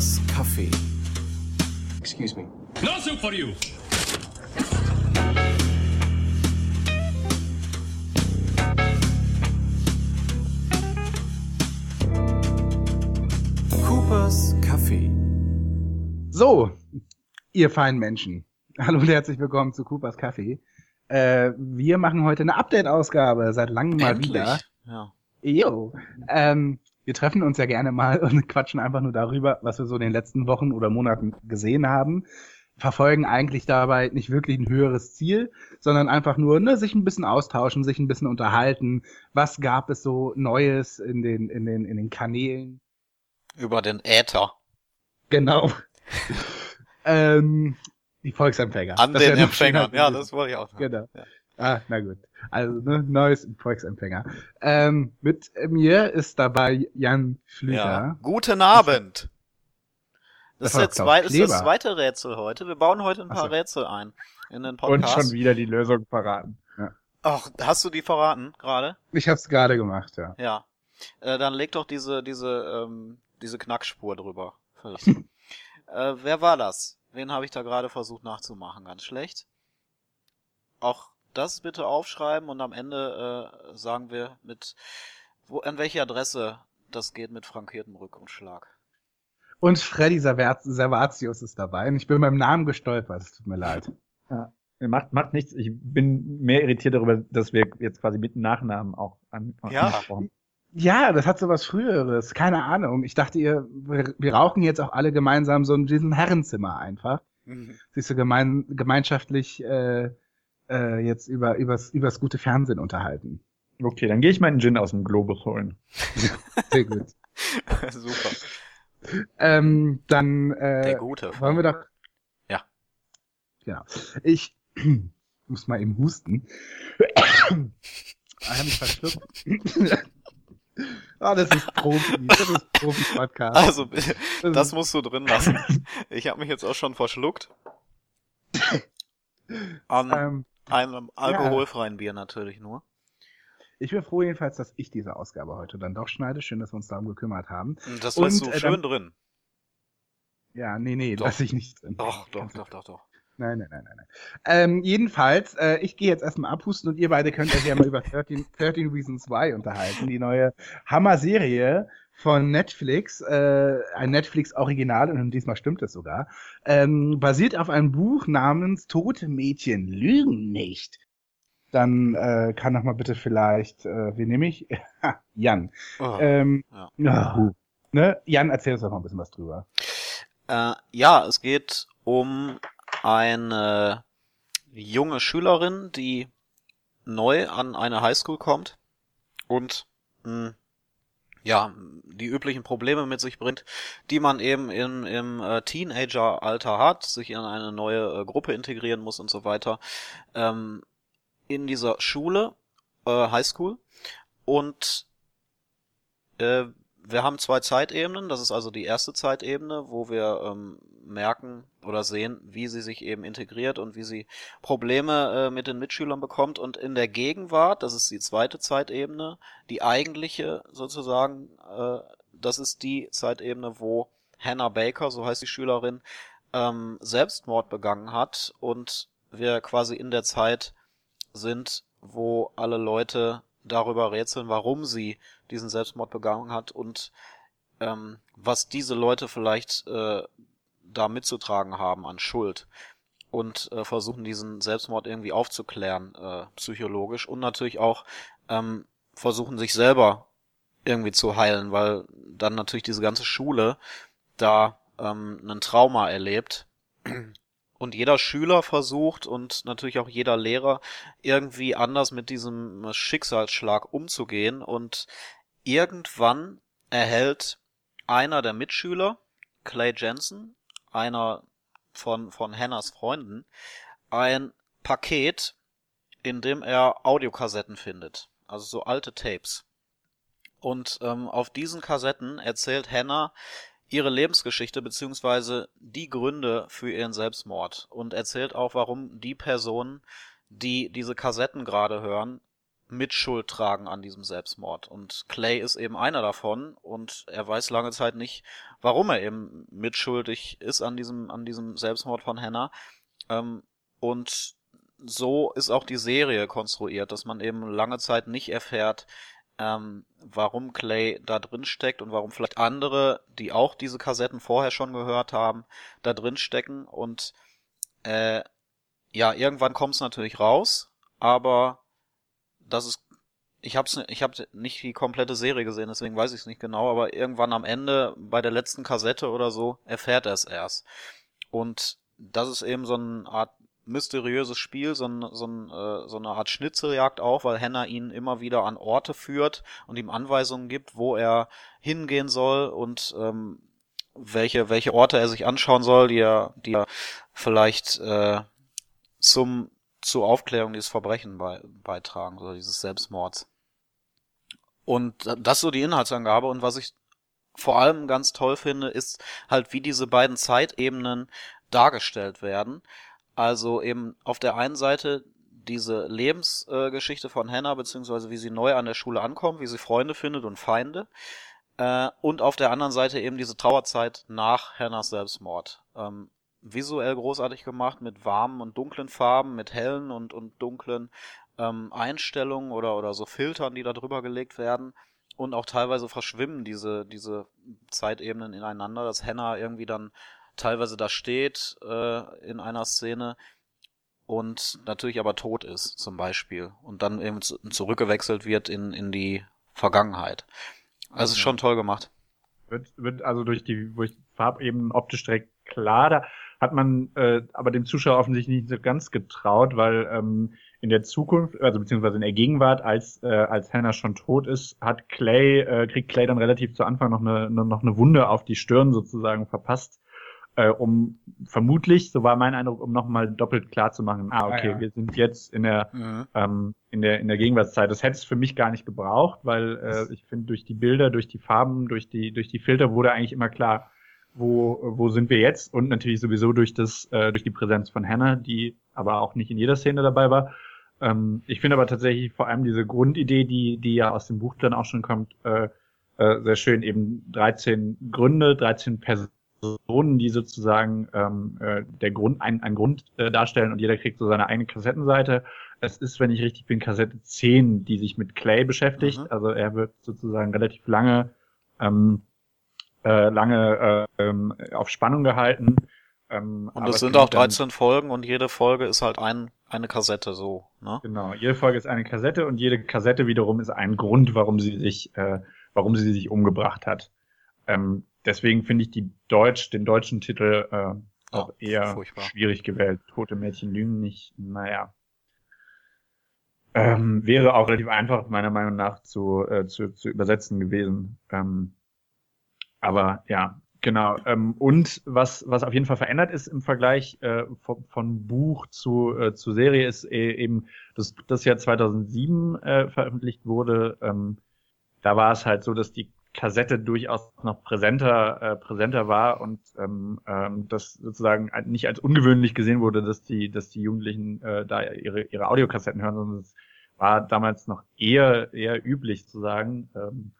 Coopers Café. Excuse me. No soup for you. Coopers Café. So, ihr feinen Menschen. Hallo und herzlich willkommen zu Coopers Café. Äh, wir machen heute eine Update-Ausgabe, seit langem mal Endlich. wieder. Ja. Jo. Ähm, wir treffen uns ja gerne mal und quatschen einfach nur darüber, was wir so in den letzten Wochen oder Monaten gesehen haben. Verfolgen eigentlich dabei nicht wirklich ein höheres Ziel, sondern einfach nur ne, sich ein bisschen austauschen, sich ein bisschen unterhalten. Was gab es so Neues in den, in den, in den Kanälen? Über den Äther. Genau. ähm, die Volksempfänger. An Das den Empfängern. Ja, das wollte ich auch sagen. Genau. Ja. Ah, na gut. Also, ne, neues Volksempfänger. Ähm, mit mir ist dabei Jan Flüter. Ja. Guten Abend. Das, Das war ist, der Klaus zwei, das ist das zweite Rätsel heute. Wir bauen heute ein paar so. Rätsel ein in den Und Podcast. schon wieder die Lösung verraten. Ja. Ach, hast du die verraten gerade? Ich hab's gerade gemacht, ja. Ja. Äh, dann leg doch diese, diese, ähm, diese Knackspur drüber. Äh, wer war das? Wen habe ich da gerade versucht nachzumachen? Ganz schlecht. Auch das bitte aufschreiben und am Ende äh, sagen wir mit wo, an welche Adresse das geht mit frankiertem Rückumschlag. Und Freddy Servat- Servatius ist dabei. Und ich bin beim Namen gestolpert. Es tut mir leid. Macht, macht nichts. Ich bin mehr irritiert darüber, dass wir jetzt quasi mit Nachnamen auch an, Ja. angesprochen Ja, das hat so was Früheres. Keine Ahnung. Ich dachte, ihr, wir, wir rauchen jetzt auch alle gemeinsam so in diesem Herrenzimmer einfach. sich so gemein, gemeinschaftlich äh, äh, jetzt über übers, übers gute Fernsehen unterhalten. Okay, dann gehe ich meinen Gin aus dem Globus holen. Sehr gut. Super. ähm, dann äh, Der Gute. wollen wir doch. Ja. Genau. Ich muss mal eben husten. ich habe mich verschluckt. Ah, das ist Profi. Das ist Profi-Podcast. Also, Das musst du drin lassen. Ich habe mich jetzt auch schon verschluckt. An ähm, einem alkoholfreien Bier natürlich nur. ich bin froh jedenfalls, dass ich diese Ausgabe heute dann doch schneide. Schön, dass wir uns darum gekümmert haben. Und Das lässt du äh, schön dann- drin. Ja, nee, nee, Doch. lass ich nicht drin. Doch, doch, doch, doch, doch. Nein, nein, nein, nein. nein. Ähm, jedenfalls, äh, ich gehe jetzt erstmal abhusten und ihr beide könnt euch ja mal über 13, 13 Reasons Why unterhalten. Die neue Hammer-Serie von Netflix, äh, ein Netflix-Original, und diesmal stimmt es sogar, ähm, basiert auf einem Buch namens Tote Mädchen lügen nicht. Dann äh, kann doch mal bitte vielleicht, äh, wie nehme ich? Jan. Oh. Ähm, Ja. ja, ne? Jan, erzähl uns doch mal ein bisschen was drüber. Äh, ja, es geht um eine junge Schülerin, die neu an eine Highschool kommt und mh, ja, die üblichen Probleme mit sich bringt, die man eben im, im äh, Teenager-Alter hat, sich in eine neue äh, Gruppe integrieren muss und so weiter, ähm, in dieser Schule, äh, Highschool. Und äh, wir haben zwei Zeitebenen. Das ist also die erste Zeitebene, wo wir ähm, merken oder sehen, wie sie sich eben integriert und wie sie Probleme äh, mit den Mitschülern bekommt. Und in der Gegenwart, das ist die zweite Zeitebene, die eigentliche sozusagen, äh, das ist die Zeitebene, wo Hannah Baker, so heißt die Schülerin, ähm, Selbstmord begangen hat und wir quasi in der Zeit sind, wo alle Leute darüber rätseln, warum sie diesen Selbstmord begangen hat und ähm, was diese Leute vielleicht äh, da mitzutragen haben an Schuld und äh, versuchen diesen Selbstmord irgendwie aufzuklären äh, psychologisch und natürlich auch ähm, versuchen sich selber irgendwie zu heilen, weil dann natürlich diese ganze Schule da ähm, ein Trauma erlebt und jeder Schüler versucht und natürlich auch jeder Lehrer irgendwie anders mit diesem Schicksalsschlag umzugehen und irgendwann erhält einer der Mitschüler, Clay Jensen, einer von, von Hannahs Freunden, ein Paket, in dem er Audiokassetten findet, also so alte Tapes. Und ähm, auf diesen Kassetten erzählt Hannah ihre Lebensgeschichte beziehungsweise die Gründe für ihren Selbstmord und erzählt auch, warum die Personen, die diese Kassetten gerade hören, Mitschuld tragen an diesem Selbstmord. Und Clay ist eben einer davon und er weiß lange Zeit nicht, warum er eben mitschuldig ist an diesem, an diesem Selbstmord von Hannah. Ähm, und so ist auch die Serie konstruiert, dass man eben lange Zeit nicht erfährt, ähm, warum Clay da drin steckt und warum vielleicht andere, die auch diese Kassetten vorher schon gehört haben, da drin stecken. Und äh, ja, irgendwann kommt es natürlich raus, aber das ist ich hab's ich habe nicht die komplette Serie gesehen, deswegen weiß ich es nicht genau, aber irgendwann am Ende bei der letzten Kassette oder so erfährt er es erst. Und das ist eben so eine Art mysteriöses Spiel, so, ein, so, äh, so eine Art Schnitzeljagd auch, weil Henna ihn immer wieder an Orte führt und ihm Anweisungen gibt, wo er hingehen soll und ähm, welche, welche Orte er sich anschauen soll, die er, die er vielleicht äh, zum zur Aufklärung dieses Verbrechen bei, beitragen, oder dieses Selbstmords. Und das ist so die Inhaltsangabe und was ich vor allem ganz toll finde, ist halt, wie diese beiden Zeitebenen dargestellt werden. Also eben auf der einen Seite diese Lebensgeschichte äh, von Hannah, beziehungsweise wie sie neu an der Schule ankommt, wie sie Freunde findet und Feinde. Äh, und auf der anderen Seite eben diese Trauerzeit nach Hannahs Selbstmord. Ähm, visuell großartig gemacht mit warmen und dunklen Farben, mit hellen und, und dunklen ähm, Einstellungen oder, oder so Filtern, die da drüber gelegt werden. Und auch teilweise verschwimmen diese, diese Zeitebenen ineinander, dass Hannah irgendwie dann teilweise da steht äh, in einer Szene und natürlich aber tot ist, zum Beispiel. Und dann eben zurückgewechselt wird in, in die Vergangenheit. Also ist schon toll gemacht. Wird, wird also durch die, durch Farbebenen optisch direkt klar. Da hat man äh, aber dem Zuschauer offensichtlich nicht so ganz getraut, weil ähm, in der Zukunft, also beziehungsweise in der Gegenwart, als äh, als Hannah schon tot ist, hat Clay äh, kriegt Clay dann relativ zu Anfang noch eine noch eine Wunde auf die Stirn sozusagen verpasst, äh, um vermutlich, so war mein Eindruck, um nochmal doppelt klar zu machen, ah okay, ah, ja. wir sind jetzt in der mhm. ähm, in der in der Gegenwartszeit. Das hätte es für mich gar nicht gebraucht, weil äh, ich finde durch die Bilder, durch die Farben, durch die durch die Filter wurde eigentlich immer klar wo, wo sind wir jetzt und natürlich sowieso durch das, äh, durch die Präsenz von Hannah, die aber auch nicht in jeder Szene dabei war. Ähm, ich finde aber tatsächlich vor allem diese Grundidee, die, die ja aus dem Buch dann auch schon kommt, äh, äh, sehr schön, eben 13 Gründe, 13 Personen, die sozusagen ähm, äh, der Grund, ein, ein Grund äh, darstellen und jeder kriegt so seine eigene Kassettenseite. Es ist, wenn ich richtig bin, Kassette 10, die sich mit Clay beschäftigt. Mhm. Also er wird sozusagen relativ lange ähm, äh, lange äh, ähm, auf Spannung gehalten. Ähm, und es sind auch 13 dann, Folgen und jede Folge ist halt ein, eine Kassette so, ne? Genau, jede Folge ist eine Kassette und jede Kassette wiederum ist ein Grund, warum sie sich, äh, warum sie sich umgebracht hat. Ähm, deswegen finde ich die Deutsch, den deutschen Titel äh, auch oh, eher furchtbar. schwierig gewählt. Tote Mädchen lügen nicht, naja. Ähm, wäre auch relativ einfach, meiner Meinung nach, zu, äh, zu, zu übersetzen gewesen. Ähm, aber ja, genau. Ähm, und was, was auf jeden Fall verändert ist im Vergleich äh, von, von Buch zu, äh, zu Serie ist äh, eben, dass das ja 2007 äh, veröffentlicht wurde. Ähm, da war es halt so, dass die Kassette durchaus noch präsenter, äh, präsenter war und ähm, ähm, das sozusagen nicht als ungewöhnlich gesehen wurde, dass die, dass die Jugendlichen äh, da ihre, ihre Audiokassetten hören, sondern es war damals noch eher, eher üblich zu sagen. Ähm,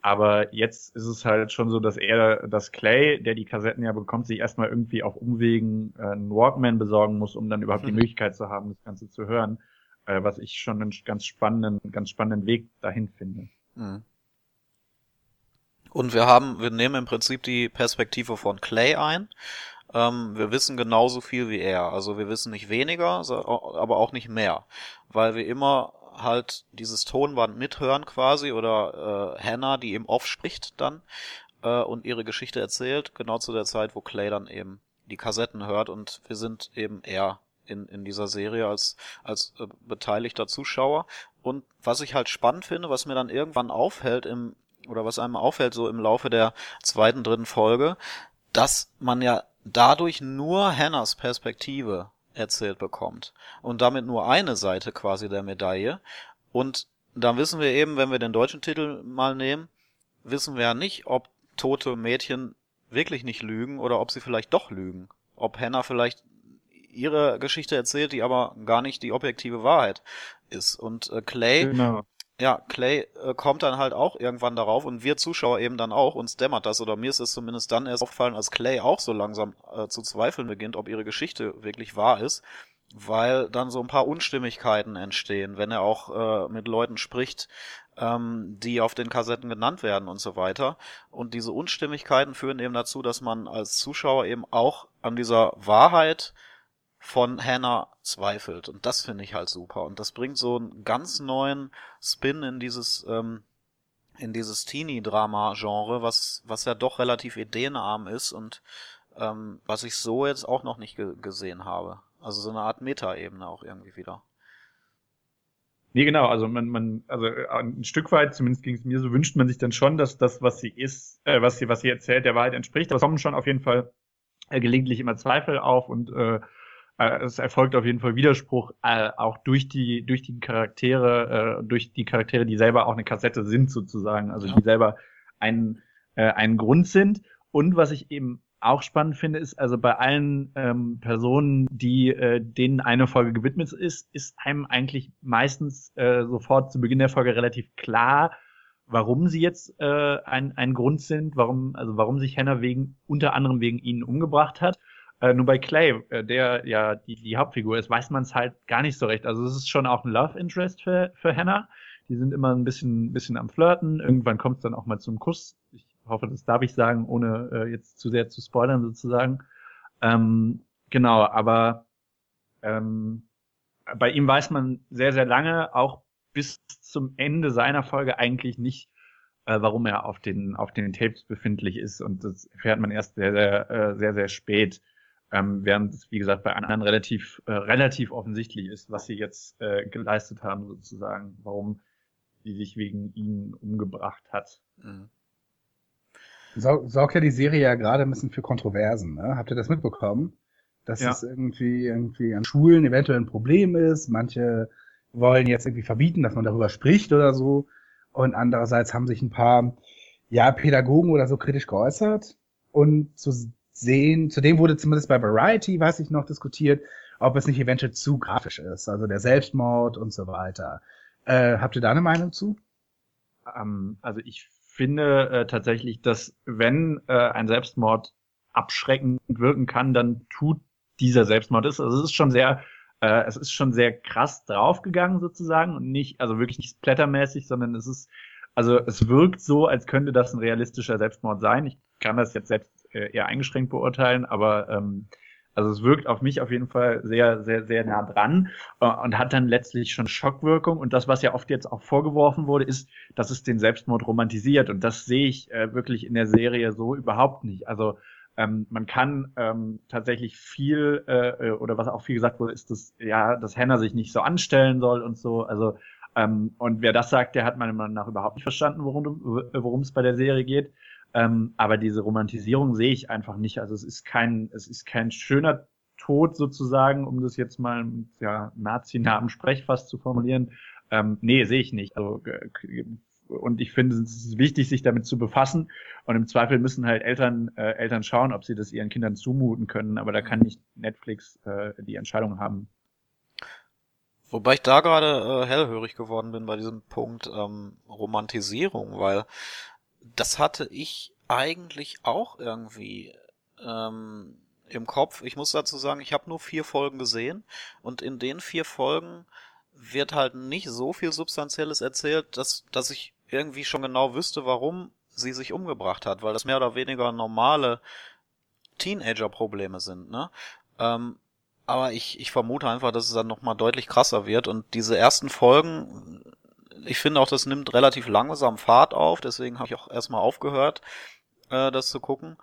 aber jetzt ist es halt schon so, dass er, dass Clay, der die Kassetten ja bekommt, sich erstmal irgendwie auf Umwegen äh, einen Walkman besorgen muss, um dann überhaupt die Möglichkeit zu haben, das Ganze zu hören. Äh, was ich schon einen ganz spannenden, ganz spannenden Weg dahin finde. Mhm. Und wir haben, wir nehmen im Prinzip die Perspektive von Clay ein. Ähm, wir wissen genauso viel wie er. Also wir wissen nicht weniger, aber auch nicht mehr. Weil wir immer halt dieses Tonband mithören quasi oder äh, Hannah, die eben off spricht dann äh, und ihre Geschichte erzählt, genau zu der Zeit, wo Clay dann eben die Kassetten hört und wir sind eben eher in, in dieser Serie als, als äh, beteiligter Zuschauer. Und was ich halt spannend finde, was mir dann irgendwann auffällt im, oder was einem auffällt so im Laufe der zweiten, dritten Folge, dass man ja dadurch nur Hannahs Perspektive erzählt bekommt. Und damit nur eine Seite quasi der Medaille. Und dann wissen wir eben, wenn wir den deutschen Titel mal nehmen, wissen wir ja nicht, ob tote Mädchen wirklich nicht lügen oder ob sie vielleicht doch lügen. Ob Hannah vielleicht ihre Geschichte erzählt, die aber gar nicht die objektive Wahrheit ist. Und äh, Clay, Genau. Ja, Clay äh, kommt dann halt auch irgendwann darauf und wir Zuschauer eben dann auch, uns dämmert das, oder mir ist es zumindest dann erst aufgefallen, als Clay auch so langsam äh, zu zweifeln beginnt, ob ihre Geschichte wirklich wahr ist, weil dann so ein paar Unstimmigkeiten entstehen, wenn er auch äh, mit Leuten spricht, ähm, die auf den Kassetten genannt werden und so weiter. Und diese Unstimmigkeiten führen eben dazu, dass man als Zuschauer eben auch an dieser Wahrheit von Hannah zweifelt. Und das finde ich halt super. Und das bringt so einen ganz neuen Spin in dieses, ähm, in dieses Teenie-Drama-Genre, was, was ja doch relativ ideenarm ist und ähm, was ich so jetzt auch noch nicht ge gesehen habe. Also so eine Art Meta-Ebene auch irgendwie wieder. Nee, genau, also man, man, also äh, ein Stück weit, zumindest ging es mir so, wünscht man sich dann schon, dass das, was sie ist, äh, was sie, was sie erzählt, der Wahrheit entspricht. Aber es kommen schon auf jeden Fall äh, gelegentlich immer Zweifel auf und äh, äh, es erfolgt auf jeden Fall Widerspruch, äh, auch durch die, durch die Charaktere, äh, durch die Charaktere, die selber auch eine Kassette sind, sozusagen, also Ja. die selber ein, äh, ein Grund sind. Und was ich eben auch spannend finde, ist, also bei allen ähm, Personen, die äh, denen eine Folge gewidmet ist, ist einem eigentlich meistens äh, sofort zu Beginn der Folge relativ klar, warum sie jetzt äh, ein, ein Grund sind, warum, also warum sich Hannah wegen, unter anderem wegen ihnen umgebracht hat. Äh, nur bei Clay, äh, der ja die, die Hauptfigur ist, weiß man es halt gar nicht so recht. Also es ist schon auch ein Love Interest für, für Hannah. Die sind immer ein bisschen, bisschen am Flirten. Irgendwann kommt es dann auch mal zum Kuss. Ich hoffe, das darf ich sagen, ohne äh, jetzt zu sehr zu spoilern sozusagen. Ähm, genau, aber ähm, bei ihm weiß man sehr, sehr lange, auch bis zum Ende seiner Folge eigentlich nicht, äh, warum er auf den, auf den Tapes befindlich ist. Und das erfährt man erst sehr, sehr, äh, sehr, sehr spät. Ähm, während es, wie gesagt, bei anderen relativ, äh, relativ offensichtlich ist, was sie jetzt äh, geleistet haben, sozusagen, warum sie sich wegen ihnen umgebracht hat. Mhm. Sau- Sorgt ja die Serie ja gerade ein bisschen für Kontroversen, ne? Habt ihr das mitbekommen? Dass Ja. es irgendwie, irgendwie an Schulen eventuell ein Problem ist. Manche wollen jetzt irgendwie verbieten, dass man darüber spricht oder so. Und andererseits haben sich ein paar, ja, Pädagogen oder so kritisch geäußert. Und zu sehen, zudem wurde zumindest bei Variety, weiß ich noch, diskutiert, ob es nicht eventuell zu grafisch ist. Also der Selbstmord und so weiter. Äh, habt ihr da eine Meinung zu? Ähm, also ich finde äh, tatsächlich, dass wenn äh, ein Selbstmord abschreckend wirken kann, dann tut dieser Selbstmord es. Also es ist schon sehr, äh, es ist schon sehr krass draufgegangen sozusagen und nicht, also wirklich nicht splattermäßig, sondern es ist, also es wirkt so, als könnte das ein realistischer Selbstmord sein. Ich kann das jetzt selbst eher eingeschränkt beurteilen, aber ähm, also es wirkt auf mich auf jeden Fall sehr, sehr, sehr nah dran äh, und hat dann letztlich schon Schockwirkung. Und das, was ja oft jetzt auch vorgeworfen wurde, ist, dass es den Selbstmord romantisiert. Und das sehe ich äh, wirklich in der Serie so überhaupt nicht. Also ähm, man kann ähm, tatsächlich viel, äh, oder was auch viel gesagt wurde, ist, dass, ja, dass Hannah sich nicht so anstellen soll und so. Also, ähm, und wer das sagt, der hat meiner Meinung nach überhaupt nicht verstanden, worum worum es bei der Serie geht. Ähm, aber diese Romantisierung sehe ich einfach nicht. Also es ist kein, es ist kein schöner Tod sozusagen, um das jetzt mal mit ja, Nazi-namen Sprechfass zu formulieren. Ähm, nee, sehe ich nicht. Also, äh, und ich finde, es ist wichtig, sich damit zu befassen. Und im Zweifel müssen halt Eltern, äh, Eltern schauen, ob sie das ihren Kindern zumuten können. Aber da kann nicht Netflix äh, die Entscheidung haben. Wobei ich da gerade äh, hellhörig geworden bin bei diesem Punkt ähm, Romantisierung, weil das hatte ich eigentlich auch irgendwie ähm, im Kopf. Ich muss dazu sagen, ich habe nur vier Folgen gesehen und in den vier Folgen wird halt nicht so viel Substanzielles erzählt, dass, dass ich irgendwie schon genau wüsste, warum sie sich umgebracht hat, weil das mehr oder weniger normale Teenager-Probleme sind, ne? Ähm, aber ich, ich vermute einfach, dass es dann nochmal deutlich krasser wird und diese ersten Folgen, ich finde auch, das nimmt relativ langsam Fahrt auf, deswegen habe ich auch erstmal aufgehört, äh, das zu gucken.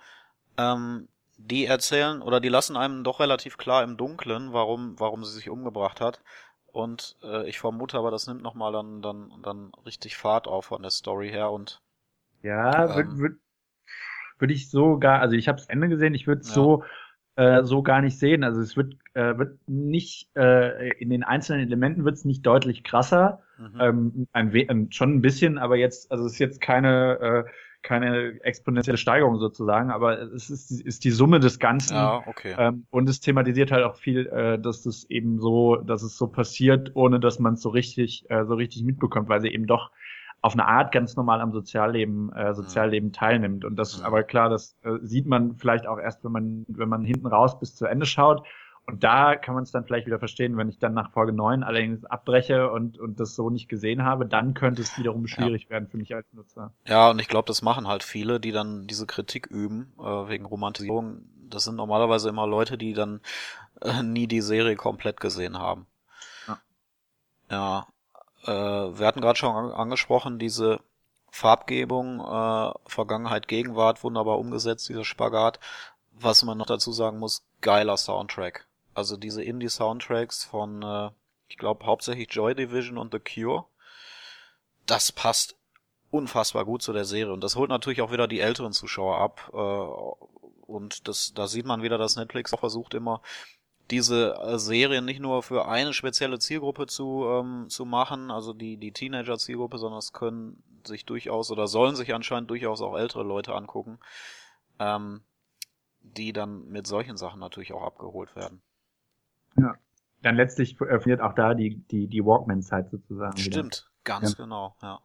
Ähm, die erzählen oder die lassen einem doch relativ klar im Dunkeln, warum, warum sie sich umgebracht hat. Und äh, ich vermute aber, das nimmt nochmal dann, dann, dann richtig Fahrt auf von der Story her und Ja, Ähm. würde würd, ich so gar, also ich habe das Ende gesehen, ich würde es Ja. so äh, so gar nicht sehen. Also es wird äh, wird nicht äh, in den einzelnen Elementen wird es nicht deutlich krasser, mhm. ähm, ein, we- ähm, schon ein bisschen, aber jetzt also es ist jetzt keine äh, keine exponentielle Steigerung sozusagen, aber es ist, ist die Summe des Ganzen. Ja, okay. Ähm, und es thematisiert halt auch viel, äh, dass das eben so, dass es so passiert, ohne dass man es so richtig, äh, so richtig mitbekommt, weil sie eben doch auf eine Art ganz normal am Sozialleben, äh, Sozialleben teilnimmt. Und das, Mhm. aber klar, das äh, sieht man vielleicht auch erst, wenn man, wenn man hinten raus bis zu Ende schaut. Und da kann man es dann vielleicht wieder verstehen, wenn ich dann nach Folge 9 allerdings abbreche und, und das so nicht gesehen habe, dann könnte es wiederum schwierig werden für mich als Nutzer. Ja, und ich glaube, das machen halt viele, die dann diese Kritik üben, äh, wegen Romantisierung. Das sind normalerweise immer Leute, die dann äh, nie die Serie komplett gesehen haben. Ja. Ja, äh, wir hatten gerade schon an angesprochen, diese Farbgebung, äh, Vergangenheit, Gegenwart, wunderbar umgesetzt, dieser Spagat. Was man noch dazu sagen muss, geiler Soundtrack. Also diese Indie-Soundtracks von, äh, ich glaube, hauptsächlich Joy Division und The Cure. Das passt unfassbar gut zu der Serie. Und das holt natürlich auch wieder die älteren Zuschauer ab. Äh, und das, da sieht man wieder, dass Netflix auch versucht immer, diese äh, Serien nicht nur für eine spezielle Zielgruppe zu, ähm, zu machen, also die, die Teenager-Zielgruppe, sondern es können sich durchaus oder sollen sich anscheinend durchaus auch ältere Leute angucken, ähm, die dann mit solchen Sachen natürlich auch abgeholt werden. Dann letztlich äh, funktioniert auch da die, die, die Walkman-Zeit sozusagen. wieder. Stimmt, ganz genau, ja.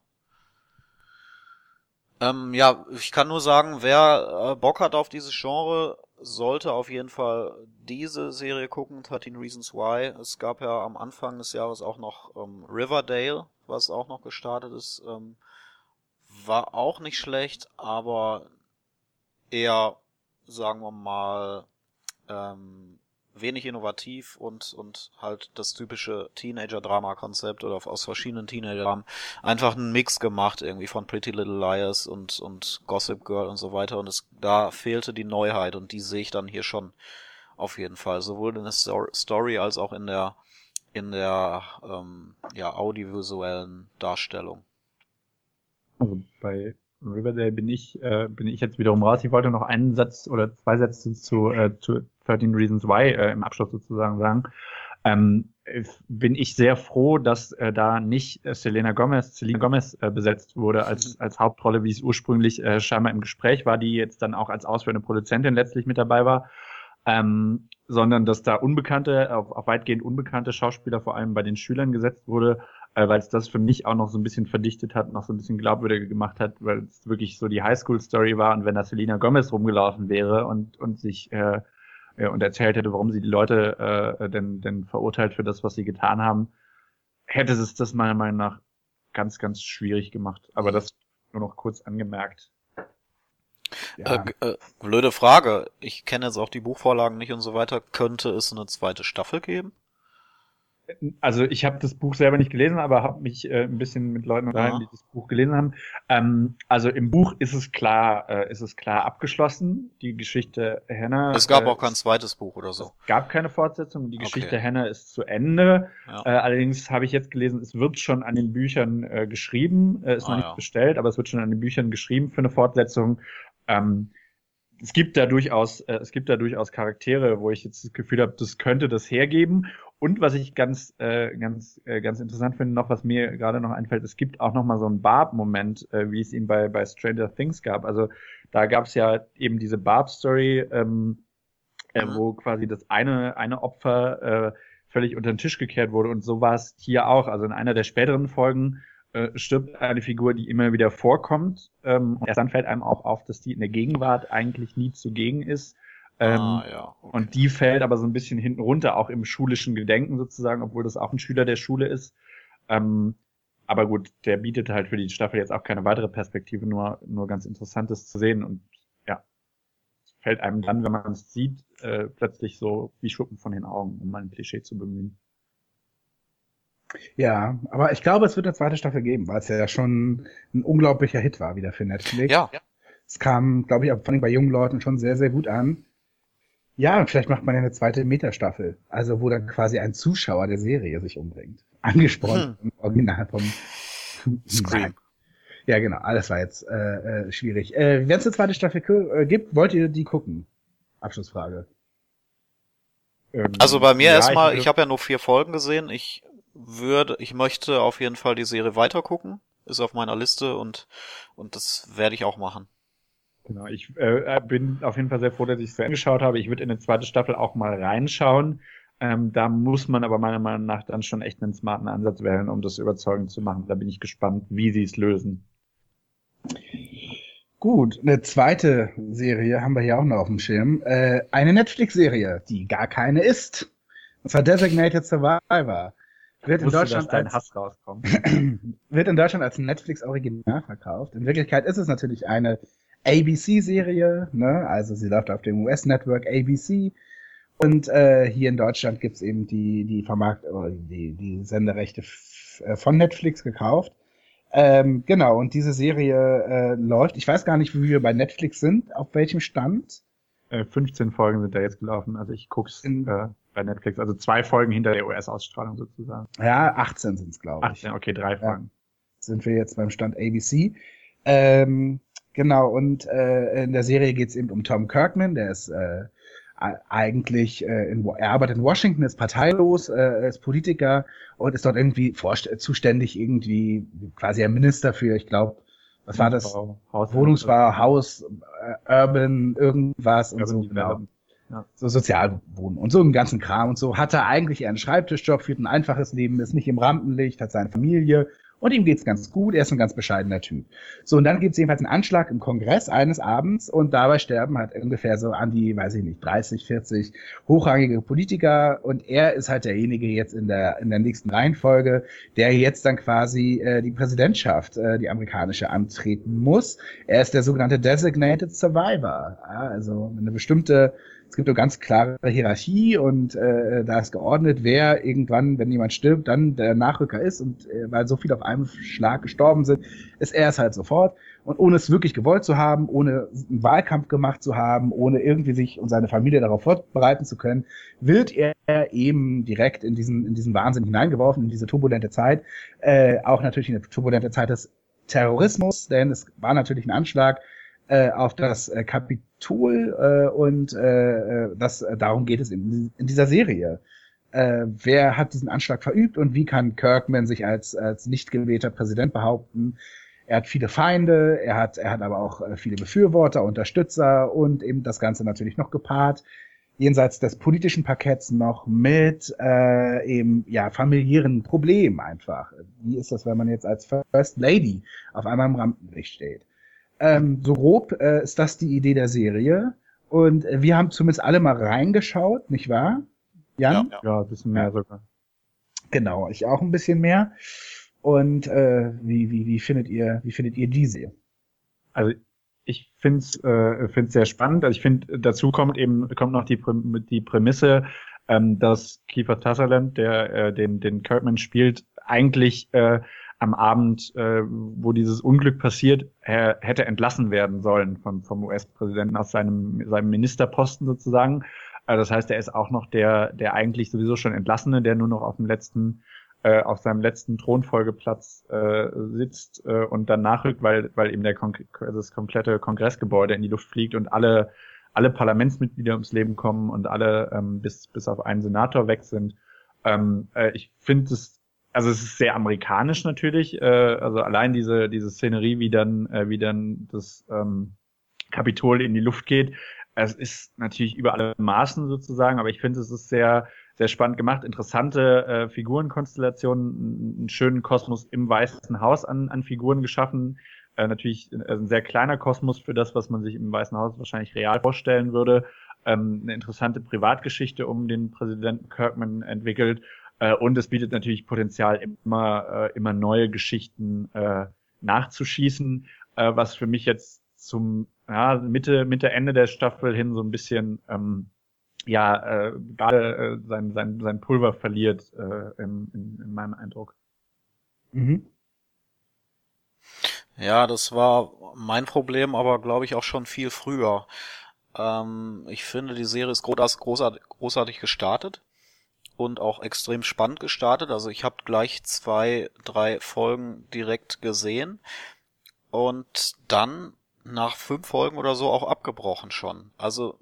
Ähm, ja, ich kann nur sagen, wer äh, Bock hat auf dieses Genre, sollte auf jeden Fall diese Serie gucken, 13 Reasons Why. Es gab ja am Anfang des Jahres auch noch ähm, Riverdale, was auch noch gestartet ist. Ähm, war auch nicht schlecht, aber eher, sagen wir mal, ähm, wenig innovativ und, und halt das typische Teenager-Drama-Konzept oder aus verschiedenen Teenager-Dramen einfach einen Mix gemacht irgendwie von Pretty Little Liars und, und Gossip Girl und so weiter und es, da fehlte die Neuheit und die sehe ich dann hier schon auf jeden Fall, sowohl in der Stor- Story als auch in der, in der, ähm, ja, audiovisuellen Darstellung. Also bei Riverdale bin ich, äh, bin ich jetzt wiederum raus. Ich wollte noch einen Satz oder zwei Sätze zu, äh, zu 13 Reasons Why äh, im Abschluss sozusagen sagen. Ähm, äh, bin ich sehr froh, dass äh, da nicht äh, Selena Gomez, Selena Gomez äh, besetzt wurde als, als Hauptrolle, wie es ursprünglich äh, scheinbar im Gespräch war, die jetzt dann auch als ausführende Produzentin letztlich mit dabei war. Ähm, sondern dass da unbekannte, auf, auf weitgehend unbekannte Schauspieler vor allem bei den Schülern gesetzt wurde, äh, weil es das für mich auch noch so ein bisschen verdichtet hat, noch so ein bisschen glaubwürdiger gemacht hat, weil es wirklich so die Highschool-Story war und wenn da Selena Gomez rumgelaufen wäre und, und sich äh, ja, und erzählt hätte, warum sie die Leute äh, denn, denn verurteilt für das, was sie getan haben, hätte es das meiner Meinung nach ganz, ganz schwierig gemacht. Aber das nur noch kurz angemerkt. Ja. Äh, äh, blöde Frage. Ich kenne jetzt auch die Buchvorlagen nicht und so weiter. Könnte es eine zweite Staffel geben? Also ich habe das Buch selber nicht gelesen, aber habe mich äh, ein bisschen mit Leuten unterhalten, Ja. die das Buch gelesen haben. Ähm, also im Buch ist es klar, äh, ist es klar abgeschlossen. Die Geschichte Hannah. Es gab äh, auch kein zweites Buch oder so. Es gab keine Fortsetzung. Die Okay. Geschichte Hannah ist zu Ende. Ja. Äh, allerdings habe ich jetzt gelesen, es wird schon an den Büchern äh, geschrieben. Äh, ist Ah, noch nicht ja. bestellt, aber es wird schon an den Büchern geschrieben für eine Fortsetzung. Ähm, es gibt da durchaus, äh, es gibt da durchaus Charaktere, wo ich jetzt das Gefühl habe, das könnte das hergeben. Und was ich ganz, äh, ganz, äh, ganz interessant finde, noch was mir gerade noch einfällt, es gibt auch noch mal so einen Barb-Moment, äh, wie es ihn bei bei Stranger Things gab. Also da gab es ja eben diese Barb-Story, ähm, äh, wo quasi das eine eine Opfer äh, völlig unter den Tisch gekehrt wurde. Und so war es hier auch. Also in einer der späteren Folgen äh, stirbt eine Figur, die immer wieder vorkommt. Ähm, und erst dann fällt einem auch auf, dass die in der Gegenwart eigentlich nie zugegen ist. Ähm, ah, ja. Okay. und die fällt aber so ein bisschen hinten runter, auch im schulischen Gedenken sozusagen, obwohl das auch ein Schüler der Schule ist. Ähm, aber gut, der bietet halt für die Staffel jetzt auch keine weitere Perspektive, nur, nur ganz Interessantes zu sehen. Und ja, es fällt einem dann, wenn man es sieht, äh, plötzlich so wie Schuppen von den Augen, um mal ein Klischee zu bemühen. Ja, aber ich glaube, es wird eine zweite Staffel geben, weil es ja schon ein unglaublicher Hit war wieder für Netflix. ja, Es kam, glaube ich, auch vor allem bei jungen Leuten schon sehr, sehr gut an. Ja, und vielleicht macht man ja eine zweite Metastaffel, also wo dann quasi ein Zuschauer der Serie sich umbringt. Angesprochen im Original vom Scream. Ja, genau, alles war jetzt äh, äh, schwierig. Äh, Wenn es eine zweite Staffel äh, gibt, wollt ihr die gucken? Abschlussfrage. Ähm, Also bei mir ja, erstmal, würde- ich habe ja nur vier Folgen gesehen. Ich würde, ich möchte auf jeden Fall die Serie weitergucken. ist auf meiner Liste und, und das werde ich auch machen. Genau, ich äh, bin auf jeden Fall sehr froh, dass ich es angeschaut habe. Ich würde in eine zweite Staffel auch mal reinschauen. Ähm, da muss man aber meiner Meinung nach dann schon echt einen smarten Ansatz wählen, um das überzeugend zu machen. Da bin ich gespannt, wie sie es lösen. Gut, eine zweite Serie haben wir hier auch noch auf dem Schirm. Äh, eine Netflix-Serie, die gar keine ist. Und zwar Designated Survivor. Wird in, Deutschland dein als, wird in Deutschland als Netflix-Original verkauft. In Wirklichkeit ist es natürlich eine ABC-Serie, ne? also sie läuft auf dem US-Network ABC. Und äh, hier in Deutschland gibt's eben die, die Vermarkt die, die Senderechte äh, von Netflix gekauft. Ähm, genau, und diese Serie äh, läuft. Ich weiß gar nicht, wie wir bei Netflix sind, auf welchem Stand. Äh, 15 Folgen sind da jetzt gelaufen. Also ich guck's in, äh, bei Netflix. Also zwei Folgen hinter der US-Ausstrahlung sozusagen. Ja, 18 sind's, glaube ich. 18, okay, drei Folgen. Ja, sind wir jetzt beim Stand ABC. Ähm, Genau, und äh, in der Serie geht es eben um Tom Kirkman, der ist äh, eigentlich, äh, in, er arbeitet in Washington, ist parteilos, äh, ist Politiker und ist dort irgendwie zuständig, irgendwie quasi ein Minister für, ich glaube, was war das? Haus Wohnungsbau, Haus, äh, Urban, irgendwas und so, genau. Ja. So Sozialwohnen und so einen ganzen Kram und so. Hat er eigentlich einen Schreibtischjob, führt ein einfaches Leben, ist nicht im Rampenlicht, hat seine Familie und ihm geht's ganz gut, er ist ein ganz bescheidener Typ. So, und dann gibt's jedenfalls einen Anschlag im Kongress eines Abends und dabei sterben halt ungefähr so an die, weiß ich nicht, 30, 40 hochrangige Politiker und er ist halt derjenige jetzt in der, in der nächsten Reihenfolge, der jetzt dann quasi äh, die Präsidentschaft, äh, die amerikanische, antreten muss. Er ist der sogenannte Designated Survivor. Ja, also eine bestimmte es gibt eine ganz klare Hierarchie und äh, da ist geordnet, wer irgendwann, wenn jemand stirbt, dann der Nachrücker ist und äh, weil so viele auf einem Schlag gestorben sind, ist er es halt sofort. Und ohne es wirklich gewollt zu haben, ohne einen Wahlkampf gemacht zu haben, ohne irgendwie sich und seine Familie darauf vorbereiten zu können, wird er eben direkt in diesen, in diesen Wahnsinn hineingeworfen, in diese turbulente Zeit. Äh, auch natürlich in eine turbulente Zeit des Terrorismus, denn es war natürlich ein Anschlag äh, auf das äh, Kapitol äh, und äh, äh, das äh, darum geht es in, in dieser Serie. Äh, wer hat diesen Anschlag verübt und wie kann Kirkman sich als als nicht gewählter Präsident behaupten? Er hat viele Feinde, er hat er hat aber auch äh, viele Befürworter, Unterstützer und eben das Ganze natürlich noch gepaart jenseits des politischen Parketts noch mit äh, eben ja familiären Problemen einfach. Wie ist das, wenn man jetzt als First Lady auf einmal im Rampenlicht steht? Ähm, so grob äh, ist das die Idee der Serie. Und äh, wir haben zumindest alle mal reingeschaut, nicht wahr? Jan? Ja, ja ein bisschen mehr sogar. Genau, ich auch ein bisschen mehr. Und äh, wie, wie, wie findet ihr, wie findet ihr diese? Also ich finde es äh, find's sehr spannend. Also ich finde, dazu kommt eben kommt noch die, die Prämisse, ähm, dass Kiefer Sutherland, der äh, den, den Kirkman spielt, eigentlich äh, am Abend, äh, wo dieses Unglück passiert, er hätte entlassen werden sollen von, vom US-Präsidenten aus seinem, seinem Ministerposten sozusagen. Also das heißt, er ist auch noch der, der eigentlich sowieso schon Entlassene, der nur noch auf dem letzten, äh, auf seinem letzten Thronfolgeplatz äh, sitzt äh, und dann nachrückt, weil, weil eben der Kon das komplette Kongressgebäude in die Luft fliegt und alle, alle Parlamentsmitglieder ums Leben kommen und alle ähm, bis, bis auf einen Senator weg sind. Ähm, äh, ich finde es also es ist sehr amerikanisch natürlich, äh, also allein diese diese Szenerie, wie dann äh, wie dann das ähm, Kapitol in die Luft geht, es ist natürlich über alle Maßen sozusagen, aber ich finde es ist sehr sehr spannend gemacht, interessante äh, Figurenkonstellationen, einen schönen Kosmos im Weißen Haus an, an Figuren geschaffen. Äh, natürlich äh, ein sehr kleiner Kosmos für das, was man sich im Weißen Haus wahrscheinlich real vorstellen würde. Ähm, eine interessante Privatgeschichte um den Präsidenten Kirkman entwickelt äh, und es bietet natürlich Potenzial, immer, äh, immer neue Geschichten äh, nachzuschießen, äh, was für mich jetzt zum ja, Mitte, Mitte, Ende der Staffel hin so ein bisschen ähm, ja, äh, gerade äh, sein, sein, sein Pulver verliert, äh, in, in, in meinem Eindruck. Mhm. Ja, das war mein Problem, aber glaube ich auch schon viel früher. Ähm, ich finde, die Serie ist großartig, großartig gestartet und auch extrem spannend gestartet. Also ich habe gleich zwei, drei Folgen direkt gesehen und dann nach fünf Folgen oder so auch abgebrochen schon. Also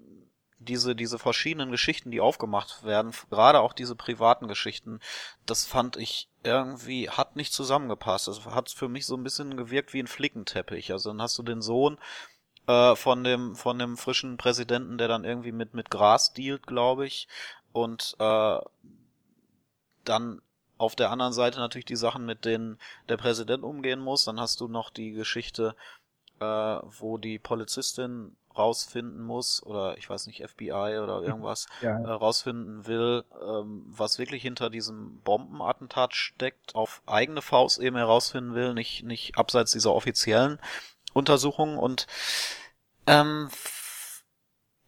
diese, diese verschiedenen Geschichten, die aufgemacht werden, gerade auch diese privaten Geschichten, das fand ich irgendwie, hat nicht zusammengepasst. Das hat für mich so ein bisschen gewirkt wie ein Flickenteppich. Also dann hast du den Sohn äh, von dem, von dem frischen Präsidenten, der dann irgendwie mit, mit Gras dealt, glaube ich. Und äh, dann auf der anderen Seite natürlich die Sachen, mit denen der Präsident umgehen muss. Dann hast du noch die Geschichte, äh, wo die Polizistin rausfinden muss oder ich weiß nicht FBI oder irgendwas ja. äh, rausfinden will, ähm, was wirklich hinter diesem Bombenattentat steckt, auf eigene Faust eben herausfinden will, nicht nicht abseits dieser offiziellen Untersuchungen und ähm,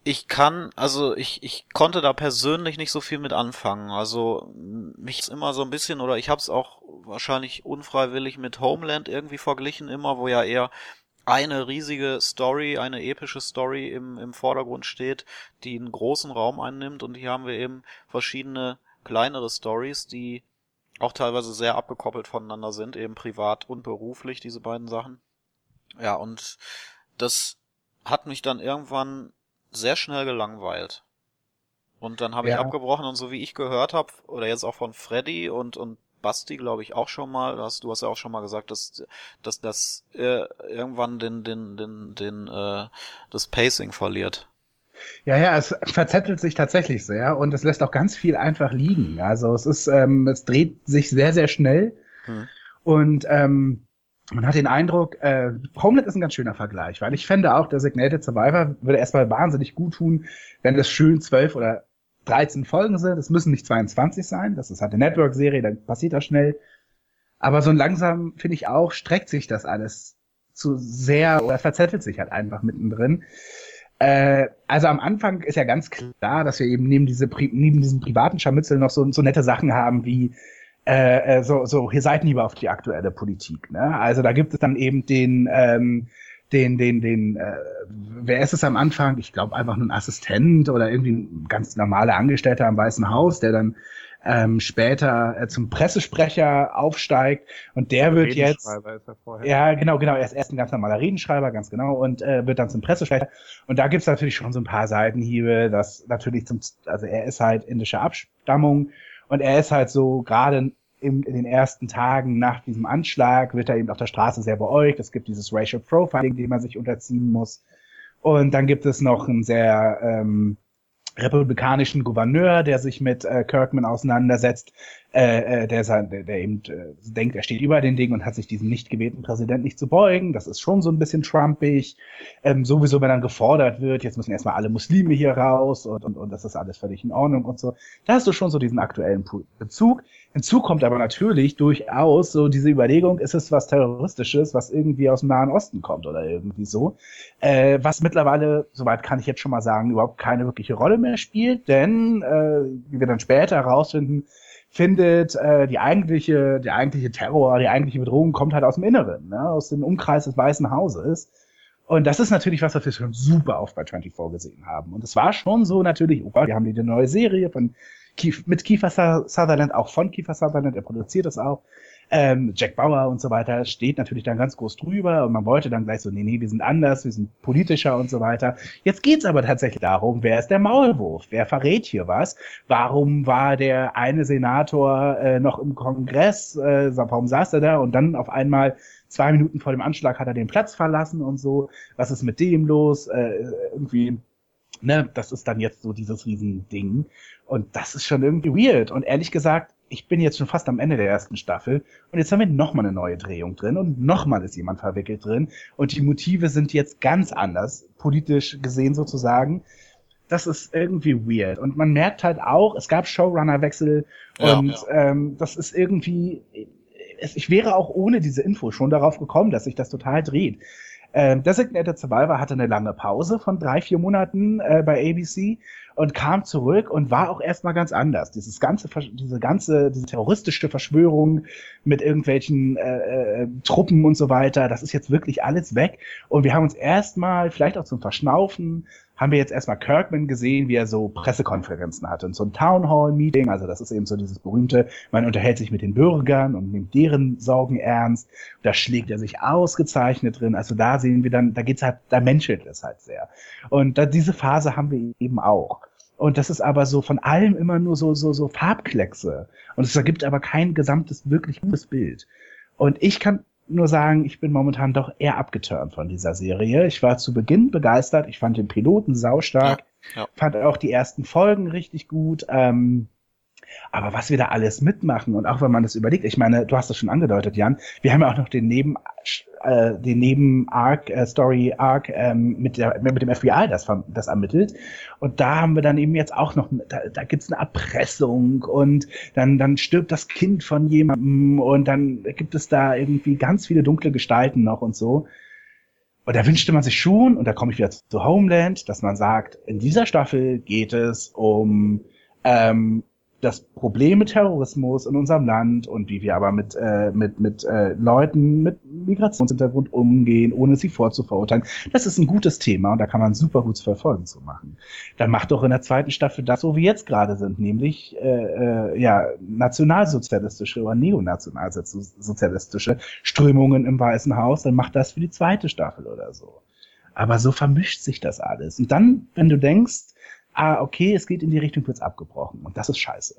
ich kann, also ich, ich konnte da persönlich nicht so viel mit anfangen. Also mich ist immer so ein bisschen, oder ich habe es auch wahrscheinlich unfreiwillig mit Homeland irgendwie verglichen, immer, wo ja eher eine riesige Story, eine epische Story im, im Vordergrund steht, die einen großen Raum einnimmt und hier haben wir eben verschiedene kleinere Stories, die auch teilweise sehr abgekoppelt voneinander sind, eben privat und beruflich, diese beiden Sachen. Ja, und das hat mich dann irgendwann sehr schnell gelangweilt. Und dann habe ja. ich abgebrochen und so wie ich gehört habe, oder jetzt auch von Freddy und, und Basti, glaube ich, auch schon mal, hast, du hast ja auch schon mal gesagt, dass, dass das äh, irgendwann den, den, den, den, äh, das Pacing verliert. Ja, ja, es verzettelt sich tatsächlich sehr und es lässt auch ganz viel einfach liegen. Also es ist, ähm, es dreht sich sehr, sehr schnell. Hm. Und ähm, man hat den Eindruck, äh, Homeland ist ein ganz schöner Vergleich, weil ich fände auch, Designated Survivor würde erstmal wahnsinnig gut tun, wenn das schön zwölf oder 13 Folgen sind. Es müssen nicht 22 sein, das ist halt eine Network-Serie, dann passiert das schnell. Aber so langsam, finde ich auch, streckt sich das alles zu sehr oder verzettelt sich halt einfach mittendrin. Äh, also am Anfang ist ja ganz klar, dass wir eben neben, diese, neben diesen privaten Scharmützeln noch so, so nette Sachen haben wie äh, äh, so, so hier seid lieber auf die aktuelle Politik. Ne? Also da gibt es dann eben den, ähm, den, den, den, äh, wer ist es am Anfang? Ich glaube einfach nur ein Assistent oder irgendwie ein ganz normaler Angestellter am Weißen Haus, der dann ähm, später äh, zum Pressesprecher aufsteigt und der wird jetzt ja genau genau er ist erst ein ganz normaler Redenschreiber ganz genau und äh, wird dann zum Pressesprecher und da gibt's natürlich schon so ein paar Seitenhiebe das natürlich zum also er ist halt indischer Abstammung und er ist halt so gerade in, den ersten Tagen nach diesem Anschlag wird er eben auf der Straße sehr beäugt. Es gibt dieses Racial Profiling, dem man sich unterziehen muss. Und dann gibt es noch einen sehr ähm, republikanischen Gouverneur, der sich mit äh, Kirkman auseinandersetzt, äh, äh, der, der, der eben äh, denkt, er steht über den Dingen und hat sich diesem nicht gewählten Präsidenten nicht zu beugen. Das ist schon so ein bisschen trumpig. Ähm, sowieso, wenn dann gefordert wird, jetzt müssen erstmal alle Muslime hier raus und, und, und das ist alles völlig in Ordnung und so. Da hast du schon so diesen aktuellen Bezug. Hinzu kommt aber natürlich durchaus so diese Überlegung, ist es was Terroristisches, was irgendwie aus dem Nahen Osten kommt oder irgendwie so. Äh, was mittlerweile, soweit kann ich jetzt schon mal sagen, überhaupt keine wirkliche Rolle mehr spielt, denn, äh, wie wir dann später herausfinden, findet, äh, die eigentliche, der eigentliche Terror, die eigentliche Bedrohung kommt halt aus dem Inneren, ne? aus dem Umkreis des Weißen Hauses. Und das ist natürlich was, was wir schon super oft bei 24 gesehen haben. Und es war schon so natürlich, oh Gott, wir haben die neue Serie von Kief, mit Kiefer Sutherland, auch von Kiefer Sutherland, er produziert das auch ähm, Jack Bauer und so weiter steht natürlich dann ganz groß drüber und man wollte dann gleich so, nee, nee, wir sind anders, wir sind politischer und so weiter. Jetzt geht's aber tatsächlich darum, wer ist der Maulwurf? Wer verrät hier was? Warum war der eine Senator äh, noch im Kongress? Äh, warum saß er da? Und dann auf einmal zwei Minuten vor dem Anschlag hat er den Platz verlassen und so. Was ist mit dem los? Äh, irgendwie ne, das ist dann jetzt so dieses Riesending. Und das ist schon irgendwie weird. Und ehrlich gesagt, ich bin jetzt schon fast am Ende der ersten Staffel und jetzt haben wir nochmal eine neue Drehung drin und nochmal ist jemand verwickelt drin und die Motive sind jetzt ganz anders, politisch gesehen sozusagen. Das ist irgendwie weird. Und man merkt halt auch, es gab Showrunner-Wechsel ja, und ja. Ähm, das ist irgendwie, ich wäre auch ohne diese Info schon darauf gekommen, dass sich das total dreht. Ähm, Designated Survivor hatte eine lange Pause von drei, vier Monaten äh, bei ABC und kam zurück und war auch erstmal ganz anders. Dieses ganze, diese ganze, diese terroristische Verschwörung mit irgendwelchen äh, äh, Truppen und so weiter, das ist jetzt wirklich alles weg. Und wir haben uns erstmal, vielleicht auch zum Verschnaufen, haben wir jetzt erstmal Kirkman gesehen, wie er so Pressekonferenzen hatte und so ein Town Hall Meeting, also das ist eben so dieses berühmte, man unterhält sich mit den Bürgern und nimmt deren Sorgen ernst, da schlägt er sich ausgezeichnet drin, also da sehen wir dann, da geht's halt, da menschelt es halt sehr. Und da, diese Phase haben wir eben auch. Und das ist aber so von allem immer nur so, so, so Farbkleckse. Und es ergibt aber kein gesamtes, wirklich gutes Bild. Und ich kann nur sagen, ich bin momentan doch eher abgeturnt von dieser Serie. Ich war zu Beginn begeistert. Ich fand den Piloten saustark. Ja, ja. Fand auch die ersten Folgen richtig gut. Ähm, aber was wir da alles mitmachen und auch wenn man das überlegt, ich meine, du hast das schon angedeutet, Jan, wir haben ja auch noch den Neben, äh, den Neben-Arc, äh, Story-Arc ähm, mit, der, mit dem FBI, das, das ermittelt. Und da haben wir dann eben jetzt auch noch, da, da gibt's eine Erpressung und dann, dann stirbt das Kind von jemandem und dann gibt es da irgendwie ganz viele dunkle Gestalten noch und so. Und da wünschte man sich schon, und da komme ich wieder zu Homeland, dass man sagt, in dieser Staffel geht es um ähm, das Problem mit Terrorismus in unserem Land und wie wir aber mit, äh, mit, mit äh, Leuten mit Migrationshintergrund umgehen, ohne sie vorzuverurteilen. Das ist ein gutes Thema und da kann man super gut Verfolgen zu machen. Dann macht doch in der zweiten Staffel das, wo wir jetzt gerade sind, nämlich äh, äh, ja nationalsozialistische oder neonationalsozialistische Strömungen im Weißen Haus, dann macht das für die zweite Staffel oder so. Aber so vermischt sich das alles. Und dann, wenn du denkst, ah, okay, es geht in die Richtung, wird's abgebrochen. Und das ist scheiße.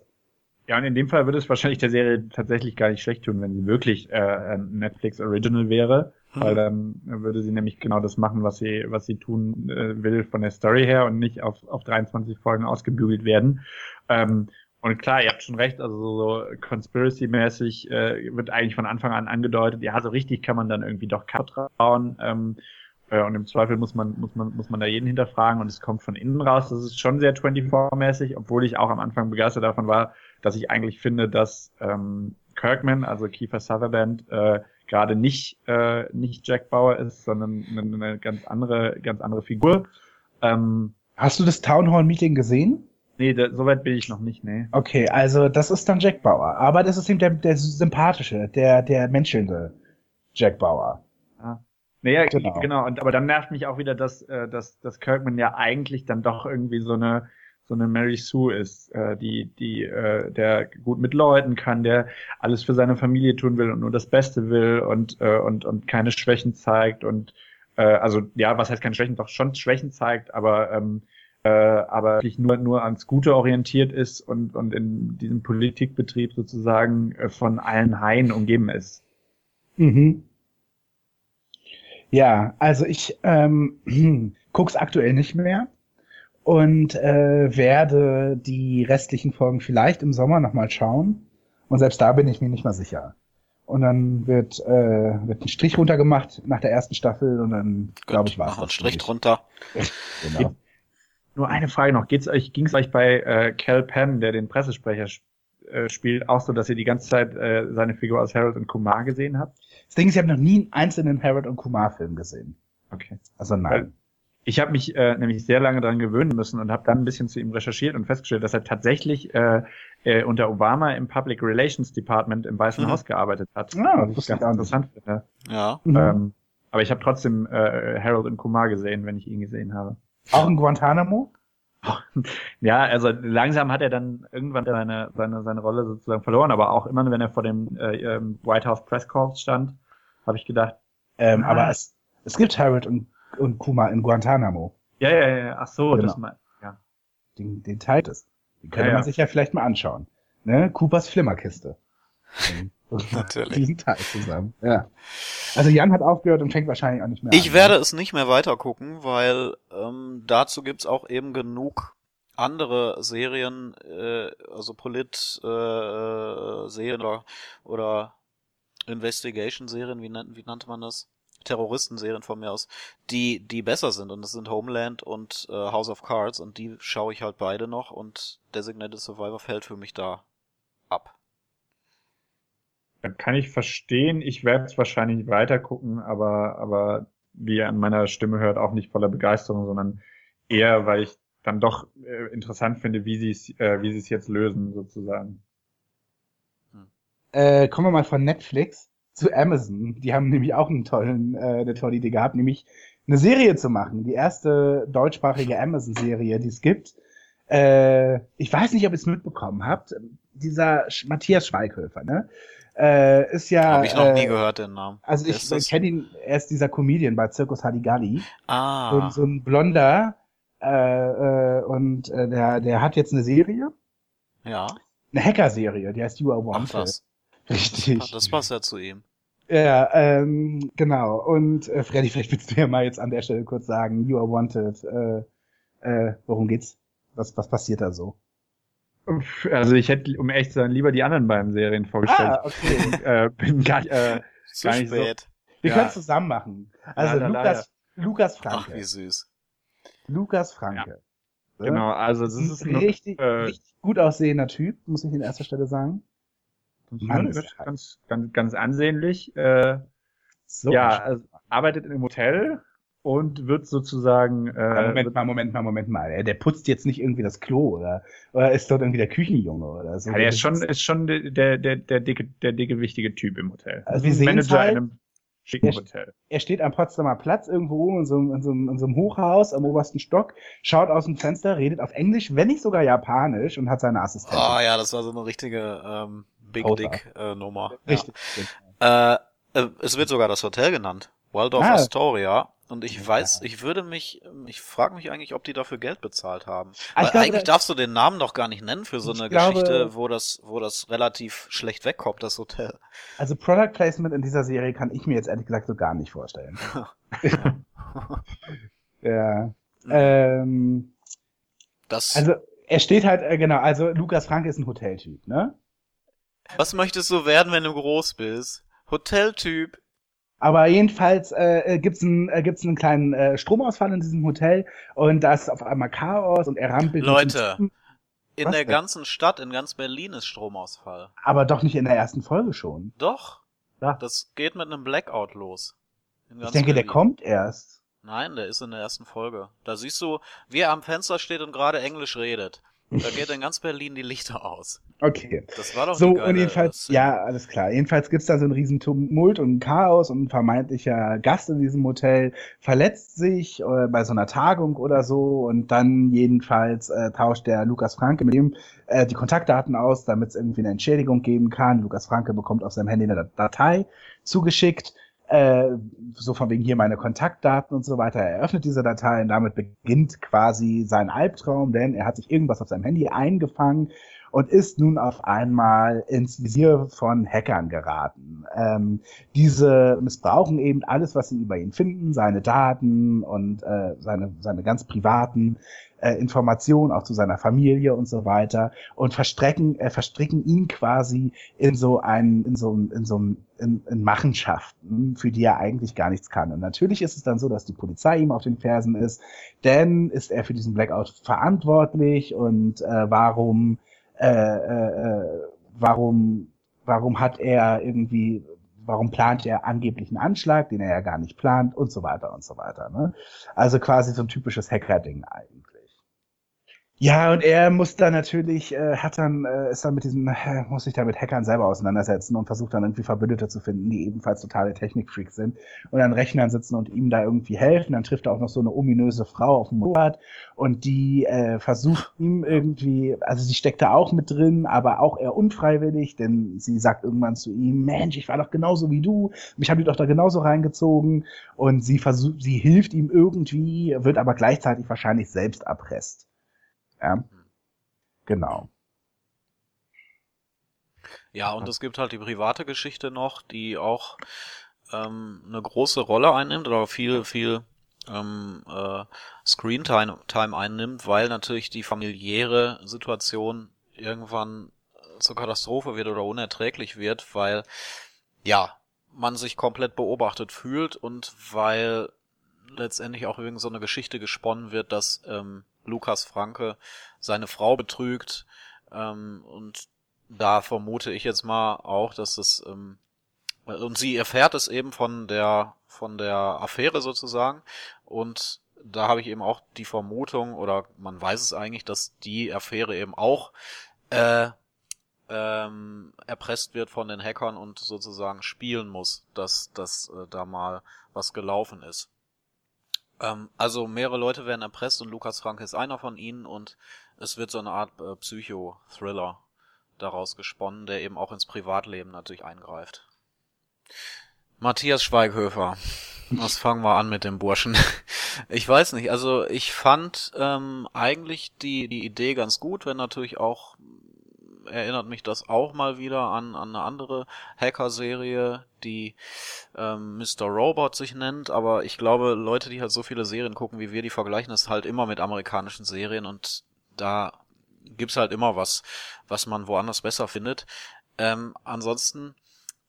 Ja, und in dem Fall würde es wahrscheinlich der Serie tatsächlich gar nicht schlecht tun, wenn sie wirklich äh, ein Netflix Original wäre, hm. weil dann würde sie nämlich genau das machen, was sie was sie tun äh, will von der Story her und nicht auf auf 23 Folgen ausgebügelt werden. Ähm, und klar, ihr habt schon recht, also so conspiracy-mäßig äh, wird eigentlich von Anfang an angedeutet, ja, so richtig kann man dann irgendwie doch trauen. Ähm, äh, und im Zweifel muss man, muss man, muss man da jeden hinterfragen und es kommt von innen raus. Das ist schon sehr 24-mäßig, obwohl ich auch am Anfang begeistert davon war, dass ich eigentlich finde, dass ähm, Kirkman, also Kiefer Sutherland, äh, gerade nicht, äh, nicht Jack Bauer ist, sondern eine, eine ganz andere, ganz andere Figur. Ähm, Hast du das Town Hall Meeting gesehen? Nee, da, so weit bin ich noch nicht, nee. Okay, also das ist dann Jack Bauer. Aber das ist eben der, der sympathische, der, der menschelnde Jack Bauer. Naja, genau. genau. Und, aber dann nervt mich auch wieder, dass, äh, dass, dass Kirkman ja eigentlich dann doch irgendwie so eine so eine Mary Sue ist, äh, die, die, äh, der gut mit Leuten kann, der alles für seine Familie tun will und nur das Beste will und, äh, und, und keine Schwächen zeigt und äh, also ja, was heißt keine Schwächen, doch schon Schwächen zeigt, aber ähm, äh, aber wirklich nur nur ans Gute orientiert ist und und in diesem Politikbetrieb sozusagen äh, von allen Haien umgeben ist. Mhm. Ja, also ich ähm, guck's aktuell nicht mehr und äh, werde die restlichen Folgen vielleicht im Sommer nochmal schauen. Und selbst da bin ich mir nicht mal sicher. Und dann wird, äh, wird ein Strich runtergemacht nach der ersten Staffel und dann glaube ich war's. Machen Strich drunter. genau. Nur eine Frage noch. Geht's euch, ging's euch bei äh, Cal Penn, der den Pressesprecher sp äh, spielt, auch so, dass ihr die ganze Zeit äh, seine Figur aus Harold und Kumar gesehen habt? Das Ding ist, ich habe noch nie einen einzelnen Harold und Kumar-Film gesehen. Okay. Also nein. Ich habe mich äh, nämlich sehr lange daran gewöhnen müssen und habe dann ein bisschen zu ihm recherchiert und festgestellt, dass er tatsächlich äh, äh, unter Obama im Public Relations Department im Weißen mhm. Haus gearbeitet hat. Ja, das ich ganz interessant finde. Ja. Mhm. Ähm, aber ich habe trotzdem äh, Harold und Kumar gesehen, wenn ich ihn gesehen habe. Auch in Guantanamo? Ja, also langsam hat er dann irgendwann seine, seine, seine Rolle sozusagen verloren, aber auch immer, wenn er vor dem äh, White House Press Corps stand, habe ich gedacht. Ähm, ah. Aber es, es gibt Harold und, und Kuma in Guantanamo. Ja, ja, ja, ach so, genau. das mal, ja. Den, den teilt es. Den könnte ja, man ja. sich ja vielleicht mal anschauen. Ne? Coopers Flimmerkiste. Natürlich. Diesen Teil zusammen. Ja. Also Jan hat aufgehört und fängt wahrscheinlich auch nicht mehr Ich an, werde ne? es nicht mehr weiter gucken, weil ähm, dazu gibt's auch eben genug andere Serien, äh, also Polit-Serien äh, oder, oder Investigation-Serien, wie, wie nannte man das? Terroristenserien von mir aus, die, die besser sind. Und das sind Homeland und äh, House of Cards und die schaue ich halt beide noch und Designated Survivor fällt für mich da ab. Kann ich verstehen. Ich werde es wahrscheinlich weiter gucken, aber, aber wie ihr an meiner Stimme hört, auch nicht voller Begeisterung, sondern eher, weil ich dann doch äh, interessant finde, wie sie es äh, wie sie es jetzt lösen sozusagen. Äh, kommen wir mal von Netflix zu Amazon. Die haben nämlich auch einen tollen, äh, eine tolle Idee gehabt, nämlich eine Serie zu machen. Die erste deutschsprachige Amazon-Serie, die es gibt. Äh, ich weiß nicht, ob ihr es mitbekommen habt. Dieser Sch Matthias Schweighöfer, ne? Äh, ist ja. Habe ich noch äh, nie gehört, den Namen. Also ich kenne ihn, er ist dieser Comedian bei Circus Hadigalli. Ah, So, so ein blonder. Äh, äh, und äh, der, der hat jetzt eine Serie, ja. eine Hacker-Serie, die heißt You Are Ach, Wanted. das. Richtig. Das passt ja zu ihm. Ja, ähm, genau. Und äh, Freddy, vielleicht willst du ja mal jetzt an der Stelle kurz sagen, You Are Wanted, äh, äh, worum geht's? Was, was passiert da so? Also ich hätte, um echt zu sein, lieber die anderen beiden Serien vorgestellt. Ah, okay. Ich, äh, bin gar nicht, äh, Zu Gar nicht so. spät. Wir Ja. können es zusammen machen. Also Leider, Lukas, Lukas Ach, Franke. wie süß. Lukas Franke. Ja. genau, also das Das ist ein richtig, äh, richtig gut aussehender Typ, muss ich an erster Stelle sagen. Mann, ist ganz, ganz, ganz, ganz ansehnlich. Äh, So ja, also, arbeitet in einem Hotel und wird sozusagen äh, Moment mal, Moment mal, Moment mal. Der- Der putzt jetzt nicht irgendwie das Klo oder, oder ist dort irgendwie der Küchenjunge oder so. ja, der ist schon, ist schon der, der, der, der dicke, der dicke, wichtige Typ im Hotel. Also wir sehen's Manager halt. in einem schicken Er- Hotel. Er steht am Potsdamer Platz irgendwo in so, einem- in, so, einem- in so einem Hochhaus am obersten Stock, schaut aus dem Fenster, redet auf Englisch, wenn nicht sogar Japanisch und hat seine Assistentin. Ah ja, das war so eine richtige ähm, Big Poser. Dick äh, Nummer. Richtig. Ja. Äh, äh, es wird sogar das Hotel genannt. Waldorf Ah. Astoria. Und ich weiß, ich würde mich, ähm, ich frage mich eigentlich, ob die dafür Geld bezahlt haben. Weil glaube, eigentlich da- darfst du den Namen doch gar nicht nennen für so eine glaube- Geschichte, wo das, wo das relativ schlecht wegkommt, das Hotel. Also Product Placement in dieser Serie kann ich mir jetzt ehrlich gesagt so gar nicht vorstellen. ja. Ähm, Das, also er steht halt, äh, genau, also Lukas Frank ist ein Hoteltyp, ne? was möchtest du werden, wenn du groß bist? Hoteltyp. Aber jedenfalls äh, äh, gibt's einen, äh, gibt's einen kleinen äh, Stromausfall in diesem Hotel und da ist auf einmal Chaos und er rampelt. Leute. In Was der denn? ganzen Stadt, in ganz Berlin ist Stromausfall. Aber doch nicht in der ersten Folge schon. Doch. Ja. Das geht mit einem Blackout los. Ich denke, der Berlin. kommt erst. Nein, der ist in der ersten Folge. Da siehst du, wie er am Fenster steht und gerade Englisch redet. Da geht in ganz Berlin die Lichter aus. Okay. Das war doch So, und jedenfalls, Szene. ja, alles klar. Jedenfalls gibt's da so einen riesen Tumult und ein Chaos und ein vermeintlicher Gast in diesem Hotel verletzt sich äh, bei so einer Tagung oder so und dann jedenfalls äh, tauscht der Lukas Franke mit ihm äh, die Kontaktdaten aus, damit es irgendwie eine Entschädigung geben kann. Lukas Franke bekommt auf seinem Handy eine Datei zugeschickt, äh, so von wegen hier meine Kontaktdaten und so weiter. Er öffnet diese Datei und damit beginnt quasi sein Albtraum, denn er hat sich irgendwas auf seinem Handy eingefangen und ist nun auf einmal ins Visier von Hackern geraten. Ähm, diese missbrauchen eben alles, was sie über ihn finden, seine Daten und äh, seine, seine ganz privaten äh, Informationen, auch zu seiner Familie und so weiter, und verstrecken, äh, verstricken ihn quasi in so ein, in so, ein- in so ein, in, in Machenschaften, für die er eigentlich gar nichts kann. Und natürlich ist es dann so, dass die Polizei ihm auf den Fersen ist, denn ist er für diesen Blackout verantwortlich und äh, warum äh, äh, äh, warum, warum hat er irgendwie, warum plant er angeblich einen Anschlag, den er ja gar nicht plant und so weiter und so weiter. Ne? Also quasi so ein typisches Hacker-Ding eigentlich. Ja, und er muss dann natürlich, äh, hat dann, äh, ist dann mit diesem, äh, muss sich da mit Hackern selber auseinandersetzen und versucht dann irgendwie Verbündete zu finden, die ebenfalls totale Technikfreaks sind und an Rechnern sitzen und ihm da irgendwie helfen. Dann trifft er auch noch so eine ominöse Frau auf dem Motorrad und die äh, versucht ihm irgendwie, also sie steckt da auch mit drin, aber auch eher unfreiwillig, denn sie sagt irgendwann zu ihm, Mensch, ich war doch genauso wie du, mich haben die doch da genauso reingezogen und sie versucht, sie hilft ihm irgendwie, wird aber gleichzeitig wahrscheinlich selbst erpresst. Ja. Genau. Ja, und es gibt halt die private Geschichte noch, die auch ähm, eine große Rolle einnimmt oder viel, viel ähm, äh, Screentime Time einnimmt, weil natürlich die familiäre Situation irgendwann zur Katastrophe wird oder unerträglich wird, weil ja, man sich komplett beobachtet fühlt und weil letztendlich auch irgend so eine Geschichte gesponnen wird, dass ähm, Lukas Franke seine Frau betrügt ähm, und da vermute ich jetzt mal auch, dass es ähm, und sie erfährt es eben von der von der Affäre sozusagen und da habe ich eben auch die Vermutung, oder man weiß es eigentlich, dass die Affäre eben auch äh, ähm, erpresst wird von den Hackern und sozusagen spielen muss, dass, dass äh, da mal was gelaufen ist. Ähm, also mehrere Leute werden erpresst und Lukas Frank ist einer von ihnen und es wird so eine Art äh, Psycho-Thriller daraus gesponnen, der eben auch ins Privatleben natürlich eingreift. Matthias Schweighöfer. Was fangen wir an mit dem Burschen? Ich weiß nicht, also ich fand ähm, eigentlich die, die Idee ganz gut, wenn natürlich auch erinnert mich das auch mal wieder an, an eine andere Hacker-Serie, die ähm, Mr. Robot sich nennt, aber ich glaube, Leute, die halt so viele Serien gucken wie wir, die vergleichen das halt immer mit amerikanischen Serien und da gibt's halt immer was, was man woanders besser findet. Ähm, ansonsten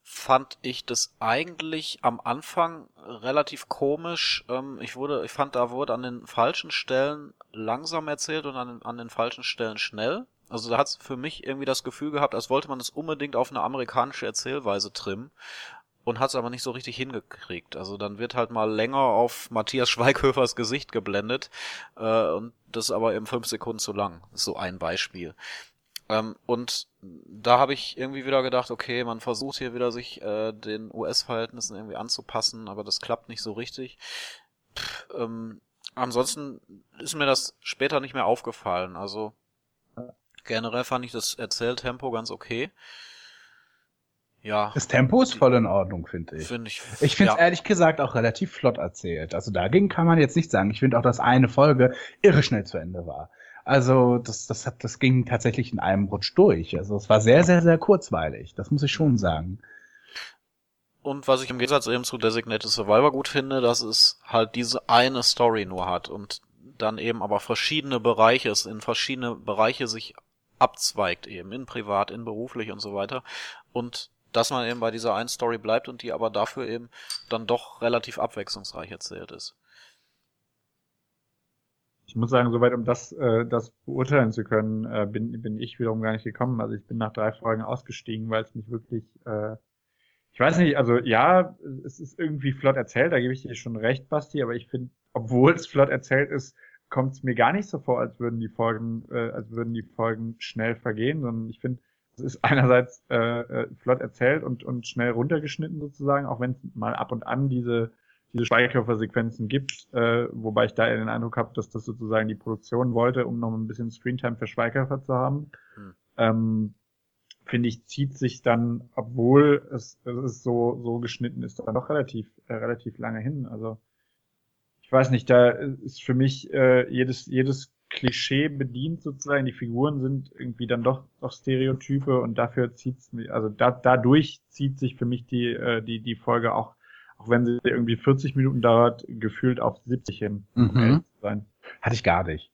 fand ich das eigentlich am Anfang relativ komisch. Ähm, ich wurde, ich fand, da wurde an den falschen Stellen langsam erzählt und an, an den falschen Stellen schnell. Also da hat es für mich irgendwie das Gefühl gehabt, als wollte man es unbedingt auf eine amerikanische Erzählweise trimmen und hat es aber nicht so richtig hingekriegt. Also dann wird halt mal länger auf Matthias Schweighöfers Gesicht geblendet äh, und das ist aber eben fünf Sekunden zu lang. So ein Beispiel. Ähm, und da habe ich irgendwie wieder gedacht, okay, man versucht hier wieder sich äh, den US-Verhältnissen irgendwie anzupassen, aber das klappt nicht so richtig. Pff, ähm, ansonsten ist mir das später nicht mehr aufgefallen. Also generell fand ich das Erzähltempo ganz okay. Ja. Das Tempo ist voll in Ordnung, finde ich. Finde ich. Ich finde es ja. ehrlich gesagt auch relativ flott erzählt. Also dagegen kann man jetzt nicht sagen. Ich finde auch, dass eine Folge irre schnell zu Ende war. Also das, das, hat, das ging tatsächlich in einem Rutsch durch. Also es war sehr, sehr, sehr kurzweilig. Das muss ich schon sagen. Und was ich im Gegensatz eben zu Designated Survivor gut finde, dass es halt diese eine Story nur hat und dann eben aber verschiedene Bereiche, es in verschiedene Bereiche sich abzweigt eben, in privat, in beruflich und so weiter. Und dass man eben bei dieser einen Story bleibt und die aber dafür eben dann doch relativ abwechslungsreich erzählt ist. Ich muss sagen, soweit um das, äh, das beurteilen zu können, äh, bin, bin ich wiederum gar nicht gekommen. Also ich bin nach drei Folgen ausgestiegen, weil es mich wirklich, äh, ich weiß nicht, also ja, es ist irgendwie flott erzählt, da gebe ich dir schon recht, Basti, aber ich finde, obwohl es flott erzählt ist, kommt es mir gar nicht so vor, als würden die Folgen, äh, als würden die Folgen schnell vergehen, sondern ich finde, es ist einerseits äh, äh, flott erzählt und, und schnell runtergeschnitten sozusagen, auch wenn es mal ab und an diese diese Schweighöfer-Sequenzen gibt, äh, wobei ich da eher den Eindruck habe, dass das sozusagen die Produktion wollte, um noch ein bisschen Screentime für Schweighöfer zu haben. Hm. Ähm, finde ich, zieht sich dann, obwohl es, es ist so, so geschnitten ist, dann doch relativ, äh, relativ lange hin. Also ich weiß nicht, da ist für mich äh, jedes, jedes Klischee bedient sozusagen. Die Figuren sind irgendwie dann doch, doch Stereotype und dafür zieht's mich, also da, dadurch zieht sich für mich die, äh, die, die Folge auch auch wenn sie irgendwie 40 Minuten dauert, gefühlt auf 70 hin. Mhm. Sein. Hatte ich gar nicht.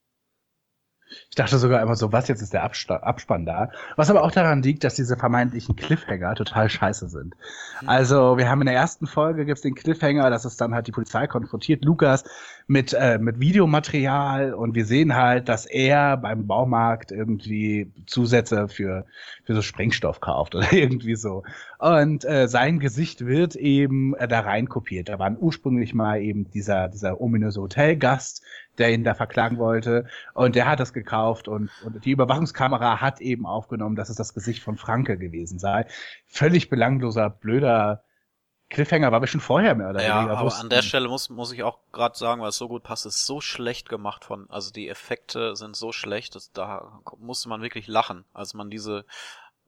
Ich dachte sogar immer so, was jetzt ist der Absta Abspann da? Was aber auch daran liegt, dass diese vermeintlichen Cliffhanger total scheiße sind. Mhm. Also wir haben in der ersten Folge gibt's den Cliffhanger, dass es dann halt die Polizei konfrontiert Lukas mit äh, mit Videomaterial und wir sehen halt, dass er beim Baumarkt irgendwie Zusätze für für so Sprengstoff kauft oder irgendwie so. Und äh, sein Gesicht wird eben äh, da rein kopiert. Da waren ursprünglich mal eben dieser dieser ominöse Hotelgast, der ihn da verklagen wollte. Und der hat das gekauft und, und die Überwachungskamera hat eben aufgenommen, dass es das Gesicht von Franke gewesen sei. Völlig belangloser, blöder Cliffhanger war wir schon vorher mehr oder ja, weniger. aber wussten. an der Stelle muss, muss ich auch gerade sagen, weil es so gut passt, ist so schlecht gemacht von, also die Effekte sind so schlecht, dass da musste man wirklich lachen, als man diese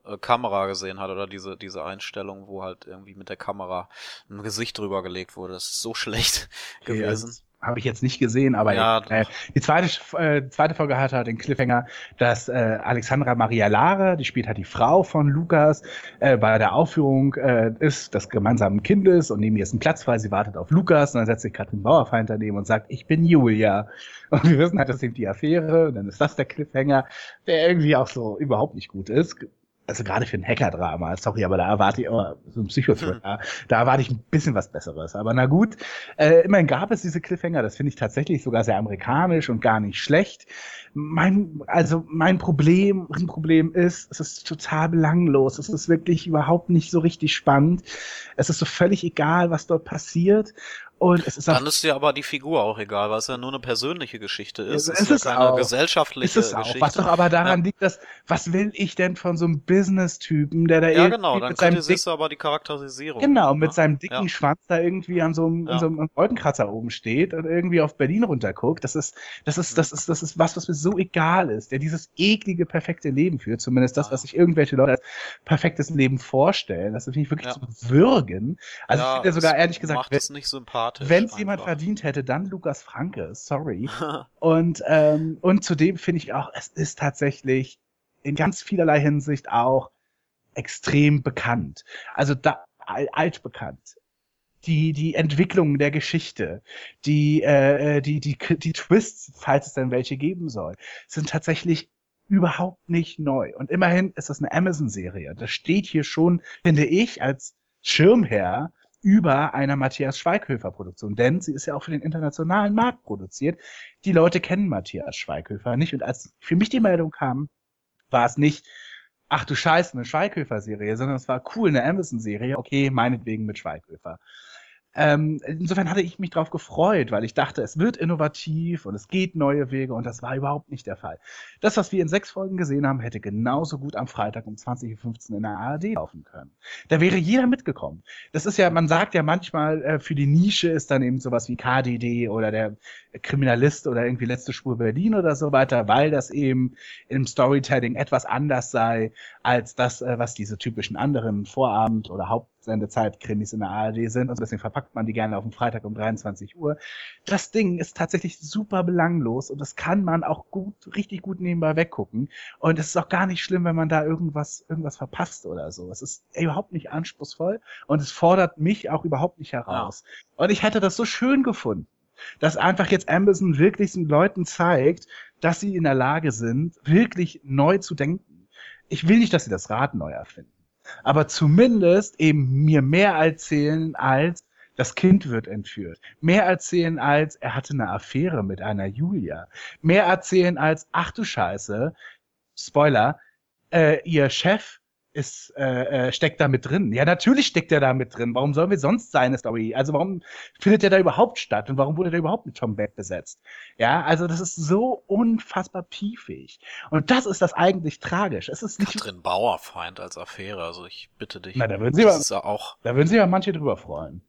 äh, Kamera gesehen hat oder diese, diese Einstellung, wo halt irgendwie mit der Kamera ein Gesicht drüber gelegt wurde. Das ist so schlecht okay, gewesen. Also habe ich jetzt nicht gesehen, aber ja, äh, die zweite, äh, zweite Folge hatte halt den Cliffhanger, dass äh, Alexandra Maria Lara, die spielt halt die Frau von Lukas, äh, bei der Aufführung äh, ist des gemeinsamen Kindes und neben ihr ist ein Platz frei, sie wartet auf Lukas und dann setzt sich Katrin Bauerfeind daneben und sagt, ich bin Julia. Und wir wissen halt, das ist eben die Affäre und dann ist das der Cliffhanger, der irgendwie auch so überhaupt nicht gut ist also gerade für ein Hacker-Drama, sorry, aber da erwarte ich, oh, so ein Psychothriller, mhm. da erwarte ich ein bisschen was Besseres. Aber na gut, äh, immerhin gab es diese Cliffhanger, das finde ich tatsächlich sogar sehr amerikanisch und gar nicht schlecht. Mein, also mein Problem, ein Problem ist, es ist total belanglos, es ist wirklich überhaupt nicht so richtig spannend. Es ist so völlig egal, was dort passiert. Und es ist Dann ist dir aber die Figur auch egal, weil es ja nur eine persönliche Geschichte ist. Ja, es ist ist ja keine auch. gesellschaftliche ist es auch. Geschichte. Was doch aber daran Ja. liegt, dass, was will ich denn von so einem Business-Typen, der da Ja, irgendwie genau, dann mit seinem du aber die Charakterisierung. Genau, mit ne? seinem dicken Ja. Schwanz da irgendwie an so einem, Ja. an so einem Wolkenkratzer oben steht und irgendwie auf Berlin runterguckt. Das ist, das ist, das ist, das ist was, was mir so egal ist. Der dieses eklige, perfekte Leben führt. Zumindest das, was sich irgendwelche Leute als perfektes Leben vorstellen. Das finde ich wirklich zu würgen. Also ich Ja, finde sogar ehrlich gesagt, macht es nicht sympathisch. Wenn es jemand verdient hätte, dann Lukas Franke. Sorry. Und, ähm, und zudem finde ich auch, es ist tatsächlich in ganz vielerlei Hinsicht auch extrem bekannt. Also da al- altbekannt. Die, die Entwicklung der Geschichte, die, äh, die, die, die Twists, falls es denn welche geben soll, sind tatsächlich überhaupt nicht neu. Und immerhin ist das eine Amazon-Serie. Das steht hier schon, finde ich, als Schirmherr über einer Matthias Schweighöfer-Produktion. Denn sie ist ja auch für den internationalen Markt produziert. Die Leute kennen Matthias Schweighöfer nicht. Und als für mich die Meldung kam, war es nicht, ach du Scheiße, eine Schweighöfer-Serie, sondern es war cool, eine Amazon-Serie. Okay, meinetwegen mit Schweighöfer. Ähm, insofern hatte ich mich drauf gefreut, weil ich dachte, es wird innovativ und es geht neue Wege und das war überhaupt nicht der Fall. Das, was wir in sechs Folgen gesehen haben, hätte genauso gut am Freitag um 20.15 Uhr in der ARD laufen können. Da wäre jeder mitgekommen. Das ist ja, man sagt ja manchmal, äh, für die Nische ist dann eben sowas wie KDD oder der Kriminalist oder irgendwie letzte Spur Berlin oder so weiter, weil das eben im Storytelling etwas anders sei als das, äh, was diese typischen anderen Vorabend- oder Hauptsendezeit-Krimis in der ARD sind. Und deswegen verpackt man die gerne auf den Freitag um 23 Uhr. Das Ding ist tatsächlich super belanglos und das kann man auch gut, richtig gut nebenbei weggucken. Und es ist auch gar nicht schlimm, wenn man da irgendwas, irgendwas verpasst oder so. Es ist überhaupt nicht anspruchsvoll und es fordert mich auch überhaupt nicht heraus. Und ich hätte das so schön gefunden, dass einfach jetzt Amazon wirklich den Leuten zeigt, dass sie in der Lage sind, wirklich neu zu denken. Ich will nicht, dass sie das Rad neu erfinden, aber zumindest eben mir mehr erzählen als das Kind wird entführt. Mehr erzählen als er hatte eine Affäre mit einer Julia. Mehr erzählen als ach du Scheiße, Spoiler, äh, ihr Chef ist äh, äh, steckt da mit drin. Ja, natürlich steckt er da mit drin. Warum sollen wir sonst seine Story? Also warum findet der da überhaupt statt und warum wurde der überhaupt mit Tom Beck besetzt? Ja, also das ist so unfassbar piefig. Und das ist das eigentlich tragisch. Es ist nicht, Katrin Bauerfeind als Affäre, also ich bitte dich. Na, da würden Sie das aber- auch. da würden sich ja manche drüber freuen.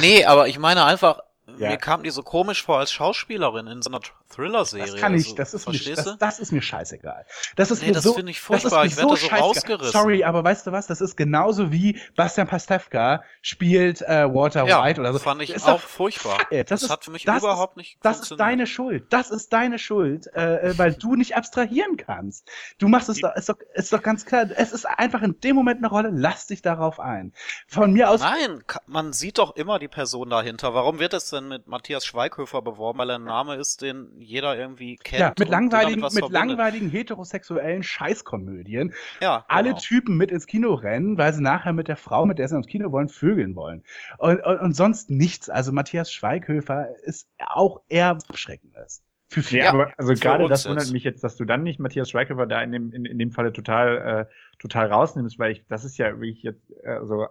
Nee, aber ich meine einfach, Ja. mir kam die so komisch vor als Schauspielerin in so einer Thriller-Serie. Das kann ich, also, das ist mir, das, das ist mir scheißegal. Das ist Nee, mir das so, finde ich das ist furchtbar. mir Ich werde so scheißegal. rausgerissen. Sorry, aber weißt du was? Das ist genauso wie Bastian Pastewka spielt äh, Walter ja, White oder so. fand ich Ist auch doch furchtbar. Das, Das ist- hat für mich das überhaupt nicht Das ist deine Schuld. Das ist deine Schuld, äh, äh, weil du nicht abstrahieren kannst. Du machst es doch, ist doch, ist doch ganz klar. Es ist einfach in dem Moment eine Rolle. Lass dich darauf ein. Von mir aus. Nein, man sieht doch immer die Person dahinter. Warum wird es denn mit Matthias Schweighöfer beworben? Weil er ein Name ist, den jeder irgendwie kennt. Ja, mit langweiligen, mit langweiligen heterosexuellen Scheißkomödien. Ja, alle. Typen mit ins Kino rennen, weil sie nachher mit der Frau, mit der sie ins Kino wollen, vögeln wollen. Und, und, und sonst nichts. Also Matthias Schweighöfer ist auch eher abschreckendes. Für viele. Ja, aber also gerade das wundert jetzt. mich jetzt, dass du dann nicht Matthias Schweighöfer da in dem, in, in dem Falle total, äh, total rausnimmst, weil ich, das ist ja wirklich jetzt, also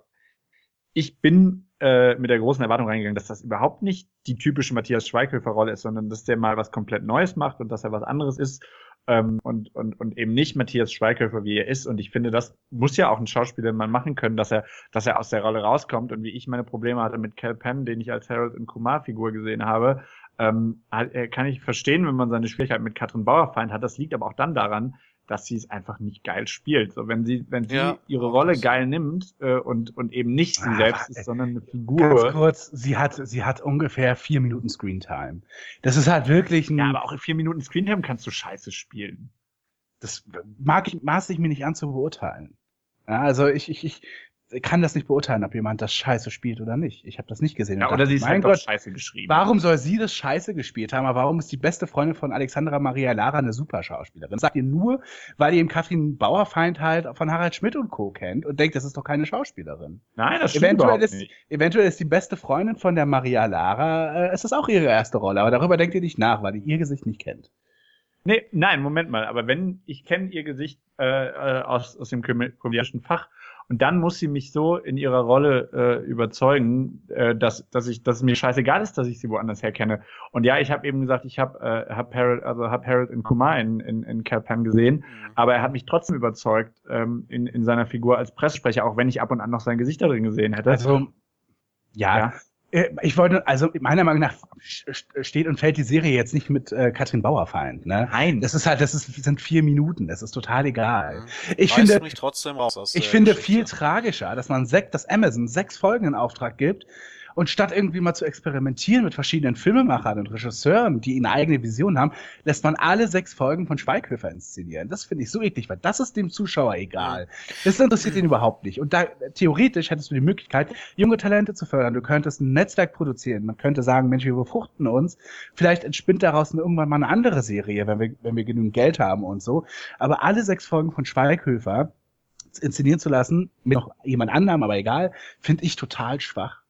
ich bin äh, mit der großen Erwartung reingegangen, dass das überhaupt nicht die typische Matthias Schweighöfer-Rolle ist, sondern dass der mal was komplett Neues macht und dass er was anderes ist ähm, und, und, und eben nicht Matthias Schweighöfer, wie er ist. Und ich finde, das muss ja auch ein Schauspieler mal machen können, dass er, dass er aus der Rolle rauskommt. Und wie ich meine Probleme hatte mit Cal Penn, den ich als Harold und Kumar-Figur gesehen habe, ähm, äh, kann ich verstehen, wenn man seine Schwierigkeit mit Katrin Bauerfeind hat. Das liegt aber auch dann daran, dass sie es einfach nicht geil spielt. So, wenn sie, wenn sie Ja, ihre auch Rolle geil nimmt äh, und und eben nicht sie Ah, selbst äh, ist, sondern eine Ganz Figur. kurz, sie hat, sie hat ungefähr vier Minuten Screentime. Das ist halt wirklich ein, Ja, aber auch in vier Minuten Screentime kannst du Scheiße spielen. das mag ich, maß ich mir nicht an zu beurteilen. Ja, also ich, ich, ich kann das nicht beurteilen, ob jemand das scheiße spielt oder nicht. Ich habe das nicht gesehen. Ja, oder dachte, sie ist mein Gott, Scheiße geschrieben. Warum soll sie das scheiße gespielt haben? Aber warum ist die beste Freundin von Alexandra Maria Lara eine super Schauspielerin? Das sagt ihr nur, weil ihr eben Katrin Bauerfeind halt von Harald Schmidt und Co. kennt und denkt, das ist doch keine Schauspielerin. Nein, das stimmt Eventuell ist, nicht. eventuell ist die beste Freundin von der Maria Lara, äh, es ist auch ihre erste Rolle, aber darüber denkt ihr nicht nach, weil ihr ihr Gesicht nicht kennt. Nee, nein, Moment mal. Aber wenn ich kenne ihr Gesicht äh, äh, aus aus dem komö- komödiantischen Fach Und dann muss sie mich so in ihrer Rolle äh, überzeugen, äh, dass, dass ich, dass es mir scheißegal ist, dass ich sie woanders herkenne. Und ja, ich habe eben gesagt, ich habe äh, hab Harold, also hab Harold in Kumar in, in, in Calpan gesehen, mhm. aber er hat mich trotzdem überzeugt ähm, in, in seiner Figur als Pressesprecher, auch wenn ich ab und an noch sein Gesicht darin gesehen hätte. Also ja, ja. Äh, ich wollte, also meiner Meinung nach steht und fällt die Serie jetzt nicht mit äh, Katrin Bauerfeind. Ne? Nein. Das ist halt, das ist, sind vier Minuten, das ist total egal. Mhm. Ich Weißt finde, ich finde viel tragischer, dass man sechs, dass Amazon sechs Folgen in Auftrag gibt und statt irgendwie mal zu experimentieren mit verschiedenen Filmemachern und Regisseuren, die eine eigene Vision haben, lässt man alle sechs Folgen von Schweighöfer inszenieren. Das finde ich so eklig, weil das ist dem Zuschauer egal. Das interessiert ihn überhaupt nicht. Und da theoretisch hättest du die Möglichkeit, junge Talente zu fördern. Du könntest ein Netzwerk produzieren. Man könnte sagen, Mensch, wir befruchten uns. Vielleicht entspinnt daraus irgendwann mal eine andere Serie, wenn wir, wenn wir genügend Geld haben und so. Aber alle sechs Folgen von Schweighöfer inszenieren zu lassen, mit noch jemand anderem, aber egal, finde ich total schwach.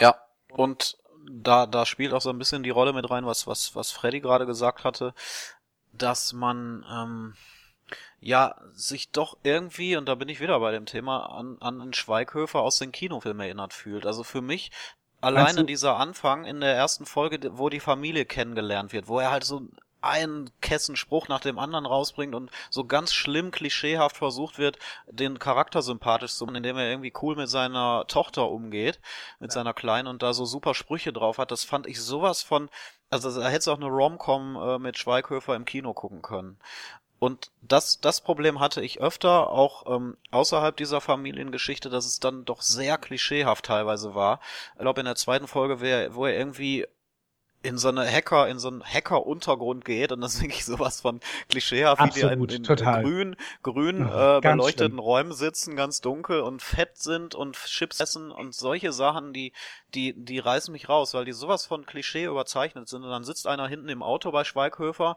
Ja, und da, da spielt auch so ein bisschen die Rolle mit rein, was, was, was Freddy gerade gesagt hatte, dass man, ähm, ja, sich doch irgendwie, und da bin ich wieder bei dem Thema, an, an einen Schweighöfer aus den Kinofilmen erinnert fühlt. Also für mich alleine dieser Anfang in der ersten Folge, wo die Familie kennengelernt wird, wo er halt so einen Kessenspruch nach dem anderen rausbringt und so ganz schlimm klischeehaft versucht wird, den Charakter sympathisch zu machen, indem er irgendwie cool mit seiner Tochter umgeht, mit ja. seiner Kleinen und da so super Sprüche drauf hat. Das fand ich sowas von, also da hätte es auch eine Rom-Com äh, mit Schweighöfer im Kino gucken können. Und das, das Problem hatte ich öfter, auch ähm, außerhalb dieser Familiengeschichte, dass es dann doch sehr klischeehaft teilweise war. Ich glaube, in der zweiten Folge, wo er irgendwie in so eine Hacker, in so einen Hacker-Untergrund geht und das ist wirklich sowas von klischeehaft, wie die in, in grün, grün äh, beleuchteten schlimm. Räumen sitzen, ganz dunkel und fett sind und Chips essen und solche Sachen, die, die, die reißen mich raus, weil die sowas von Klischee überzeichnet sind und dann sitzt einer hinten im Auto bei Schweighöfer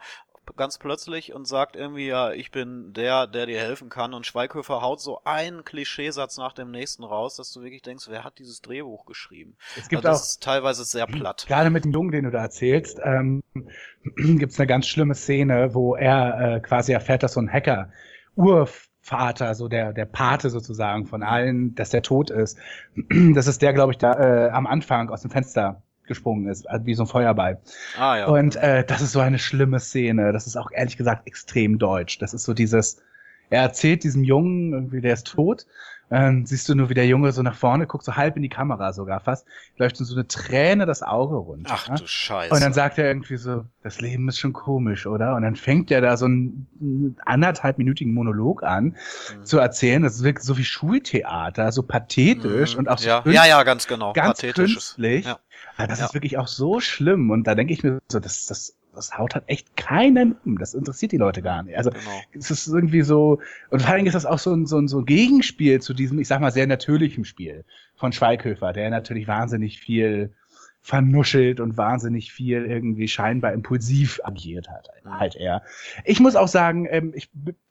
ganz plötzlich und sagt irgendwie, ja, ich bin der, der dir helfen kann. Und Schweighöfer haut so einen Klischeesatz nach dem nächsten raus, dass du wirklich denkst, wer hat dieses Drehbuch geschrieben? Es gibt also das auch, ist teilweise sehr platt. Gerade mit dem Jungen, den du da erzählst, ähm, gibt es eine ganz schlimme Szene, wo er äh, quasi erfährt, dass so ein Hacker Urvater, so der, der Pate sozusagen von allen, dass der tot ist. Das ist der, glaube ich, da äh, am Anfang aus dem Fenster gesprungen ist, wie so ein Feuerball. Ah, ja. Und äh, das ist so eine schlimme Szene. Das ist auch ehrlich gesagt extrem deutsch. Das ist so dieses, er erzählt diesem Jungen, irgendwie der ist tot ähm, siehst du nur, wie der Junge so nach vorne guckt, so halb in die Kamera sogar fast, läuft so eine Träne das Auge runter. Ach du Scheiße. Und dann sagt er irgendwie so, das Leben ist schon komisch, oder? Und dann fängt er da so einen anderthalbminütigen Monolog an mhm. zu erzählen. Das wirkt so wie Schultheater, so pathetisch mhm. und auch so ja. ja, ja, ganz genau. Ganz künstlich. Ja. Das ja. ist wirklich auch so schlimm. Und da denke ich mir so, das, das das haut halt echt keinen um. Das interessiert die Leute gar nicht. Also genau. es ist irgendwie so, und vor allem ist das auch so ein, so, ein, so ein Gegenspiel zu diesem, ich sag mal, sehr natürlichen Spiel von Schweighöfer, der natürlich wahnsinnig viel vernuschelt und wahnsinnig viel irgendwie scheinbar impulsiv agiert hat, mhm. halt er. Ich muss auch sagen, ähm, ich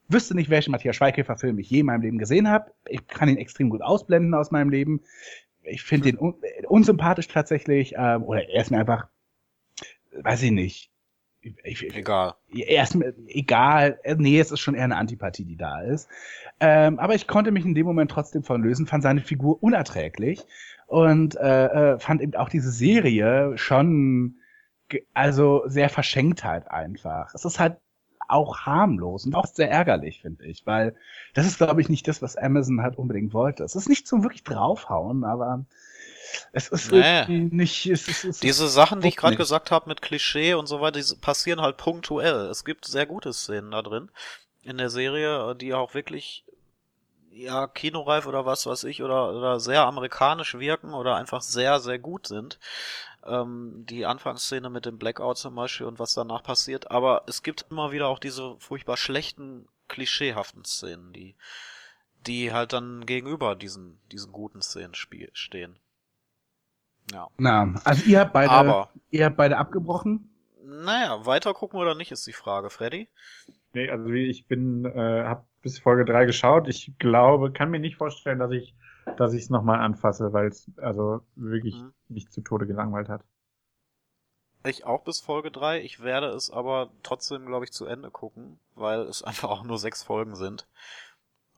wüsste nicht, welchen Matthias Schweighöfer-Film ich je in meinem Leben gesehen habe. Ich kann ihn extrem gut ausblenden aus meinem Leben. Ich finde ihn un unsympathisch tatsächlich, ähm, oder er ist mir einfach, weiß ich nicht, ich, egal. Erst, egal. Nee, es ist schon eher eine Antipathie, die da ist. Ähm, aber ich konnte mich in dem Moment trotzdem von lösen, fand seine Figur unerträglich und äh, äh, fand eben auch diese Serie schon also sehr verschenkt halt einfach. Es ist halt auch harmlos und auch sehr ärgerlich, finde ich, weil das ist, glaube ich, nicht das, was Amazon halt unbedingt wollte. Es ist nicht zum wirklich draufhauen, aber es ist nee. nicht. Es ist, es Diese Sachen, die ich gerade gesagt habe mit Klischee und so weiter, die passieren halt punktuell. Es gibt sehr gute Szenen da drin in der Serie, die auch wirklich ja kinoreif oder was weiß ich oder oder sehr amerikanisch wirken oder einfach sehr sehr gut sind. Ähm, die Anfangsszene mit dem Blackout zum Beispiel und was danach passiert. Aber es gibt immer wieder auch diese furchtbar schlechten klischeehaften Szenen, die die halt dann gegenüber diesen diesen guten Szenen stehen. Ja. Na, also ihr habt beide, Aber, ihr habt beide abgebrochen? Naja, weiter gucken oder nicht, ist die Frage, Freddy. Nee, also ich bin, äh, hab bis Folge 3 geschaut. Ich glaube, kann mir nicht vorstellen, dass ich dass ich es nochmal anfasse, weil es also wirklich mhm. mich zu Tode gelangweilt hat. Ich auch bis Folge 3. Ich werde es aber trotzdem, glaube ich, zu Ende gucken, weil es einfach auch nur sechs Folgen sind.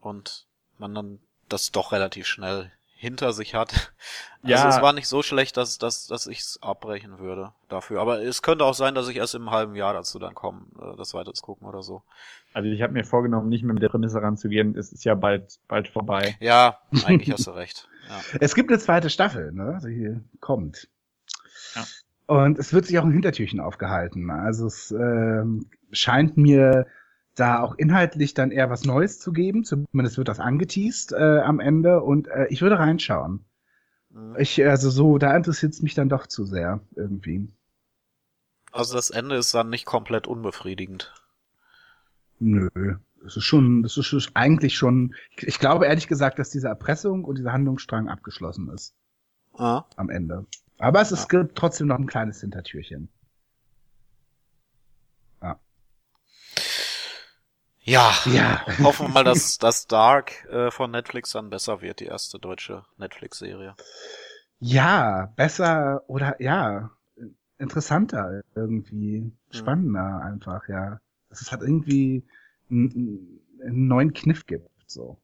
und man dann das doch relativ schnell hinter sich hat. Also Ja. es war nicht so schlecht, dass, dass, dass ich es abbrechen würde dafür. Aber es könnte auch sein, dass ich erst im halben Jahr dazu dann komme, äh, das weiter zu gucken oder so. Also ich habe mir vorgenommen, nicht mehr mit der Prämisse ranzugehen. Es ist ja bald, bald vorbei. Ja, eigentlich hast du recht. Ja. Es gibt eine zweite Staffel, ne? Die kommt. Ja. Und es wird sich auch ein Hintertürchen aufgehalten. Also es ähm, scheint mir da auch inhaltlich dann eher was Neues zu geben. Zumindest wird das angeteased äh, am Ende. Und äh, ich würde reinschauen. Mhm. Ich, also so, da interessiert es mich dann doch zu sehr irgendwie. Also das Ende ist dann nicht komplett unbefriedigend. Nö. Das ist schon, das ist eigentlich schon, ich, ich glaube ehrlich gesagt, dass diese Erpressung und dieser Handlungsstrang abgeschlossen ist Ah. am Ende. Aber es, es gibt trotzdem noch ein kleines Hintertürchen. Ja. Ja. Hoffen wir mal, dass das Dark äh, von Netflix dann besser wird, die erste deutsche Netflix-Serie. Ja, besser oder ja, interessanter irgendwie, spannender einfach, ja. Dass es halt irgendwie einen, einen neuen Kniff gibt, so.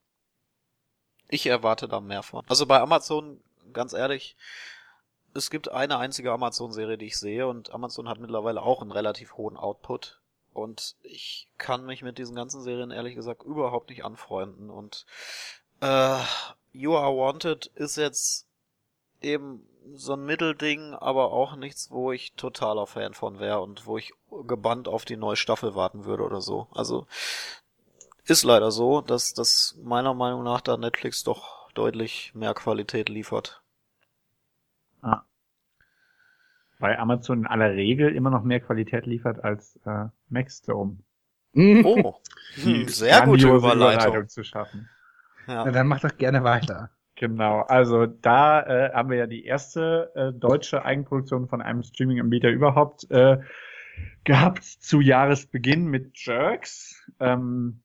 Ich erwarte da mehr von. Also bei Amazon, ganz ehrlich, es gibt eine einzige Amazon-Serie, die ich sehe und Amazon hat mittlerweile auch einen relativ hohen Output. Und ich kann mich mit diesen ganzen Serien ehrlich gesagt überhaupt nicht anfreunden. Und äh, You Are Wanted ist jetzt eben so ein Mittelding, aber auch nichts, wo ich totaler Fan von wäre und wo ich gebannt auf die neue Staffel warten würde oder so. Also ist leider so, dass das meiner Meinung nach da Netflix doch deutlich mehr Qualität liefert. Weil Amazon in aller Regel immer noch mehr Qualität liefert als äh, Maxdome. Oh, hm, sehr gute grandiose Überleitung. zu schaffen. Na, Ja. dann mach doch gerne weiter. Genau, also da äh, haben wir ja die erste äh, deutsche Eigenproduktion von einem Streaming-Anbieter überhaupt äh, gehabt zu Jahresbeginn mit Jerks. Ähm,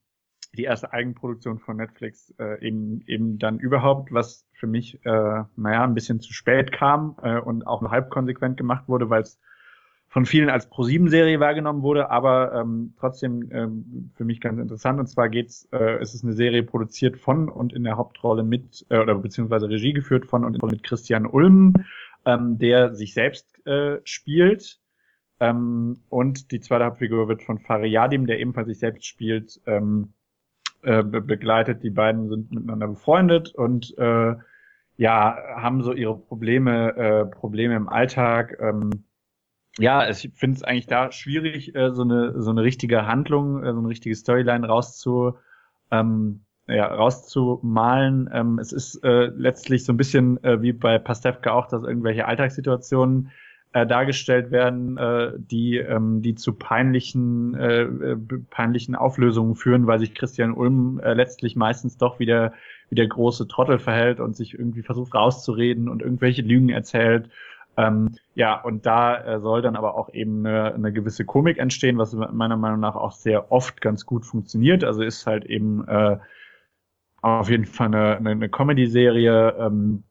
die erste Eigenproduktion von Netflix äh, eben eben dann überhaupt, was für mich äh, naja ein bisschen zu spät kam äh, und auch nur halb konsequent gemacht wurde, weil es von vielen als Pro-7-Serie wahrgenommen wurde, aber ähm, trotzdem ähm, für mich ganz interessant. Und zwar geht's, äh, es ist eine Serie produziert von und in der Hauptrolle mit, äh, oder beziehungsweise Regie geführt von und mit Christian Ulm, ähm, der sich selbst äh, spielt. Ähm, und die zweite Hauptfigur wird von Fariadim, der ebenfalls sich selbst spielt, ähm, äh, be begleitet. Die beiden sind miteinander befreundet und äh, ja, haben so ihre Probleme, äh, Probleme im Alltag. Ähm, ja, ich finde es eigentlich da schwierig, äh, so eine so eine richtige Handlung, äh, so eine richtige Storyline rauszu ähm, ja, rauszumalen. Ähm, es ist äh, letztlich so ein bisschen äh, wie bei Pastewka auch, dass irgendwelche Alltagssituationen äh, dargestellt werden, äh, die ähm, die zu peinlichen äh, äh, peinlichen Auflösungen führen, weil sich Christian Ulm äh, letztlich meistens doch wieder wie der große Trottel verhält und sich irgendwie versucht rauszureden und irgendwelche Lügen erzählt. Ähm, ja, und da äh, soll dann aber auch eben eine, eine gewisse Komik entstehen, was meiner Meinung nach auch sehr oft ganz gut funktioniert. Also ist halt eben äh, auf jeden Fall eine, eine, eine Comedy-Serie, ähm,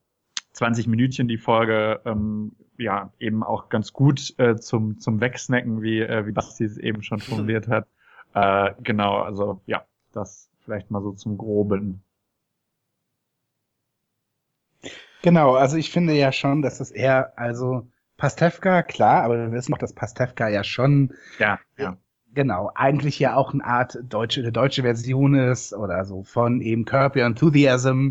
20 Minütchen die Folge, ähm, ja, eben auch ganz gut äh, zum, zum Wegsnacken, wie, äh, wie Basti es eben schon formuliert hat. Äh, genau, also ja, das vielleicht mal so zum Groben. Genau, also ich finde ja schon, dass das eher, also Pastewka, klar, aber wir wissen auch, dass Pastewka ja schon, Ja, ja. genau, eigentlich ja auch eine Art deutsche, eine deutsche Version ist oder so von eben Curb Your Enthusiasm,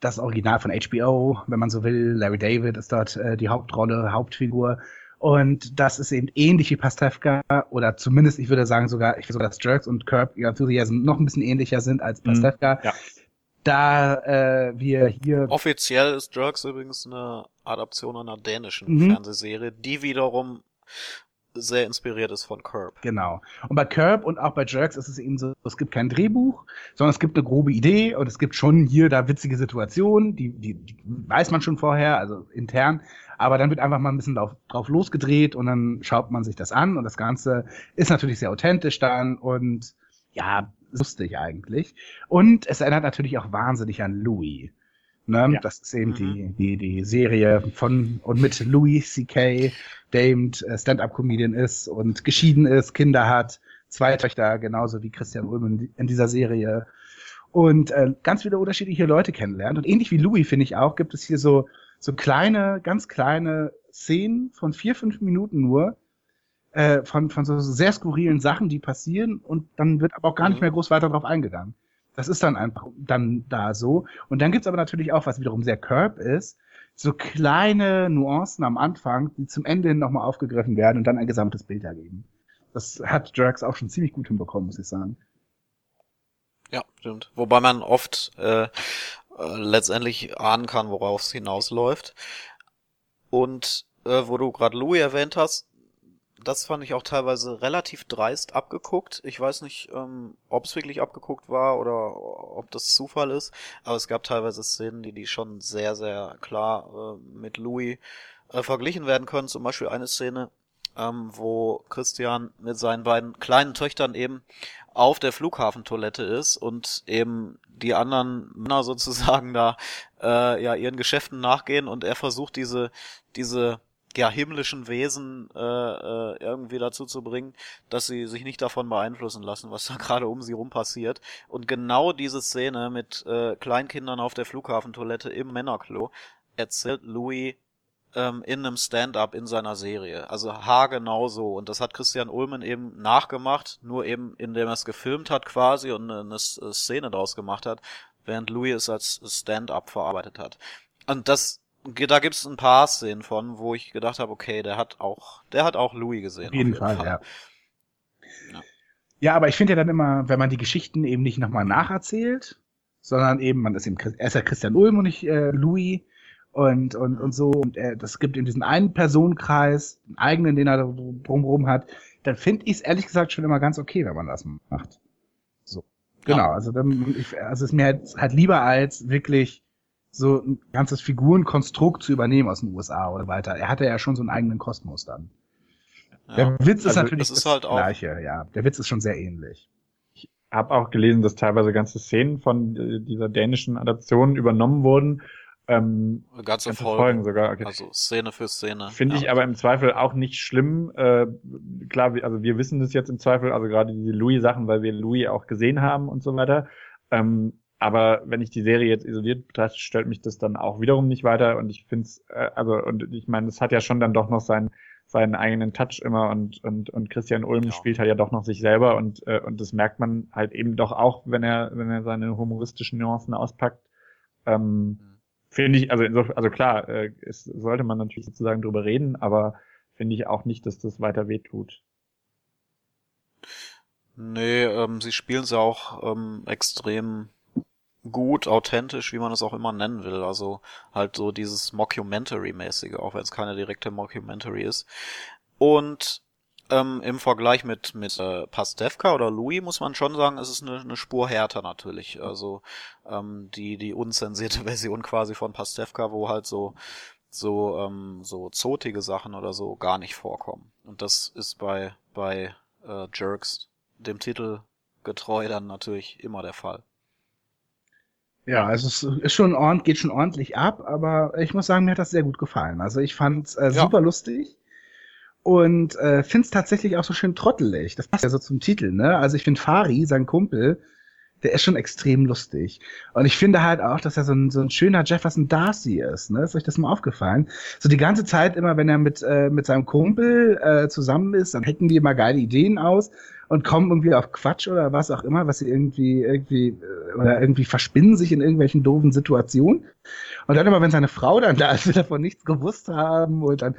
das Original von HBO, wenn man so will. Larry David ist dort äh, die Hauptrolle, Hauptfigur. Und das ist eben ähnlich wie Pastewka, oder zumindest, ich würde sagen sogar, ich würde sogar, dass Jerks und Curb Your Enthusiasm noch ein bisschen ähnlicher sind als Mhm, Pastewka. ja. Da äh, wir hier Offiziell ist Jerks übrigens eine Adaption einer dänischen Mhm. Fernsehserie, die wiederum sehr inspiriert ist von Curb. Genau. Und bei Curb und auch bei Jerks ist es eben so, es gibt kein Drehbuch, sondern es gibt eine grobe Idee und es gibt schon hier da witzige Situationen, die, die, die weiß man schon vorher, also intern, aber dann wird einfach mal ein bisschen drauf, drauf losgedreht und dann schaut man sich das an und das Ganze ist natürlich sehr authentisch dann und ja, lustig eigentlich. Und es erinnert natürlich auch wahnsinnig an Louis. Ne? Ja. Das ist eben Mhm. die, die, die Serie von und mit Louis C.K., der eben äh, Stand-up-Comedian ist und geschieden ist, Kinder hat, zwei Töchter, genauso wie Christian Ulm in, in dieser Serie. und äh, ganz viele unterschiedliche Leute kennenlernt. Und ähnlich wie Louis, finde ich auch, gibt es hier so, so kleine, ganz kleine Szenen von vier, fünf Minuten nur, äh, von, von so sehr skurrilen Sachen, die passieren und dann wird aber auch gar nicht Mhm. mehr groß weiter drauf eingegangen. Das ist dann einfach dann da so. Und dann gibt's aber natürlich auch, was wiederum sehr Curb ist, so kleine Nuancen am Anfang, die zum Ende hin nochmal aufgegriffen werden und dann ein gesamtes Bild ergeben. Das hat Drax auch schon ziemlich gut hinbekommen, muss ich sagen. Ja, stimmt. Wobei man oft äh, äh, letztendlich ahnen kann, worauf es hinausläuft. Und äh, wo du gerade Louis erwähnt hast, das fand ich auch teilweise relativ dreist abgeguckt. Ich weiß nicht, ähm, ob es wirklich abgeguckt war oder ob das Zufall ist, aber es gab teilweise Szenen, die die schon sehr, sehr klar äh, mit Louis äh, verglichen werden können. Zum Beispiel eine Szene, ähm, wo Christian mit seinen beiden kleinen Töchtern eben auf der Flughafentoilette ist und eben die anderen Männer sozusagen da äh, ja ihren Geschäften nachgehen und er versucht diese diese ja himmlischen Wesen äh, äh, irgendwie dazu zu bringen, dass sie sich nicht davon beeinflussen lassen, was da gerade um sie rum passiert. Und genau diese Szene mit äh, Kleinkindern auf der Flughafentoilette im Männerklo erzählt Louis ähm, in einem Stand-up in seiner Serie. Also haargenau so. Und das hat Christian Ulmen eben nachgemacht, nur eben indem er es gefilmt hat quasi und eine, eine Szene daraus gemacht hat, während Louis es als Stand-up verarbeitet hat. Und das da gibt's ein paar Szenen von, wo ich gedacht habe, okay, der hat auch, der hat auch Louis gesehen. Auf jeden, Fall, ja. Ja. Ja, aber ich finde ja dann immer, wenn man die Geschichten eben nicht nochmal nacherzählt, sondern eben, man ist eben, er ist ja Christian Ulm und nicht äh, Louis und, und, und so, und er, das gibt ihm diesen einen Personenkreis, einen eigenen, den er da drumherum hat, dann finde ich es ehrlich gesagt schon immer ganz okay, wenn man das macht. So. Genau, Ja. also dann, ich, also es ist mir halt, halt lieber als wirklich so ein ganzes Figurenkonstrukt zu übernehmen aus den USA oder weiter. Er hatte ja schon so einen eigenen Kosmos dann. Ja. Der Witz ist Also, natürlich das ist halt auch- gleiche, ja. Der Witz ist schon sehr ähnlich. Hab auch gelesen, dass teilweise ganze Szenen von äh, dieser dänischen Adaption übernommen wurden. Ähm, Ganze, ganze Folgen. Folgen sogar. Okay. Also Szene für Szene. Finde ja. ich aber im Zweifel auch nicht schlimm. Äh, klar, wir- also wir wissen das jetzt im Zweifel, also gerade diese Louis-Sachen, weil wir Louis auch gesehen haben und so weiter. Ähm, aber wenn ich die Serie jetzt isoliert betrachte, stört mich das dann auch wiederum nicht weiter. Und ich finde es, äh, also und ich meine, es hat ja schon dann doch noch seinen seinen eigenen Touch immer und und und Christian Ulm Ja. spielt halt ja doch noch sich selber und äh, und das merkt man halt eben doch auch, wenn er wenn er seine humoristischen Nuancen auspackt. Ähm, finde ich, also insofern, also klar, äh, es sollte man natürlich sozusagen drüber reden, aber finde ich auch nicht, dass das weiter wehtut. Nee, ähm, sie spielen es auch ähm, extrem gut, authentisch, wie man es auch immer nennen will. Also halt so dieses Mockumentary-mäßige, auch wenn es keine direkte Mockumentary ist. Und ähm, im Vergleich mit mit äh, Pastewka oder Louis muss man schon sagen, es ist eine, eine Spur härter natürlich. Also ähm, die die unzensierte Version quasi von Pastewka, wo halt so so ähm, so zotige Sachen oder so gar nicht vorkommen. Und das ist bei bei äh, Jerks dem Titel getreu dann natürlich immer der Fall. Ja, also es ist schon ordentlich, geht schon ordentlich ab, aber ich muss sagen, mir hat das sehr gut gefallen. Also ich fand es äh, Ja. super lustig und äh, finde es tatsächlich auch so schön trottelig. Das passt ja so zum Titel, ne? Also ich finde Fari, sein Kumpel, der ist schon extrem lustig. Und ich finde halt auch, dass er so ein, so ein schöner Jefferson Darcy ist, ne? Ist euch das mal aufgefallen? So die ganze Zeit immer, wenn er mit, äh, mit seinem Kumpel äh, zusammen ist, dann hacken die immer geile Ideen aus und kommen irgendwie auf Quatsch oder was auch immer, was sie irgendwie, irgendwie, äh, oder irgendwie verspinnen sich in irgendwelchen doofen Situationen. Und dann immer, wenn seine Frau dann da ist, will davon nichts gewusst haben und dann,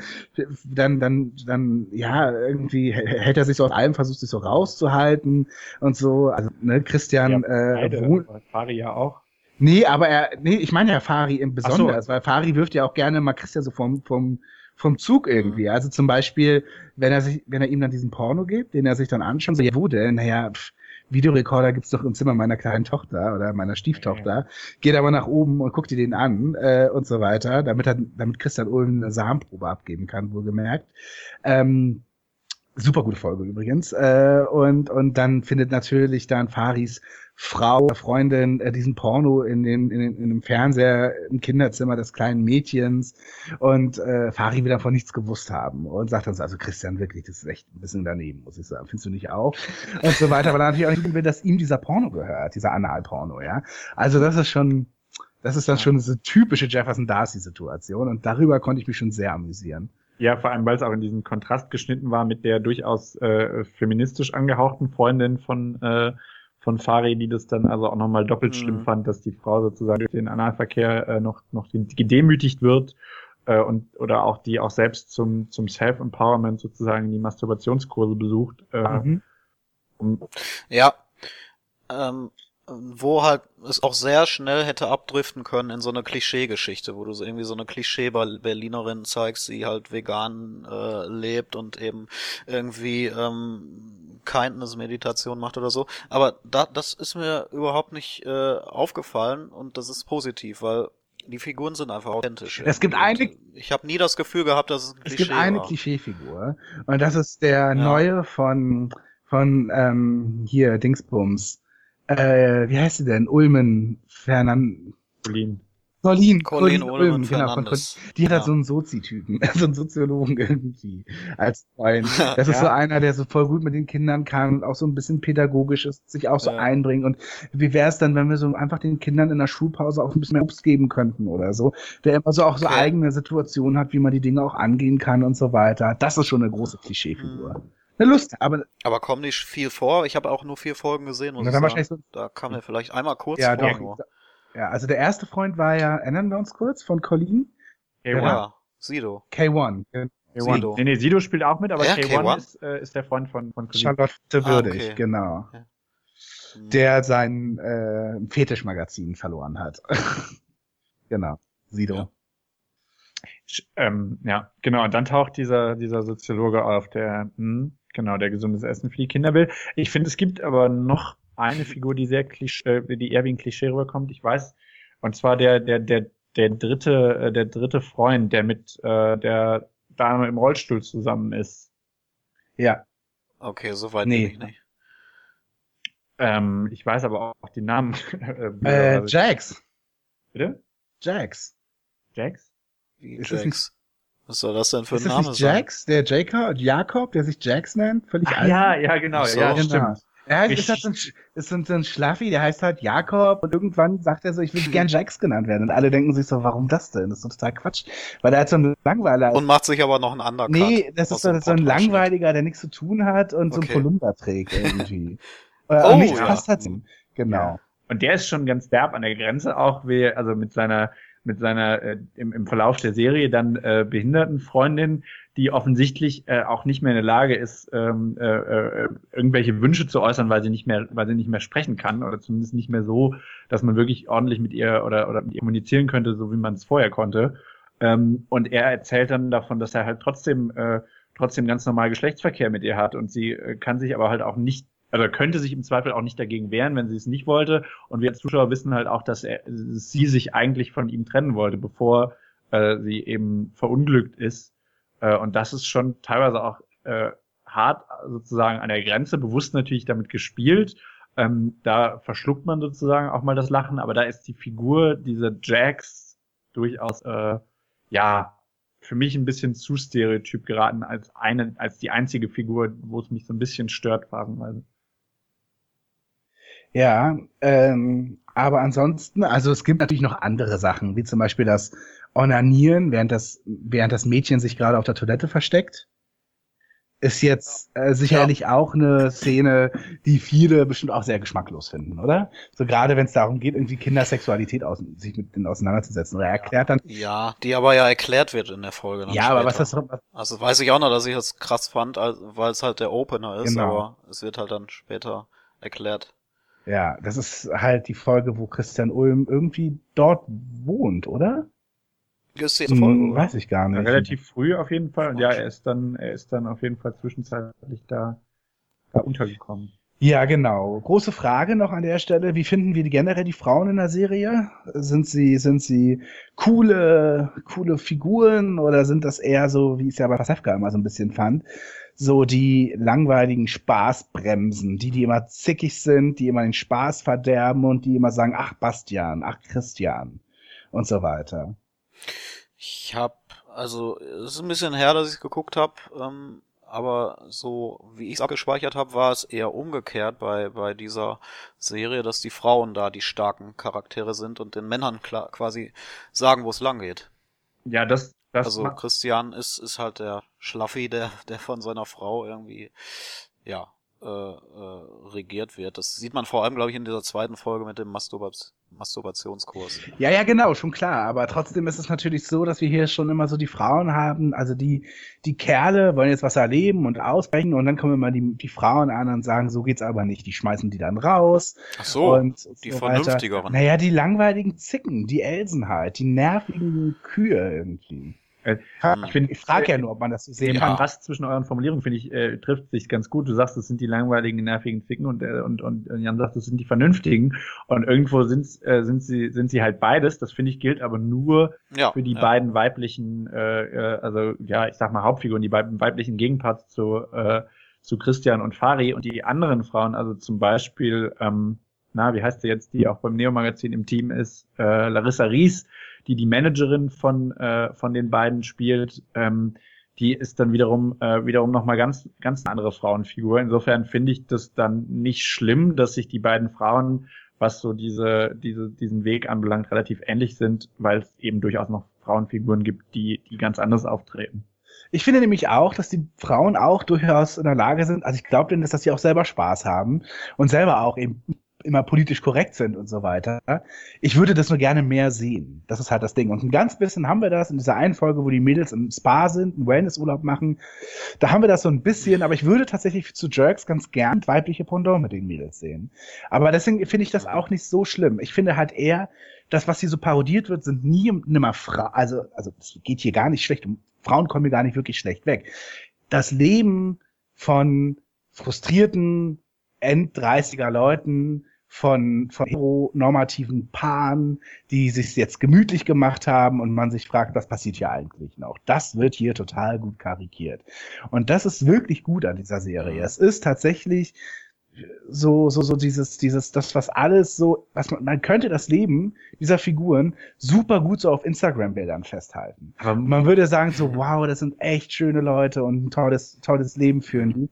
dann, dann, dann, ja, irgendwie hält er sich so aus allem, versucht sich so rauszuhalten und so. Also, ne, Christian, äh, Beide, wohnt, Fari ja auch. Nee, aber er, nee, ich meine ja Fari im Ach so. Besonders, weil Fari wirft ja auch gerne mal Christian so vom, vom, vom Zug irgendwie. Also zum Beispiel, wenn er sich, wenn er ihm dann diesen Porno gibt, den er sich dann anschaut, so, ja, wo denn? Naja, pff, Videorekorder gibt's doch im Zimmer meiner kleinen Tochter oder meiner Stieftochter. Geht aber nach oben und guckt dir den an äh, und so weiter, damit er, damit Christian Ulm eine Samenprobe abgeben kann, wohlgemerkt. Ähm, super gute Folge übrigens. Äh, und, und dann findet natürlich dann Faris Frau, Freundin äh, diesen Porno in, den, in, den, in dem Fernseher im Kinderzimmer des kleinen Mädchens und äh, Fari will davon nichts gewusst haben und sagt dann so, also Christian, wirklich, das ist echt ein bisschen daneben, muss ich sagen, findest du nicht auch? Und so weiter, weil er natürlich auch nicht will, dass ihm dieser Porno gehört, dieser Analporno, ja. Also das ist schon, das ist dann schon diese typische Jefferson Darcy-Situation und darüber konnte ich mich schon sehr amüsieren. Ja, vor allem, weil es auch in diesen Kontrast geschnitten war mit der durchaus äh, feministisch angehauchten Freundin von äh, von Fari, die das dann also auch nochmal doppelt mhm. schlimm fand, dass die Frau sozusagen durch den Analverkehr äh, noch, noch gedemütigt wird äh, und oder auch die auch selbst zum, zum Self-Empowerment sozusagen die Masturbationskurse besucht. Äh, mhm. um, ja, ähm, wo halt es auch sehr schnell hätte abdriften können in so eine Klischeegeschichte, wo du so irgendwie so eine Klischee-Berlinerin zeigst, die halt vegan äh, lebt und eben irgendwie ähm, Kindness-Meditation macht oder so. Aber da, das ist mir überhaupt nicht äh, aufgefallen und das ist positiv, weil die Figuren sind einfach authentisch. Es gibt eine. Ich habe nie das Gefühl gehabt, dass es ein Klischee Es gibt eine Klischeefigur und das ist der ja. neue von von ähm, hier Dingsbums äh, wie heißt sie denn? Ulmen Fernand. Colin. Colin, Colin, Colin Ulmen, genau. Von, die hat ja. halt so einen Sozi-Typen, so einen Soziologen irgendwie als Freund. Das ist ja. so einer, der so voll gut mit den Kindern kann und auch so ein bisschen pädagogisch ist, sich auch so ja. einbringt. Und wie wäre es dann, wenn wir so einfach den Kindern in der Schulpause auch ein bisschen mehr Obst geben könnten oder so? Der immer so auch so okay. eigene Situationen hat, wie man die Dinge auch angehen kann und so weiter. Das ist schon eine große Klischeefigur. Hm eine Lust, aber. Aber kommt nicht viel vor. Ich habe auch nur vier Folgen gesehen. Sagen. So da kam er vielleicht einmal kurz ja, vor. Doch. Ja, also der erste Freund war ja, erinnern wir uns kurz, von Colleen? K1. Ja, Sido. K1. K1. Sido. Nee, nee, Sido spielt auch mit, aber ja, K1, K1? Ist, äh, ist der Freund von, von Colleen. Charlotte Würdig, ah, okay. genau. Ja. Der sein äh, Fetischmagazin verloren hat. genau, Sido. Ja. Ähm, ja, genau. Und dann taucht dieser, dieser Soziologe auf, der, hm, genau, der gesundes Essen für die Kinder will. Ich finde, es gibt aber noch eine Figur, die sehr klischee, äh, die eher wie ein Klischee rüberkommt. Ich weiß, und zwar der, der, der, der dritte, äh, der dritte Freund, der mit äh, der Dame im Rollstuhl zusammen ist. Ja. Okay, soweit nee. ich nicht. Ähm, ich weiß aber auch die Namen. äh, also Jax. Bitte? Jax. Jax? Wie ist Jax? Was soll das denn für ein Name sein? Jax, der Jacob, Jakob, der sich Jax nennt, völlig Ach, Ja, ja, genau, so, ja, genau. stimmt. Er heißt, ist, halt so ein, ist so ein, so ein Schlaffi, der heißt halt Jakob und irgendwann sagt er so, ich will gern Jax genannt werden. Und alle denken sich so, warum das denn? Das ist so total Quatsch. Weil er hat so einen Langweiler. Und macht sich aber noch einen anderen Nee, das ist so, so ein Langweiliger, der nichts zu tun hat und okay. so ein Polunder trägt irgendwie. oh, nichts ja. passt halt. Genau. Ja. Und der ist schon ganz derb an der Grenze auch, wie, also mit seiner mit seiner äh, im, im Verlauf der Serie dann äh, Behindertenfreundin, die offensichtlich äh, auch nicht mehr in der Lage ist, ähm, äh, äh, irgendwelche Wünsche zu äußern, weil sie nicht mehr, weil sie nicht mehr sprechen kann oder zumindest nicht mehr so, dass man wirklich ordentlich mit ihr oder oder mit ihr kommunizieren könnte, so wie man es vorher konnte. Ähm, und er erzählt dann davon, dass er halt trotzdem äh, trotzdem ganz normal Geschlechtsverkehr mit ihr hat und sie äh, kann sich aber halt auch nicht also könnte sich im Zweifel auch nicht dagegen wehren, wenn sie es nicht wollte. Und wir als Zuschauer wissen halt auch, dass er, sie sich eigentlich von ihm trennen wollte, bevor äh, sie eben verunglückt ist. Äh, und das ist schon teilweise auch äh, hart sozusagen an der Grenze, bewusst natürlich damit gespielt. Ähm, da verschluckt man sozusagen auch mal das Lachen, aber da ist die Figur dieser Jax durchaus äh, ja für mich ein bisschen zu stereotyp geraten als eine, als die einzige Figur, wo es mich so ein bisschen stört, phasenweise. Ja, ähm, aber ansonsten, also es gibt natürlich noch andere Sachen, wie zum Beispiel das Onanieren, während das, während das Mädchen sich gerade auf der Toilette versteckt. Ist jetzt äh, sicherlich ja. auch eine Szene, die viele bestimmt auch sehr geschmacklos finden, oder? So gerade wenn es darum geht, irgendwie Kindersexualität aus, sich mit denen auseinanderzusetzen. Oder er erklärt dann. Ja, die aber ja erklärt wird in der Folge. ja, aber was das. Also weiß ich auch noch, dass ich das krass fand, weil es halt der Opener ist, genau. aber es wird halt dann später erklärt. Ja, das ist halt die Folge, wo Christian Ulm irgendwie dort wohnt, oder? Das ist die Folge, hm, weiß ich gar nicht. Ja, relativ früh auf jeden Fall. Und ja, er ist dann, er ist dann auf jeden Fall zwischenzeitlich da, da untergekommen. Ja, genau. Große Frage noch an der Stelle. Wie finden wir generell die Frauen in der Serie? Sind sie, sind sie coole, coole Figuren oder sind das eher so, wie ich es ja bei Pasewka immer so ein bisschen fand, so die langweiligen Spaßbremsen, die, die immer zickig sind, die immer den Spaß verderben und die immer sagen, ach Bastian, ach Christian und so weiter. Ich hab, also es ist ein bisschen her, dass ich geguckt habe, ähm, aber so wie ich es abgespeichert habe, war es eher umgekehrt bei, bei dieser Serie, dass die Frauen da die starken Charaktere sind und den Männern klar, quasi sagen, wo es lang geht. Ja, das, das also Christian ist, ist halt der Schlaffi, der, der von seiner Frau irgendwie, ja, äh, äh, regiert wird. Das sieht man vor allem, glaube ich, in dieser zweiten Folge mit dem Masturbats Masturbationskurs. Ja, ja, genau, schon klar. Aber trotzdem ist es natürlich so, dass wir hier schon immer so die Frauen haben. Also die, die Kerle wollen jetzt was erleben und ausbrechen und dann kommen immer die, die Frauen an und sagen, so geht's aber nicht. Die schmeißen die dann raus. Ach so, und die so vernünftigeren. Weiter. Naja, die langweiligen Zicken, die Elsen halt, die nervigen Kühe irgendwie. Äh, Hm. Ich, bin- ich frage ja nur, ob man das so sehen Den kann. Kontrast zwischen euren Formulierungen, finde ich, äh, trifft sich ganz gut. Du sagst, es sind die langweiligen, nervigen Zicken und, äh, und, und Jan sagt, es sind die vernünftigen. Und irgendwo sind, äh, sind, sie, sind sie halt beides. Das finde ich gilt aber nur Ja, für die ja. beiden weiblichen, äh, äh, also ja, ich sag mal Hauptfiguren, die beiden weiblichen Gegenparts zu, äh, zu Christian und Fari und die anderen Frauen, also zum Beispiel, ähm, na, wie heißt sie jetzt, die auch beim Neo-Magazin im Team ist, äh, Larissa Ries, die die Managerin von, äh, von den beiden spielt, ähm, die ist dann wiederum äh, wiederum noch mal ganz ganz andere Frauenfigur. Insofern finde ich das dann nicht schlimm, dass sich die beiden Frauen, was so diese diese diesen Weg anbelangt, relativ ähnlich sind, weil es eben durchaus noch Frauenfiguren gibt, die die ganz anders auftreten. Ich finde nämlich auch, dass die Frauen auch durchaus in der Lage sind, also ich glaube denen, dass sie auch selber Spaß haben und selber auch eben immer politisch korrekt sind und so weiter. Ich würde das nur gerne mehr sehen. Das ist halt das Ding. Und ein ganz bisschen haben wir das in dieser einen Folge, wo die Mädels im Spa sind, einen Wellnessurlaub machen. Da haben wir das so ein bisschen, aber ich würde tatsächlich zu Jerks ganz gern weibliche Pendant mit den Mädels sehen. Aber deswegen finde ich das auch nicht so schlimm. Ich finde halt eher, das, was hier so parodiert wird, sind nie nimmer Frauen, also, also, es geht hier gar nicht schlecht um Frauen kommen hier gar nicht wirklich schlecht weg. Das Leben von frustrierten End-30er Leuten, von, von heteronormativen Paaren, die sich jetzt gemütlich gemacht haben und man sich fragt, was passiert hier eigentlich noch? Das wird hier total gut karikiert. Und das ist wirklich gut an dieser Serie. Es ist tatsächlich so, so, so dieses, dieses, das, was alles so, was man, man könnte das Leben dieser Figuren super gut so auf Instagram-Bildern festhalten. Aber Man würde sagen so, wow, das sind echt schöne Leute und ein tolles, tolles Leben führen die.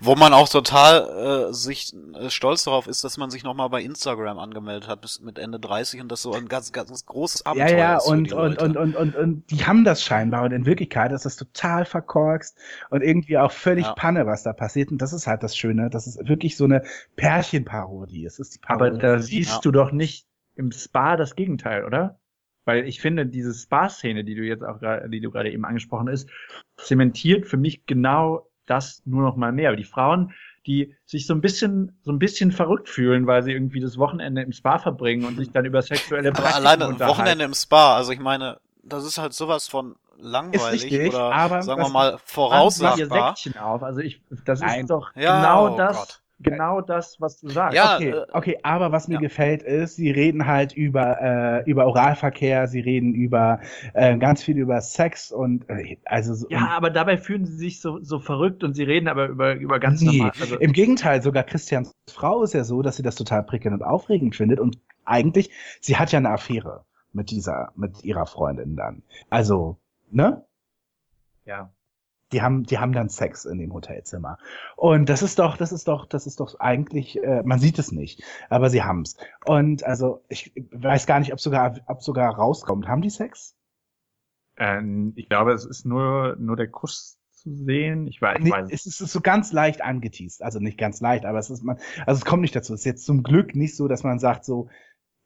Wo man auch total äh, sich äh, stolz darauf ist, dass man sich nochmal bei Instagram angemeldet hat bis mit Ende 30 und das so ein ganz, ganz großes Ja, Abenteuer ja, ist für und, die und, Leute. und, und, und, und die haben das scheinbar und in Wirklichkeit ist das total verkorkst und irgendwie auch völlig Ja. Panne, was da passiert. Und das ist halt das Schöne. Das ist wirklich so eine Pärchenparodie. Es ist die Aber Parodie. da siehst Ja. du doch nicht im Spa das Gegenteil, oder? Weil ich finde, diese Spa-Szene, die du jetzt auch gerade, die du gerade eben angesprochen hast, zementiert für mich genau das nur noch mal mehr. Die Frauen, die sich so ein bisschen, so ein bisschen verrückt fühlen, weil sie irgendwie das Wochenende im Spa verbringen und sich dann über sexuelle Aber Praktiken alleine ein. Wochenende im Spa, also ich meine, das ist halt sowas von langweilig richtig, oder aber sagen wir mal ihr voraussagbar. Säckchen auf. Also ich, das Nein. ist doch Ja, genau oh das, Gott. Genau das, was du sagst. Ja, okay, äh, okay, aber was mir ja. gefällt ist, sie reden halt über äh, über Oralverkehr, sie reden über äh, ganz viel über Sex und äh, also so, Ja, aber dabei fühlen sie sich so, so verrückt und sie reden aber über, über ganz Nee, normal. Also, im Gegenteil, sogar Christians Frau ist ja so, dass sie das total prickelnd und aufregend findet und eigentlich, sie hat ja eine Affäre mit dieser, mit ihrer Freundin dann. Also, ne? ja. Die haben, die haben dann Sex in dem Hotelzimmer. Und das ist doch, das ist doch, das ist doch eigentlich, äh, man sieht es nicht, aber sie haben's. Und also, ich weiß gar nicht, ob sogar, ob sogar rauskommt. Haben die Sex? Ähm, ich glaube, es ist nur, nur der Kuss zu sehen. Ich weiß, ich Nee, weiß es ist so ganz leicht angeteased. Also nicht ganz leicht, aber es ist man, also es kommt nicht dazu. Es ist jetzt zum Glück nicht so, dass man sagt so,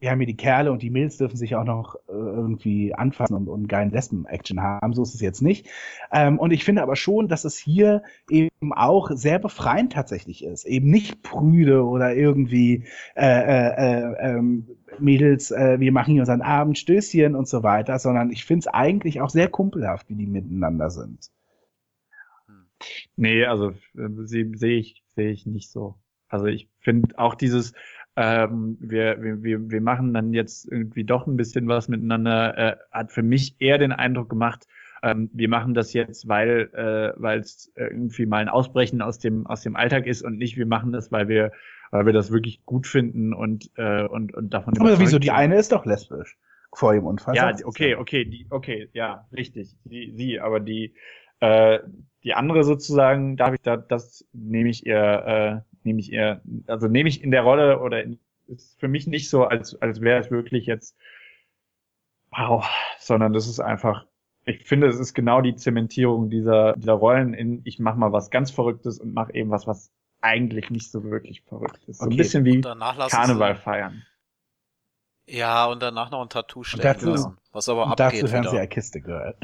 wir haben hier die Kerle und die Mädels dürfen sich auch noch äh, irgendwie anfassen und, und geilen Lesben-Action haben. So ist es jetzt nicht. Ähm, und ich finde aber schon, dass es hier eben auch sehr befreiend tatsächlich ist. Eben nicht prüde oder irgendwie äh, äh, äh, ähm, Mädels, äh, wir machen hier unseren Abendstößchen und so weiter, sondern ich finde es eigentlich auch sehr kumpelhaft, wie die miteinander sind. Nee, also äh, sehe ich, sehe ich nicht so. Also ich finde auch dieses, ähm, wir, wir, wir, machen dann jetzt irgendwie doch ein bisschen was miteinander, äh, hat für mich eher den Eindruck gemacht, ähm, wir machen das jetzt, weil äh, weil es irgendwie mal ein Ausbrechen aus dem aus dem Alltag ist und nicht, wir machen das, weil wir weil wir das wirklich gut finden und äh, und und davon. Aber wieso? Die eine ist doch lesbisch vor ihrem Unfall. Ja, okay, okay, die, okay, ja, richtig, die, sie, aber die äh, die andere sozusagen, darf ich da, das nehme ich ihr, äh, nehme ich ihr, also nehme ich in der Rolle oder in, ist für mich nicht so, als als wäre es wirklich jetzt wow, sondern das ist einfach ich finde, es ist genau die Zementierung dieser, dieser Rollen in, ich mache mal was ganz Verrücktes und mache eben was, was eigentlich nicht so wirklich verrückt ist. So okay. ein bisschen wie Karneval sie... feiern. Ja, und danach noch ein Tattoo stechen dazu, lassen, was aber und abgeht. Dazu hören wieder. sie eine Kiste gehört.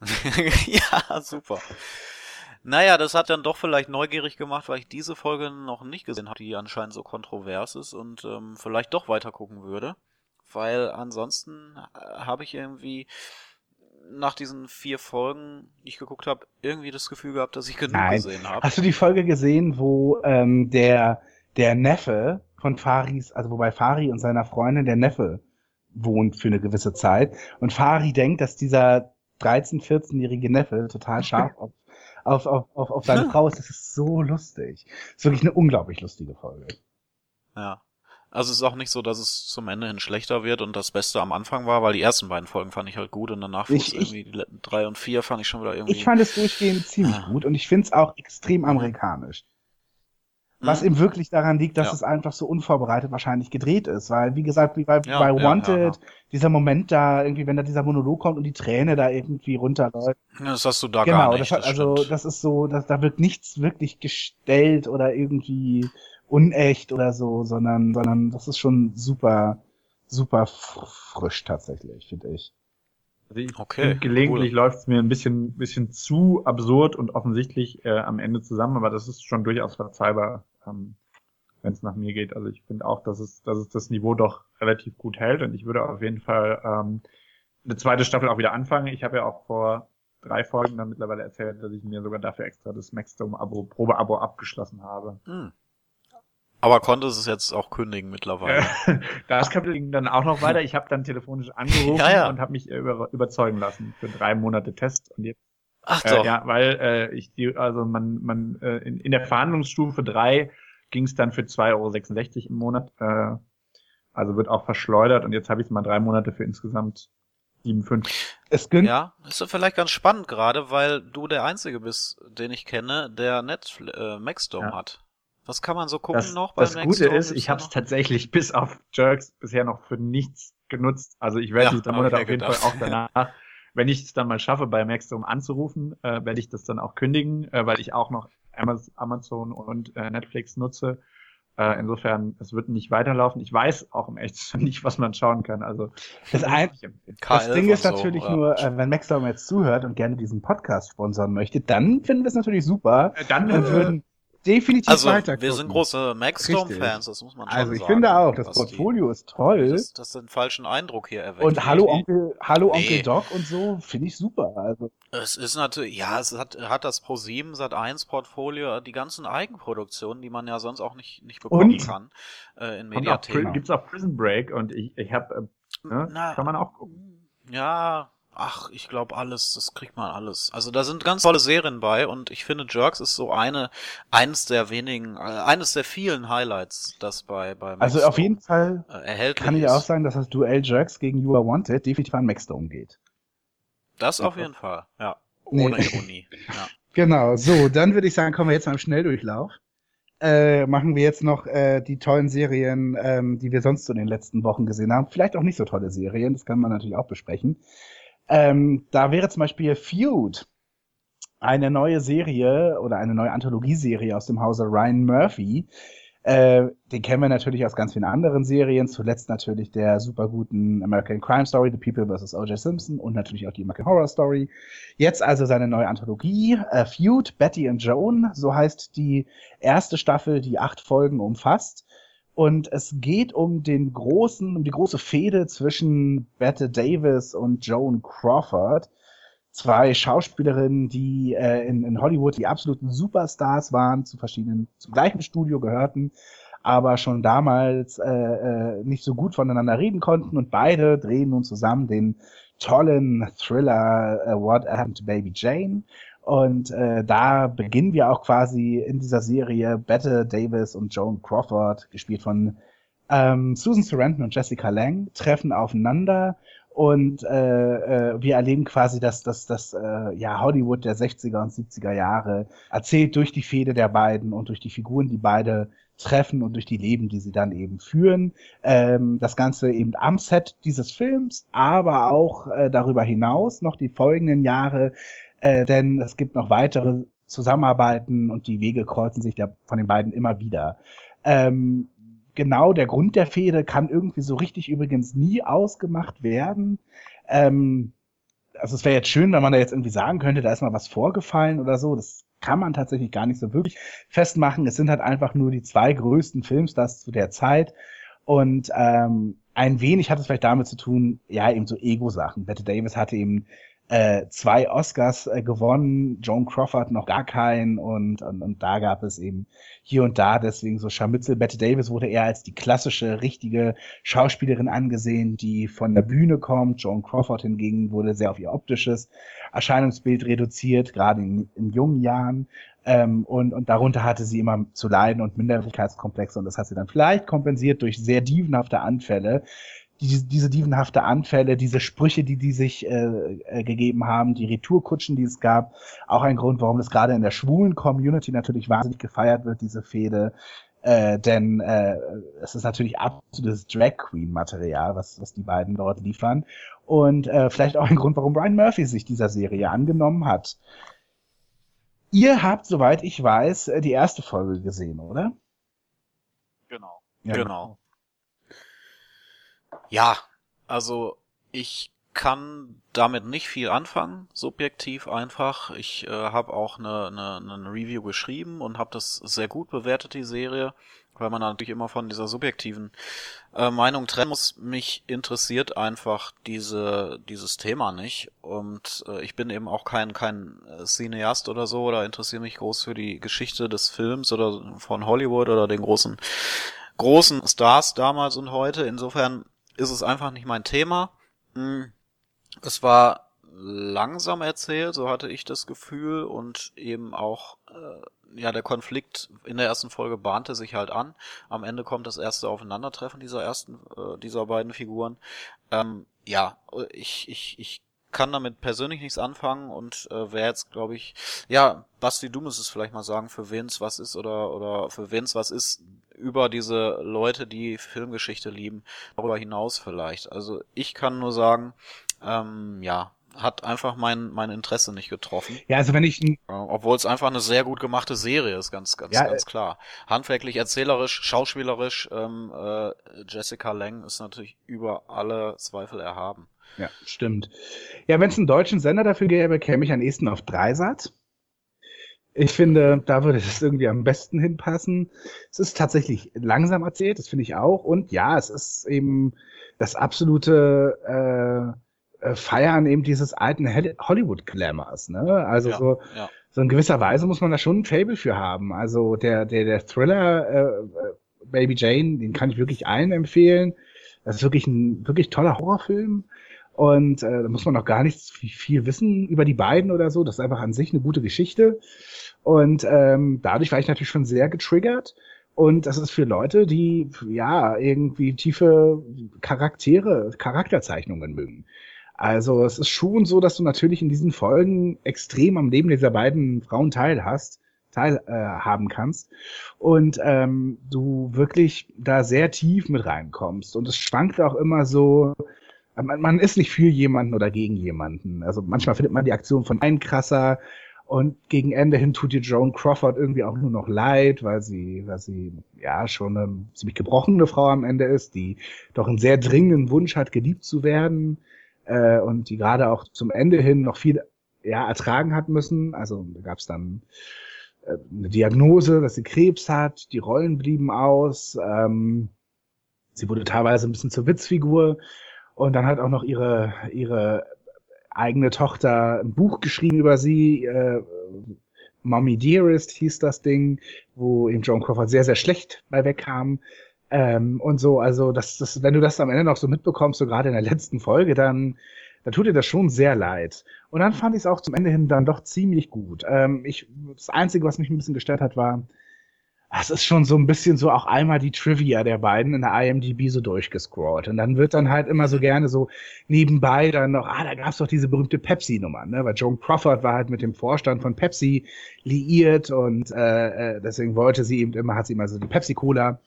ja, super. Naja, das hat dann doch vielleicht neugierig gemacht, weil ich diese Folge noch nicht gesehen habe, die anscheinend so kontrovers ist und ähm, vielleicht doch weiter gucken würde. Weil ansonsten äh, habe ich irgendwie nach diesen vier Folgen, die ich geguckt habe, irgendwie das Gefühl gehabt, dass ich genug Nein. gesehen habe. Hast du die Folge gesehen, wo ähm, der der Neffe von Faris, also wobei Fari und seiner Freundin der Neffe wohnt für eine gewisse Zeit und Fari denkt, dass dieser 13, 14-jährige Neffe total scharf auf, auf, auf, auf, auf seine Frau ist. Das ist so lustig. Das ist wirklich eine unglaublich lustige Folge. Ja. Also es ist auch nicht so, dass es zum Ende hin schlechter wird und das Beste am Anfang war, weil die ersten beiden Folgen fand ich halt gut und danach ich, irgendwie die drei und vier fand ich schon wieder irgendwie. Ich fand es durchgehend ziemlich ah. gut und ich finde es auch extrem amerikanisch. Was mhm. ihm wirklich daran liegt, dass ja. es einfach so unvorbereitet wahrscheinlich gedreht ist. Weil, wie gesagt, wie bei, ja, bei Wanted, ja, dieser Moment da, irgendwie, wenn da dieser Monolog kommt und die Träne da irgendwie runterläuft. Das hast du da genau, gar nicht. Das also, das ist so, dass, da wird nichts wirklich gestellt oder irgendwie unecht oder so, sondern, sondern das ist schon super, super frisch tatsächlich, finde ich. Also ich okay, gelegentlich cool. läuft es mir ein bisschen, bisschen zu absurd und offensichtlich äh, am Ende zusammen, aber das ist schon durchaus verzeihbar, ähm, wenn es nach mir geht. Also ich finde auch, dass es, dass es das Niveau doch relativ gut hält und ich würde auf jeden Fall ähm, eine zweite Staffel auch wieder anfangen. Ich habe ja auch vor drei Folgen dann mittlerweile erzählt, dass ich mir sogar dafür extra das Maxdome-Abo, Probe-Abo abgeschlossen habe. Hm. Aber konnte es jetzt auch kündigen mittlerweile. das ging dann auch noch weiter. Ich habe dann telefonisch angerufen ja, ja. und habe mich über, überzeugen lassen für drei Monate Test und jetzt. Ach doch. Äh, ja, weil äh, ich die, also man, man äh, in, in der Verhandlungsstufe drei ging es dann für 2,66 Euro im Monat. Äh, also wird auch verschleudert und jetzt habe ich es mal drei Monate für insgesamt 7,5. Es gönnt ja, ist vielleicht ganz spannend gerade, weil du der Einzige bist, den ich kenne, der Netflix, äh, Maxdome ja. hat. Was kann man so gucken das, noch? Das Gute ist, ich habe es tatsächlich bis auf Jerks bisher noch für nichts genutzt. Also ich werde ja, diesen Monat auf jeden gedacht. Fall auch danach, wenn ich es dann mal schaffe, bei Maxdome anzurufen, äh, werde ich das dann auch kündigen, äh, weil ich auch noch Amazon und äh, Netflix nutze. Äh, insofern, es wird nicht weiterlaufen. Ich weiß auch im Echtzustand nicht, was man schauen kann. Also das, ein, das Ding ist natürlich so, nur, äh, wenn Maxdome jetzt zuhört und gerne diesen Podcast sponsern möchte, dann finden wir es natürlich super. Äh, dann äh, würden definitiv also, weiter. Wir sind große Maxstorm-Fans, das muss man schon Also ich sagen, finde auch, das Portfolio die, ist toll. Das, das den falschen Eindruck hier erweckt. Und Hallo Onkel, Hallo nee. Onkel Doc und so finde ich super. Also. Es ist natürlich, ja, es hat, hat das Pro7 Sat 1 Portfolio, die ganzen Eigenproduktionen, die man ja sonst auch nicht, nicht bekommen und? kann, äh, in Mediathek. Gibt's auch Prison Break und ich, ich habe, äh, ne, kann man auch gucken. Ja, Ach, ich glaube alles, das kriegt man alles. Also da sind ganz tolle Serien bei und ich finde Jerks ist so eine, eines der wenigen, äh, eines der vielen Highlights, das bei, bei Also auf jeden Fall äh, kann ich auch sagen, dass das Duell Jerks gegen You Are Wanted definitiv an Maxdome geht. Das auf jeden Fall, ja. Ohne nee. Ironie. Ja. Genau, so, dann würde ich sagen, kommen wir jetzt mal im Schnelldurchlauf. Äh, machen wir jetzt noch äh, die tollen Serien, ähm, die wir sonst so in den letzten Wochen gesehen haben. Vielleicht auch nicht so tolle Serien, das kann man natürlich auch besprechen. Ähm, da wäre zum Beispiel Feud, eine neue Serie oder eine neue Anthologieserie aus dem Hause Ryan Murphy. Äh, den kennen wir natürlich aus ganz vielen anderen Serien, zuletzt natürlich der super guten American Crime Story, The People vs. O.J. Simpson und natürlich auch die American Horror Story. Jetzt also seine neue Anthologie, äh, Feud, Betty and Joan, so heißt die erste Staffel, die acht Folgen umfasst. Und es geht um den großen, um die große Fehde zwischen Bette Davis und Joan Crawford. Zwei Schauspielerinnen, die äh, in, in Hollywood die absoluten Superstars waren, zu verschiedenen, zum gleichen Studio gehörten, aber schon damals äh, äh, nicht so gut voneinander reden konnten und beide drehen nun zusammen den tollen Thriller uh, What Happened to Baby Jane. Und äh, da beginnen wir auch quasi in dieser Serie Bette Davis und Joan Crawford, gespielt von ähm, Susan Sarandon und Jessica Lang, treffen aufeinander und äh, äh, wir erleben quasi das, das, das äh, ja, Hollywood der 60er und 70er Jahre, erzählt durch die Fehde der beiden und durch die Figuren, die beide treffen und durch die Leben, die sie dann eben führen. Ähm, das Ganze eben am Set dieses Films, aber auch äh, darüber hinaus noch die folgenden Jahre, äh, denn es gibt noch weitere Zusammenarbeiten und die Wege kreuzen sich der, von den beiden immer wieder. Ähm, genau der Grund der Fehde kann irgendwie so richtig übrigens nie ausgemacht werden. Ähm, also es wäre jetzt schön, wenn man da jetzt irgendwie sagen könnte, da ist mal was vorgefallen oder so. Das kann man tatsächlich gar nicht so wirklich festmachen. Es sind halt einfach nur die zwei größten Filmstars zu der Zeit. Und ähm, ein wenig hat es vielleicht damit zu tun, ja, eben so Ego-Sachen. Bette Davis hatte eben äh, zwei Oscars äh, gewonnen, Joan Crawford noch gar keinen und, und, und da gab es eben hier und da deswegen so Scharmützel. Bette Davis wurde eher als die klassische, richtige Schauspielerin angesehen, die von der Bühne kommt. Joan Crawford hingegen wurde sehr auf ihr optisches Erscheinungsbild reduziert, gerade in, in jungen Jahren. Ähm, und, und darunter hatte sie immer zu leiden und Minderwertigkeitskomplexe und das hat sie dann vielleicht kompensiert durch sehr dievenhafte Anfälle, diese, diese dievenhafte Anfälle, diese Sprüche, die die sich äh, äh, gegeben haben, die Retourkutschen, die es gab, auch ein Grund, warum das gerade in der schwulen Community natürlich wahnsinnig gefeiert wird, diese Fehde. Äh, denn äh, es ist natürlich absolutes Drag Queen Material, was, was die beiden dort liefern. Und äh, vielleicht auch ein Grund, warum Brian Murphy sich dieser Serie angenommen hat. Ihr habt, soweit ich weiß, äh, die erste Folge gesehen, oder? Genau. Ja. Genau. Ja, also ich kann damit nicht viel anfangen, subjektiv einfach. Ich äh, habe auch eine, eine, eine Review geschrieben und habe das sehr gut bewertet, die Serie, weil man natürlich immer von dieser subjektiven äh, Meinung trennen muss. Mich interessiert einfach diese dieses Thema nicht und äh, ich bin eben auch kein kein äh, Cineast oder so oder interessiere mich groß für die Geschichte des Films oder von Hollywood oder den großen großen Stars damals und heute. Insofern ist es einfach nicht mein Thema. Hm. Es war langsam erzählt, so hatte ich das Gefühl und eben auch äh, ja der Konflikt in der ersten Folge bahnte sich halt an. Am Ende kommt das erste Aufeinandertreffen dieser ersten äh, dieser beiden Figuren. Ähm, ja, ich ich ich kann damit persönlich nichts anfangen und äh, wer jetzt, glaube ich, ja, Basti, du müsstest vielleicht mal sagen, für wen es was ist oder oder für wen es was ist, über diese Leute, die Filmgeschichte lieben, darüber hinaus vielleicht. Also ich kann nur sagen, ähm, ja, hat einfach mein, mein Interesse nicht getroffen. Ja, also wenn ich... Obwohl es einfach eine sehr gut gemachte Serie ist, ganz, ganz, ja, ganz äh, klar. Handwerklich, erzählerisch, schauspielerisch, ähm, äh, Jessica Lang ist natürlich über alle Zweifel erhaben. Ja, stimmt. Ja, wenn es einen deutschen Sender dafür gäbe, käme ich am ehesten auf Dreisat. Ich finde, da würde es irgendwie am besten hinpassen. Es ist tatsächlich langsam erzählt, das finde ich auch. Und ja, es ist eben das absolute äh, äh Feiern eben dieses alten Hollywood-Glamours. Ne? Also ja, so, ja. so in gewisser Weise muss man da schon ein Fable für haben. Also der, der, der Thriller äh, Baby Jane, den kann ich wirklich allen empfehlen. Das ist wirklich ein wirklich toller Horrorfilm. Und äh, da muss man noch gar nichts viel, wissen über die beiden oder so. Das ist einfach an sich eine gute Geschichte. Und ähm, dadurch war ich natürlich schon sehr getriggert. Und das ist für Leute, die ja irgendwie tiefe Charaktere, Charakterzeichnungen mögen. Also es ist schon so, dass du natürlich in diesen Folgen extrem am Leben dieser beiden Frauen teil hast, teilhaben äh, kannst und ähm, du wirklich da sehr tief mit reinkommst. Und es schwankt auch immer so, man, man ist nicht für jemanden oder gegen jemanden. Also manchmal findet man die Aktion von einem krasser, und gegen Ende hin tut dir Joan Crawford irgendwie auch nur noch leid, weil sie, weil sie ja schon eine ziemlich gebrochene Frau am Ende ist, die doch einen sehr dringenden Wunsch hat, geliebt zu werden äh, und die gerade auch zum Ende hin noch viel ja, ertragen hat müssen. Also da gab es dann äh, eine Diagnose, dass sie Krebs hat, die Rollen blieben aus, ähm, sie wurde teilweise ein bisschen zur Witzfigur und dann hat auch noch ihre ihre eigene Tochter ein Buch geschrieben über sie, äh, Mommy Dearest hieß das Ding, wo eben Joan Crawford sehr, sehr schlecht bei wegkam. Ähm, und so, also das, das, wenn du das am Ende noch so mitbekommst, so gerade in der letzten Folge, dann, dann tut dir das schon sehr leid. Und dann fand ich es auch zum Ende hin dann doch ziemlich gut. Ähm, ich, das Einzige, was mich ein bisschen gestört hat, war, es ist schon so ein bisschen so auch einmal die Trivia der beiden in der IMDb so durchgescrollt. Und dann wird dann halt immer so gerne so nebenbei dann noch, ah, da gab's doch diese berühmte Pepsi-Nummer, ne? Weil Joan Crawford war halt mit dem Vorstand von Pepsi liiert und äh, äh deswegen wollte sie eben immer, hat sie immer so die Pepsi-Cola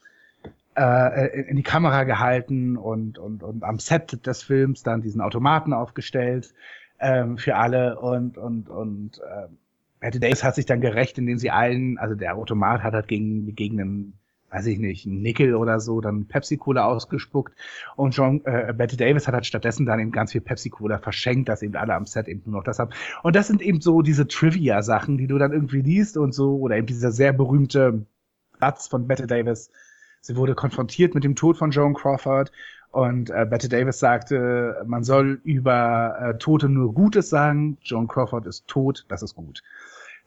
äh, in die Kamera gehalten und, und, und am Set des Films dann diesen Automaten aufgestellt ähm, für alle und, und, und äh, Patty Davis hat sich dann gerecht, indem sie allen, also der Automat hat halt gegen, gegen einen, weiß ich nicht, einen Nickel oder so, dann Pepsi-Cola ausgespuckt. Und John, äh, Betty Davis hat halt stattdessen dann eben ganz viel Pepsi-Cola verschenkt, dass eben alle am Set eben nur noch das haben. Und das sind eben so diese Trivia-Sachen, die du dann irgendwie liest und so, oder eben dieser sehr berühmte Satz von Betty Davis. Sie wurde konfrontiert mit dem Tod von Joan Crawford und äh, Betty Davis sagte, man soll über äh, Tote nur Gutes sagen. Joan Crawford ist tot, das ist gut.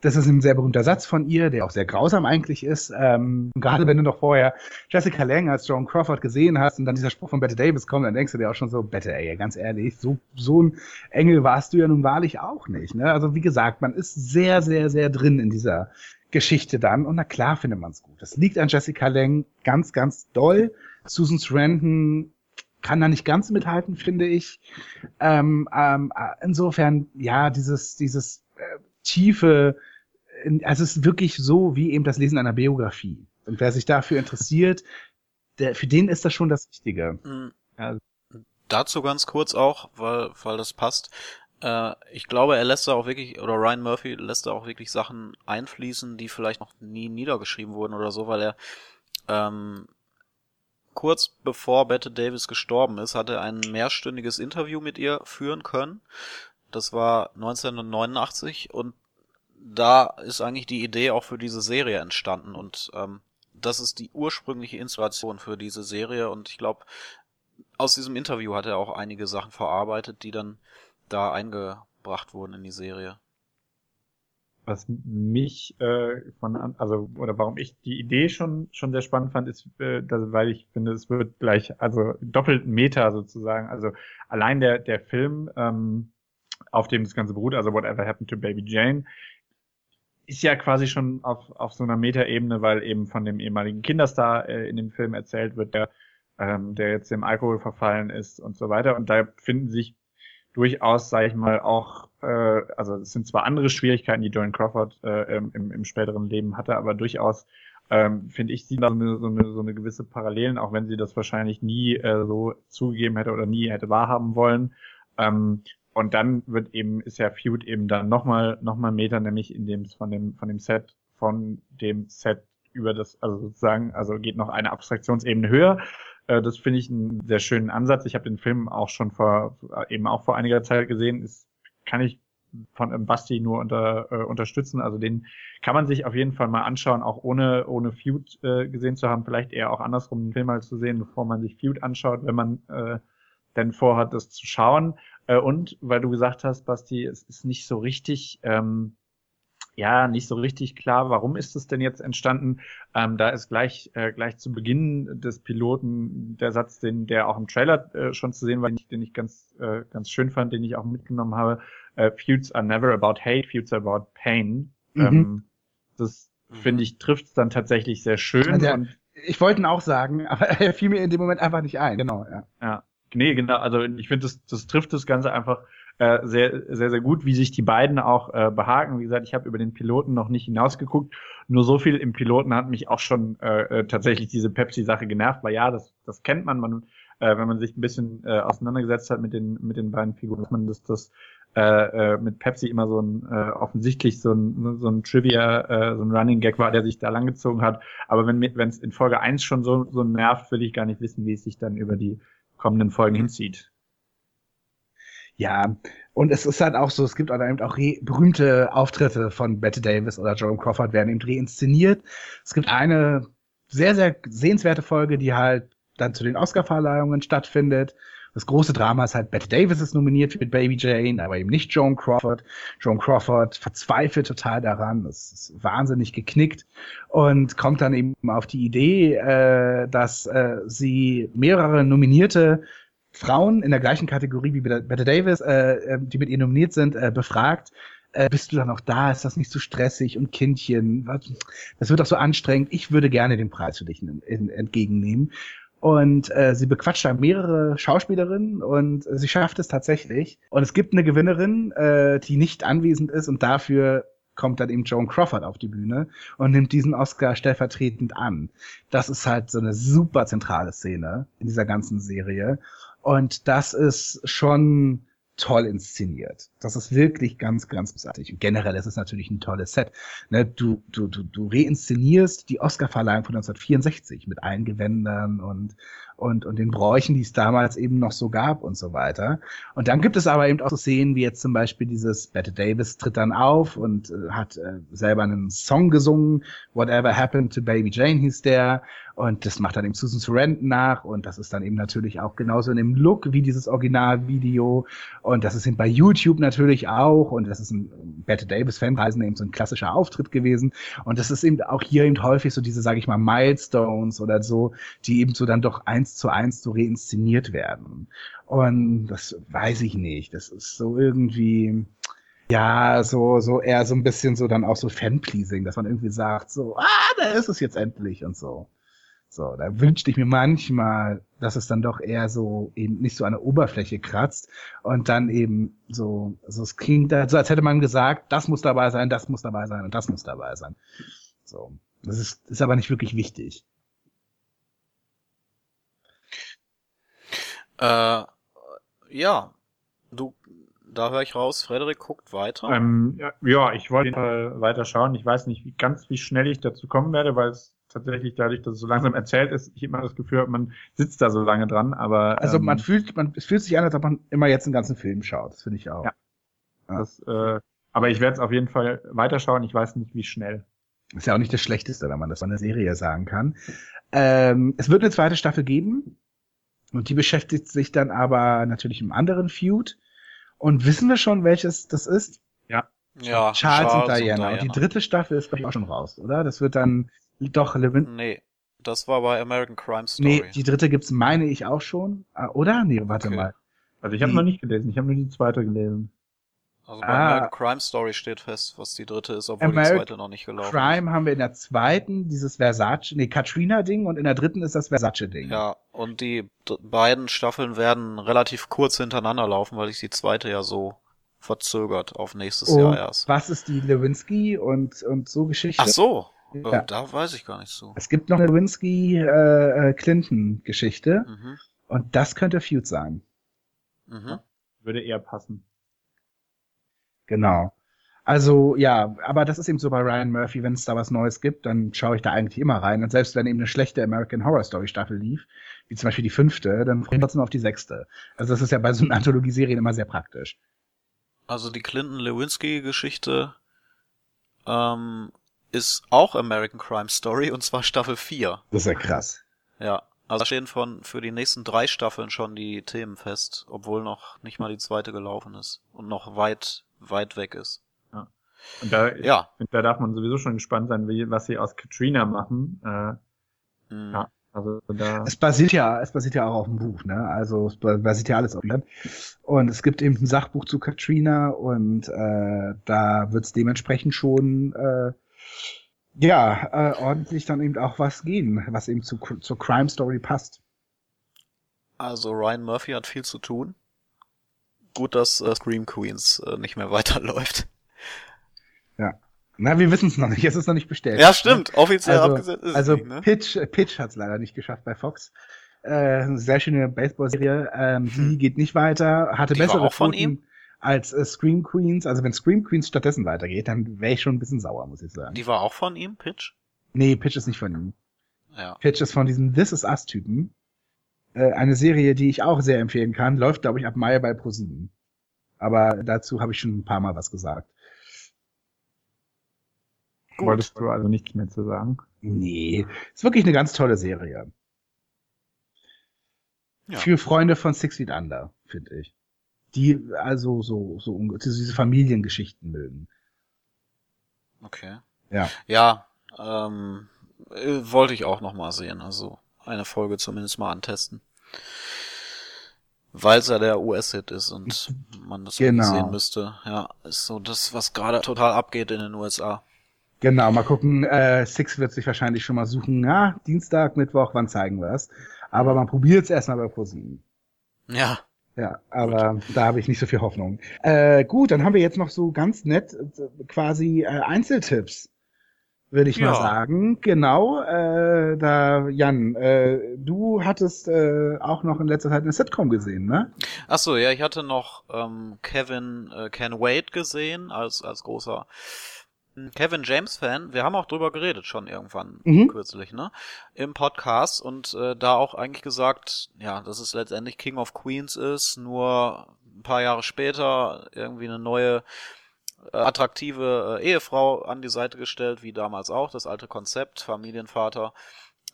Das ist ein sehr berühmter Satz von ihr, der auch sehr grausam eigentlich ist. Ähm, gerade wenn du noch vorher Jessica Lange als Joan Crawford gesehen hast und dann dieser Spruch von Bette Davis kommt, dann denkst du dir auch schon so, Bette, ey, ganz ehrlich, so, so ein Engel warst du ja nun wahrlich auch nicht. Ne? Also wie gesagt, man ist sehr, sehr, sehr drin in dieser Geschichte dann und na klar findet man es gut. Das liegt an Jessica Lange ganz, ganz doll. Susan Sarandon kann da nicht ganz mithalten, finde ich. Ähm, ähm, äh, insofern, ja, dieses, dieses äh, tiefe also es ist wirklich so wie eben das Lesen einer Biografie. Und wer sich dafür interessiert, der, für den ist das schon das Richtige. Mhm. Ja. Dazu ganz kurz auch, weil, weil das passt. Äh, ich glaube, er lässt da auch wirklich, oder Ryan Murphy lässt da auch wirklich Sachen einfließen, die vielleicht noch nie niedergeschrieben wurden oder so, weil er ähm, kurz bevor Bette Davis gestorben ist, hat er ein mehrstündiges Interview mit ihr führen können. Das war 1989 und da ist eigentlich die Idee auch für diese Serie entstanden und ähm, das ist die ursprüngliche Inspiration für diese Serie und ich glaube, aus diesem Interview hat er auch einige Sachen verarbeitet, die dann da eingebracht wurden in die Serie. Was mich äh, von also oder warum ich die Idee schon schon sehr spannend fand, ist, äh, dass, weil ich finde, es wird gleich also doppelt Meta sozusagen. Also allein der der Film, ähm, auf dem das Ganze beruht, also Whatever Happened to Baby Jane, ist ja quasi schon auf, auf so einer Metaebene, weil eben von dem ehemaligen Kinderstar äh, in dem Film erzählt wird, der, ähm, der jetzt dem Alkohol verfallen ist und so weiter. Und da finden sich durchaus, sage ich mal, auch, äh, also es sind zwar andere Schwierigkeiten, die Joan Crawford äh, im, im späteren Leben hatte, aber durchaus ähm, finde ich sie da so eine, so, eine, so eine gewisse Parallelen, auch wenn sie das wahrscheinlich nie äh, so zugegeben hätte oder nie hätte wahrhaben wollen. Ähm, und dann wird eben, ist ja Feud eben dann nochmal, nochmal Meter, nämlich in dem, von dem, von dem Set, von dem Set über das, also sozusagen, also geht noch eine Abstraktionsebene höher. Äh, das finde ich einen sehr schönen Ansatz. Ich habe den Film auch schon vor, eben auch vor einiger Zeit gesehen. Ist, kann ich von ähm, Basti nur unter, äh, unterstützen. Also den kann man sich auf jeden Fall mal anschauen, auch ohne, ohne Feud äh, gesehen zu haben. Vielleicht eher auch andersrum den Film mal zu sehen, bevor man sich Feud anschaut, wenn man äh, denn vorhat, das zu schauen. Äh, und weil du gesagt hast, Basti, es ist nicht so richtig, ähm, ja, nicht so richtig klar, warum ist es denn jetzt entstanden? Ähm, da ist gleich, äh, gleich zu Beginn des Piloten der Satz, den, der auch im Trailer äh, schon zu sehen war, den ich ganz, äh, ganz schön fand, den ich auch mitgenommen habe. Äh, Feuds are never about hate, feuds are about pain. Mhm. Ähm, das mhm. finde ich trifft dann tatsächlich sehr schön. Der, ich wollte ihn auch sagen, aber er fiel mir in dem Moment einfach nicht ein. Genau, ja. Ja, Nee, genau. Also ich finde, das, das trifft das Ganze einfach äh, sehr, sehr, sehr gut, wie sich die beiden auch äh, behaken. Wie gesagt, ich habe über den Piloten noch nicht hinausgeguckt. Nur so viel im Piloten hat mich auch schon äh, äh, tatsächlich diese Pepsi-Sache genervt, weil ja, das, das kennt man. Man, äh, wenn man sich ein bisschen äh, auseinandergesetzt hat mit den mit den beiden Figuren, dass man das, das äh, äh, mit Pepsi immer so ein äh, offensichtlich so ein so ein Trivia, äh, so ein Running Gag war, der sich da langgezogen hat. Aber wenn wenn es in Folge eins schon so so nervt, will ich gar nicht wissen, wie es sich dann über die kommenden Folgen hinzieht. Ja, und es ist halt auch so, es gibt halt eben auch berühmte Auftritte von Betty Davis oder Jerome Crawford werden eben reinszeniert. Es gibt eine sehr, sehr sehenswerte Folge, die halt dann zu den Oscar-Verleihungen stattfindet, Das große Drama ist halt, Bette Davis ist nominiert für Baby Jane, aber eben nicht Joan Crawford. Joan Crawford verzweifelt total daran, ist, ist wahnsinnig geknickt und kommt dann eben auf die Idee, äh, dass äh, sie mehrere nominierte Frauen in der gleichen Kategorie wie Bette Davis, äh, äh, die mit ihr nominiert sind, äh, befragt, äh, bist du dann auch da? Ist das nicht so stressig und Kindchen? Das wird doch so anstrengend. Ich würde gerne den Preis für dich in, in, entgegennehmen. Und äh, sie bequatscht dann mehrere Schauspielerinnen und äh, sie schafft es tatsächlich. Und es gibt eine Gewinnerin, äh, die nicht anwesend ist und dafür kommt dann eben Joan Crawford auf die Bühne und nimmt diesen Oscar stellvertretend an. Das ist halt so eine super zentrale Szene in dieser ganzen Serie. Und das ist schon toll inszeniert. Das ist wirklich ganz, ganz großartig. Und generell ist es natürlich ein tolles Set. Ne, du, du, du, du reinszenierst die Oscar-Verleihung von 1964 mit allen Gewändern und, und, und den Bräuchen, die es damals eben noch so gab und so weiter. Und dann gibt es aber eben auch so Szenen wie jetzt zum Beispiel dieses Bette Davis tritt dann auf und äh, hat äh, selber einen Song gesungen. Whatever Happened to Baby Jane hieß der. Und das macht dann eben Susan Sarandon nach und das ist dann eben natürlich auch genauso in dem Look wie dieses Originalvideo und das ist eben bei YouTube natürlich auch und das ist ein Bette Davis Fanreisen eben so ein klassischer Auftritt gewesen und das ist eben auch hier eben häufig so diese, sage ich mal, Milestones oder so, die eben so dann doch eins zu eins so reinszeniert werden und das weiß ich nicht, das ist so irgendwie ja, so, so eher so ein bisschen so dann auch so Fanpleasing, dass man irgendwie sagt, so, ah, da ist es jetzt endlich und so. So, da wünschte ich mir manchmal, dass es dann doch eher so eben nicht so an der Oberfläche kratzt und dann eben so, so es klingt so, als hätte man gesagt, das muss dabei sein, das muss dabei sein und das muss dabei sein. So, das ist, ist aber nicht wirklich wichtig. Äh, ja, du, da höre ich raus, Frederik guckt weiter. Ähm, ja, ja, ich wollte weiter schauen. Ich weiß nicht wie, ganz, wie schnell ich dazu kommen werde, weil es tatsächlich dadurch, dass es so langsam erzählt ist, ich immer das Gefühl habe, man sitzt da so lange dran, aber. Also man ähm, fühlt, man, es fühlt sich an, als ob man immer jetzt einen ganzen Film schaut. Das finde ich auch. Ja. ja. Das, äh, aber ich werde es auf jeden Fall weiterschauen. Ich weiß nicht, wie schnell. Ist ja auch nicht das Schlechteste, wenn man das von der Serie sagen kann. Ähm, es wird eine zweite Staffel geben. Und die beschäftigt sich dann aber natürlich im anderen Feud. Und wissen wir schon, welches das ist? Ja. Ja, Charles, Charles und, Diana. und Diana. Und die dritte Staffel ist, glaube ich, auch schon raus, oder? Das wird dann doch, Levin. Nee, das war bei American Crime Story. Nee, die dritte gibt's, meine ich, auch schon. Ah, oder? Nee, warte okay. mal. Also ich habe noch nicht gelesen, ich habe nur die zweite gelesen. Also bei ah, American Crime Story steht fest, was die dritte ist, obwohl American die zweite noch nicht gelaufen Crime ist. Crime haben wir in der zweiten dieses Versace, nee, Katrina-Ding und in der dritten ist das Versace-Ding. Ja, und die beiden Staffeln werden relativ kurz hintereinander laufen, weil sich die zweite ja so verzögert auf nächstes und Jahr erst. Was ist die Lewinsky und, und so Geschichte? Ach so, ja. Äh, da weiß ich gar nicht so. Es gibt noch eine Lewinsky-Clinton-Geschichte. Äh, äh mhm. Und das könnte Feud sein. Mhm. Würde eher passen. Genau. Also ja, aber das ist eben so bei Ryan Murphy, wenn es da was Neues gibt, dann schaue ich da eigentlich immer rein. Und selbst wenn eben eine schlechte American Horror Story Staffel lief, wie zum Beispiel die fünfte, dann freue ich trotzdem auf die sechste. Also das ist ja bei so einer Anthologieserien immer sehr praktisch. Also die Clinton-Lewinsky-Geschichte ähm, ist auch American Crime Story und zwar Staffel 4. Das ist ja krass. Ja. Also stehen von für die nächsten drei Staffeln schon die Themen fest, obwohl noch nicht mal die zweite gelaufen ist und noch weit, weit weg ist. Ja. Und da, ja. da darf man sowieso schon gespannt sein, wie, was sie aus Katrina machen. Äh, mhm. Ja. Also da es basiert ja, es basiert ja auch auf dem Buch, ne? Also es basiert ja alles auf dem. Und es gibt eben ein Sachbuch zu Katrina und äh, da wird es dementsprechend schon äh, ja, äh, ordentlich dann eben auch was gehen, was eben zu, zur Crime Story passt. Also Ryan Murphy hat viel zu tun. Gut, dass äh, Scream Queens äh, nicht mehr weiterläuft. Ja. Na, wir wissen es noch nicht. Es ist noch nicht bestellt. Ja, stimmt. Offiziell also, abgesetzt ist Also nicht, ne? Pitch, Pitch hat es leider nicht geschafft bei Fox. Äh, eine sehr schöne Baseball-Serie. Ähm, hm. Die geht nicht weiter. Hatte die bessere auch von ihm? als äh, Scream Queens. Also wenn Scream Queens stattdessen weitergeht, dann wäre ich schon ein bisschen sauer, muss ich sagen. Die war auch von ihm, Pitch? Nee, Pitch ist nicht von ihm. Ja. Pitch ist von diesem This Is Us Typen. Äh, eine Serie, die ich auch sehr empfehlen kann, läuft, glaube ich, ab Mai bei ProSieben. Aber dazu habe ich schon ein paar Mal was gesagt. Gut. Wolltest du also nichts mehr zu sagen? Nee, ist wirklich eine ganz tolle Serie. Ja. Für Freunde von Six Feet Under, finde ich. Die also so, so diese Familiengeschichten mögen. Okay. Ja. Ja, ähm, äh, wollte ich auch noch mal sehen. Also eine Folge zumindest mal antesten. Weil es ja der US-Hit ist und man das Genau. sehen müsste. Ja, ist so das, was gerade total abgeht in den USA. Genau, mal gucken. Äh, Six wird sich wahrscheinlich schon mal suchen. Ja, Dienstag, Mittwoch, wann zeigen wir es? Aber man probiert es erstmal bei ProSieben. Ja. Ja, aber da habe ich nicht so viel Hoffnung. Äh, gut, dann haben wir jetzt noch so ganz nett äh, quasi äh, Einzeltipps, würde ich mal Ja. sagen. Genau, äh, da Jan, äh, du hattest äh, auch noch in letzter Zeit eine Sitcom gesehen, ne? Ach so, ja, ich hatte noch ähm, Kevin äh, Ken Wade gesehen als als großer hm, Kevin James Fan. Wir haben auch drüber geredet schon irgendwann Mhm. kürzlich, ne? Im Podcast und äh, da auch eigentlich gesagt, ja, dass es letztendlich King of Queens ist, nur ein paar Jahre später irgendwie eine neue attraktive äh, Ehefrau an die Seite gestellt, wie damals auch, das alte Konzept, Familienvater,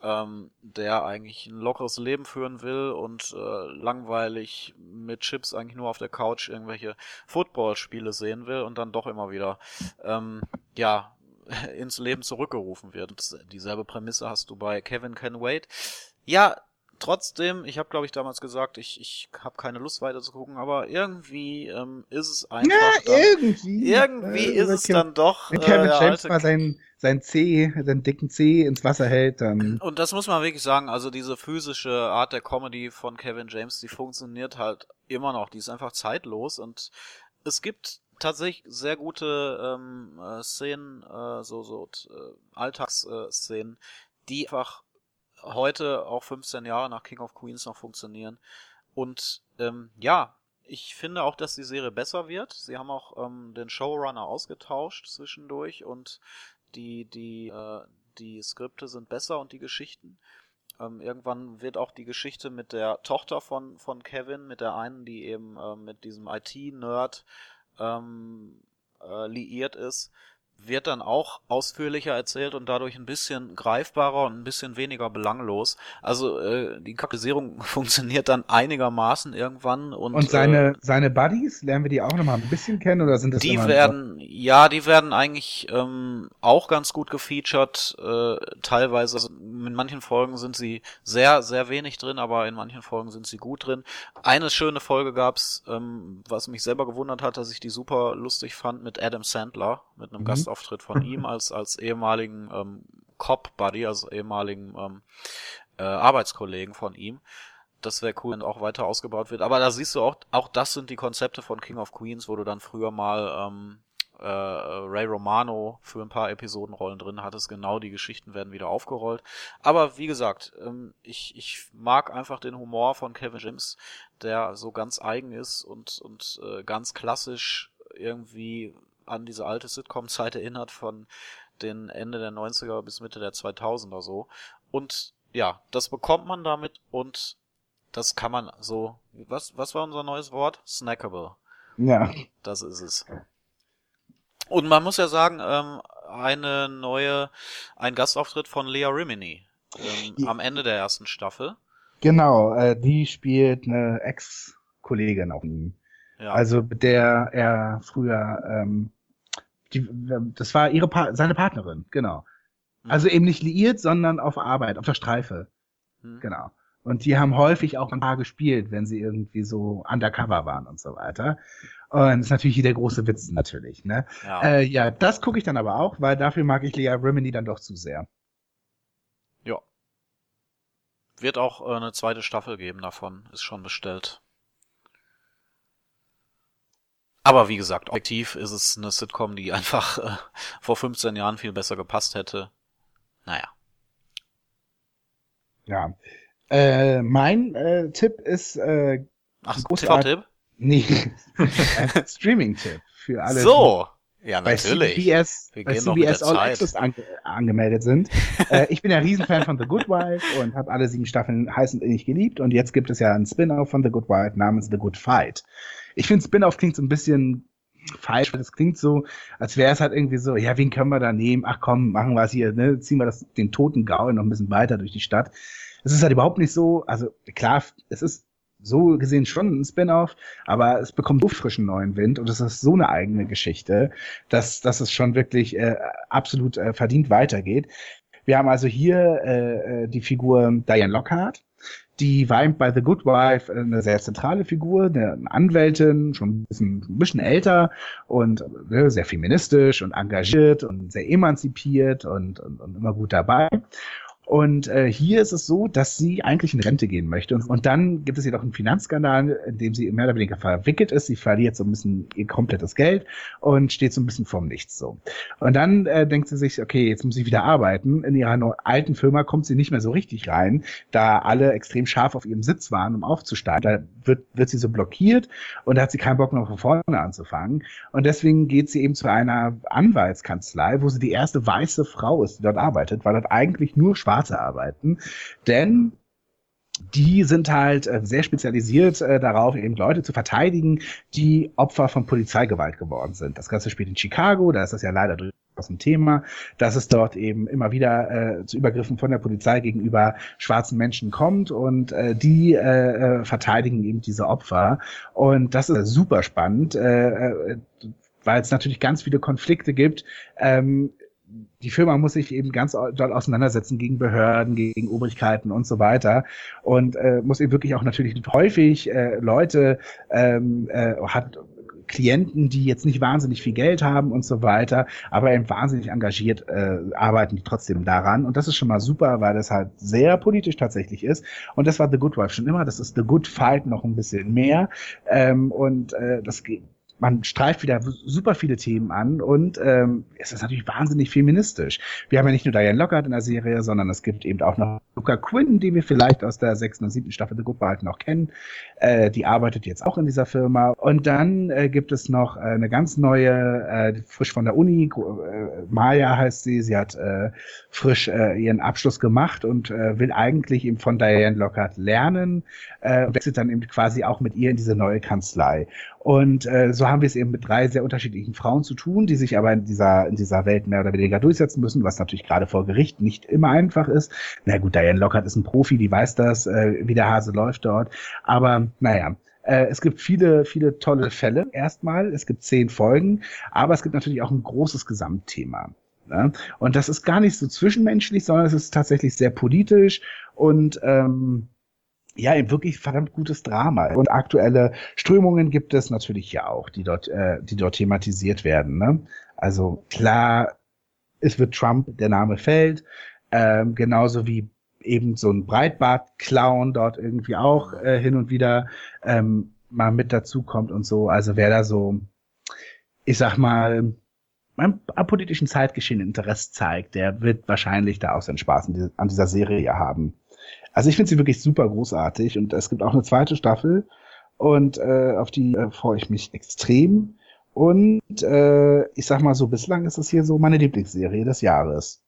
ähm, der eigentlich ein lockeres Leben führen will und äh, langweilig mit Chips eigentlich nur auf der Couch irgendwelche Footballspiele sehen will und dann doch immer wieder ähm, ja ins Leben zurückgerufen wird. Und dieselbe Prämisse hast du bei Kevin Can Wait. Ja, trotzdem, ich habe glaube ich damals gesagt, ich, ich habe keine Lust weiter zu gucken, aber irgendwie ähm, ist es einfach dann, irgendwie. irgendwie Äh, ist es Kev- dann doch Wenn äh, Kevin der James mal sein, sein Zeh, seinen dicken Zeh ins Wasser hält, dann. Und das muss man wirklich sagen, also diese physische Art der Comedy von Kevin James, die funktioniert halt immer noch, die ist einfach zeitlos und es gibt tatsächlich sehr gute ähm, äh, Szenen, äh, so so äh, Alltagsszenen, die einfach heute auch 15 Jahre nach King of Queens noch funktionieren. Und ähm, ja, ich finde auch, dass die Serie besser wird. Sie haben auch ähm, den Showrunner ausgetauscht zwischendurch und die die äh, die Skripte sind besser und die Geschichten. Ähm, irgendwann wird auch die Geschichte mit der Tochter von von Kevin, mit der einen, die eben äh, mit diesem IT-Nerd ähm, äh, liiert ist, wird dann auch ausführlicher erzählt und dadurch ein bisschen greifbarer und ein bisschen weniger belanglos. Also äh, die Charakterisierung funktioniert dann einigermaßen irgendwann und, Und seine, äh, seine Buddies, lernen wir die auch noch mal ein bisschen kennen oder sind das die immer so- werden, ja, die werden eigentlich ähm, auch ganz gut gefeatured. Äh, teilweise, also in manchen Folgen sind sie sehr, sehr wenig drin, aber in manchen Folgen sind sie gut drin. Eine schöne Folge gab's, ähm, was mich selber gewundert hat, dass ich die super lustig fand mit Adam Sandler, mit einem Mhm. Gastauftritt von ihm als als ehemaligen ähm, Cop-Buddy, also ehemaligen ähm, äh, Arbeitskollegen von ihm. Das wäre cool, wenn auch weiter ausgebaut wird. Aber da siehst du auch, auch das sind die Konzepte von King of Queens, wo du dann früher mal ähm, äh, Ray Romano für ein paar Episodenrollen drin hattest. Genau die Geschichten werden wieder aufgerollt. Aber wie gesagt, ähm, ich, ich mag einfach den Humor von Kevin James, der so ganz eigen ist und, und äh, ganz klassisch irgendwie an diese alte Sitcom-Zeit erinnert von den Ende der 90er bis Mitte der 2000er so. Und ja, das bekommt man damit und das kann man so, was, was war unser neues Wort? Snackable. Ja. Das ist es. Und man muss ja sagen, ähm, eine neue, ein Gastauftritt von Lea Rimini ähm, Ja. am Ende der ersten Staffel. Genau, äh, die spielt eine Ex-Kollegin auf ihm. Ja, Also mit der er früher, ähm, die, das war ihre pa seine Partnerin, genau. Mhm. Also eben nicht liiert, sondern auf Arbeit, auf der Streife, Hm. genau. Und die haben häufig auch ein paar gespielt, wenn sie irgendwie so undercover waren und so weiter. Und das ist natürlich hier der große Witz natürlich, ne? ja. Äh, ja, das gucke ich dann aber auch, weil dafür mag ich Lea Remini dann doch zu sehr. ja. Wird auch äh, eine zweite Staffel geben davon, ist schon bestellt. Aber wie gesagt, objektiv ist es eine Sitcom, die einfach äh, vor 15 Jahren viel besser gepasst hätte. Naja. Ja. Äh, mein äh, Tipp ist äh, Ach. TV-Tipp? nee, ein Streaming-Tipp für alle, So! Ja, die bei natürlich. CBS, Wir bei CBS All Zeit. Access ange angemeldet sind. äh, ich bin ja Riesenfan von The Good Wife und habe alle sieben Staffeln heiß und innig geliebt. Und jetzt gibt es ja einen Spin-off von The Good Wife namens The Good Fight. Ich finde, Spin-off klingt so ein bisschen falsch, weil es klingt so, als wäre es halt irgendwie so, ja, wen können wir da nehmen? Ach komm, machen wir es hier, ne? ziehen wir das, den toten Gaul noch ein bisschen weiter durch die Stadt. Es ist halt überhaupt nicht so, also klar, es ist so gesehen schon ein Spin-off, aber es bekommt so frischen neuen Wind und es ist so eine eigene Geschichte, dass, dass es schon wirklich äh, absolut äh, verdient weitergeht. Wir haben also hier äh, äh die Figur Diane Lockhart, die war bei The Good Wife eine sehr zentrale Figur, eine Anwältin, schon ein bisschen, ein bisschen älter und ne, sehr feministisch und engagiert und sehr emanzipiert und, und, und immer gut dabei. Und äh, hier ist es so, dass sie eigentlich in Rente gehen möchte. Und, und dann gibt es jedoch einen Finanzskandal, in dem sie mehr oder weniger verwickelt ist. Sie verliert so ein bisschen ihr komplettes Geld und steht so ein bisschen vorm Nichts so. Und dann äh, denkt sie sich, okay, jetzt muss ich wieder arbeiten. In ihrer alten Firma kommt sie nicht mehr so richtig rein, da alle extrem scharf auf ihrem Sitz waren, um aufzusteigen. Da wird, wird sie so blockiert und da hat sie keinen Bock noch von vorne anzufangen. Und deswegen geht sie eben zu einer Anwaltskanzlei, wo sie die erste weiße Frau ist, die dort arbeitet, weil dort eigentlich nur schwarz Schwarze arbeiten. Denn die sind halt äh, sehr spezialisiert äh, darauf, eben Leute zu verteidigen, die Opfer von Polizeigewalt geworden sind. Das Ganze spielt in Chicago, da ist das ja leider durchaus ein Thema, dass es dort eben immer wieder äh, zu Übergriffen von der Polizei gegenüber schwarzen Menschen kommt und äh, die äh, äh verteidigen eben diese Opfer. Und das ist super spannend, äh, äh weil es natürlich ganz viele Konflikte gibt. Ähm, die Firma muss sich eben ganz doll auseinandersetzen gegen Behörden, gegen Obrigkeiten und so weiter und äh, muss eben wirklich auch natürlich häufig äh, Leute ähm, äh, hat Klienten, die jetzt nicht wahnsinnig viel Geld haben und so weiter, aber eben wahnsinnig engagiert äh, arbeiten die trotzdem daran. Und das ist schon mal super, weil das halt sehr politisch tatsächlich ist. Und das war The Good Wife schon immer. Das ist The Good Fight noch ein bisschen mehr. Ähm, und äh, das geht man streift wieder super viele Themen an und ähm, es ist natürlich wahnsinnig feministisch. Wir haben ja nicht nur Diane Lockhart in der Serie, sondern es gibt eben auch noch Luca Quinn, die wir vielleicht aus der sechsten und siebten Staffel The Good Wife noch kennen. Äh, die arbeitet jetzt auch in dieser Firma. Und dann äh, gibt es noch äh, eine ganz neue, äh, frisch von der Uni, äh, Maya heißt sie. Sie hat äh, frisch äh, ihren Abschluss gemacht und äh, will eigentlich eben von Diane Lockhart lernen äh, und wechselt dann eben quasi auch mit ihr in diese neue Kanzlei. Und äh, so haben wir es eben mit drei sehr unterschiedlichen Frauen zu tun, die sich aber in dieser, in dieser Welt mehr oder weniger durchsetzen müssen, was natürlich gerade vor Gericht nicht immer einfach ist. Na gut, Diane Lockhart ist ein Profi, die weiß das, äh, wie der Hase läuft dort. Aber naja, äh, es gibt viele, viele tolle Fälle erstmal. Es gibt zehn Folgen, aber es gibt natürlich auch ein großes Gesamtthema. Ne? Und das ist gar nicht so zwischenmenschlich, sondern es ist tatsächlich sehr politisch und ähm, ja, wirklich verdammt gutes Drama. Und aktuelle Strömungen gibt es natürlich ja auch, die dort, äh, die dort thematisiert werden. Ne? Also klar, es wird Trump, der Name fällt, ähm, genauso wie eben so ein Breitbart-Clown dort irgendwie auch äh, hin und wieder ähm, mal mit dazukommt und so. Also wer da so, ich sag mal, am politischen Zeitgeschehen Interesse zeigt, der wird wahrscheinlich da auch seinen Spaß an dieser Serie haben. Also ich finde sie wirklich super großartig und es gibt auch eine zweite Staffel und äh, auf die äh, freue ich mich extrem. Und äh, ich sag mal so, bislang ist es hier so meine Lieblingsserie des Jahres.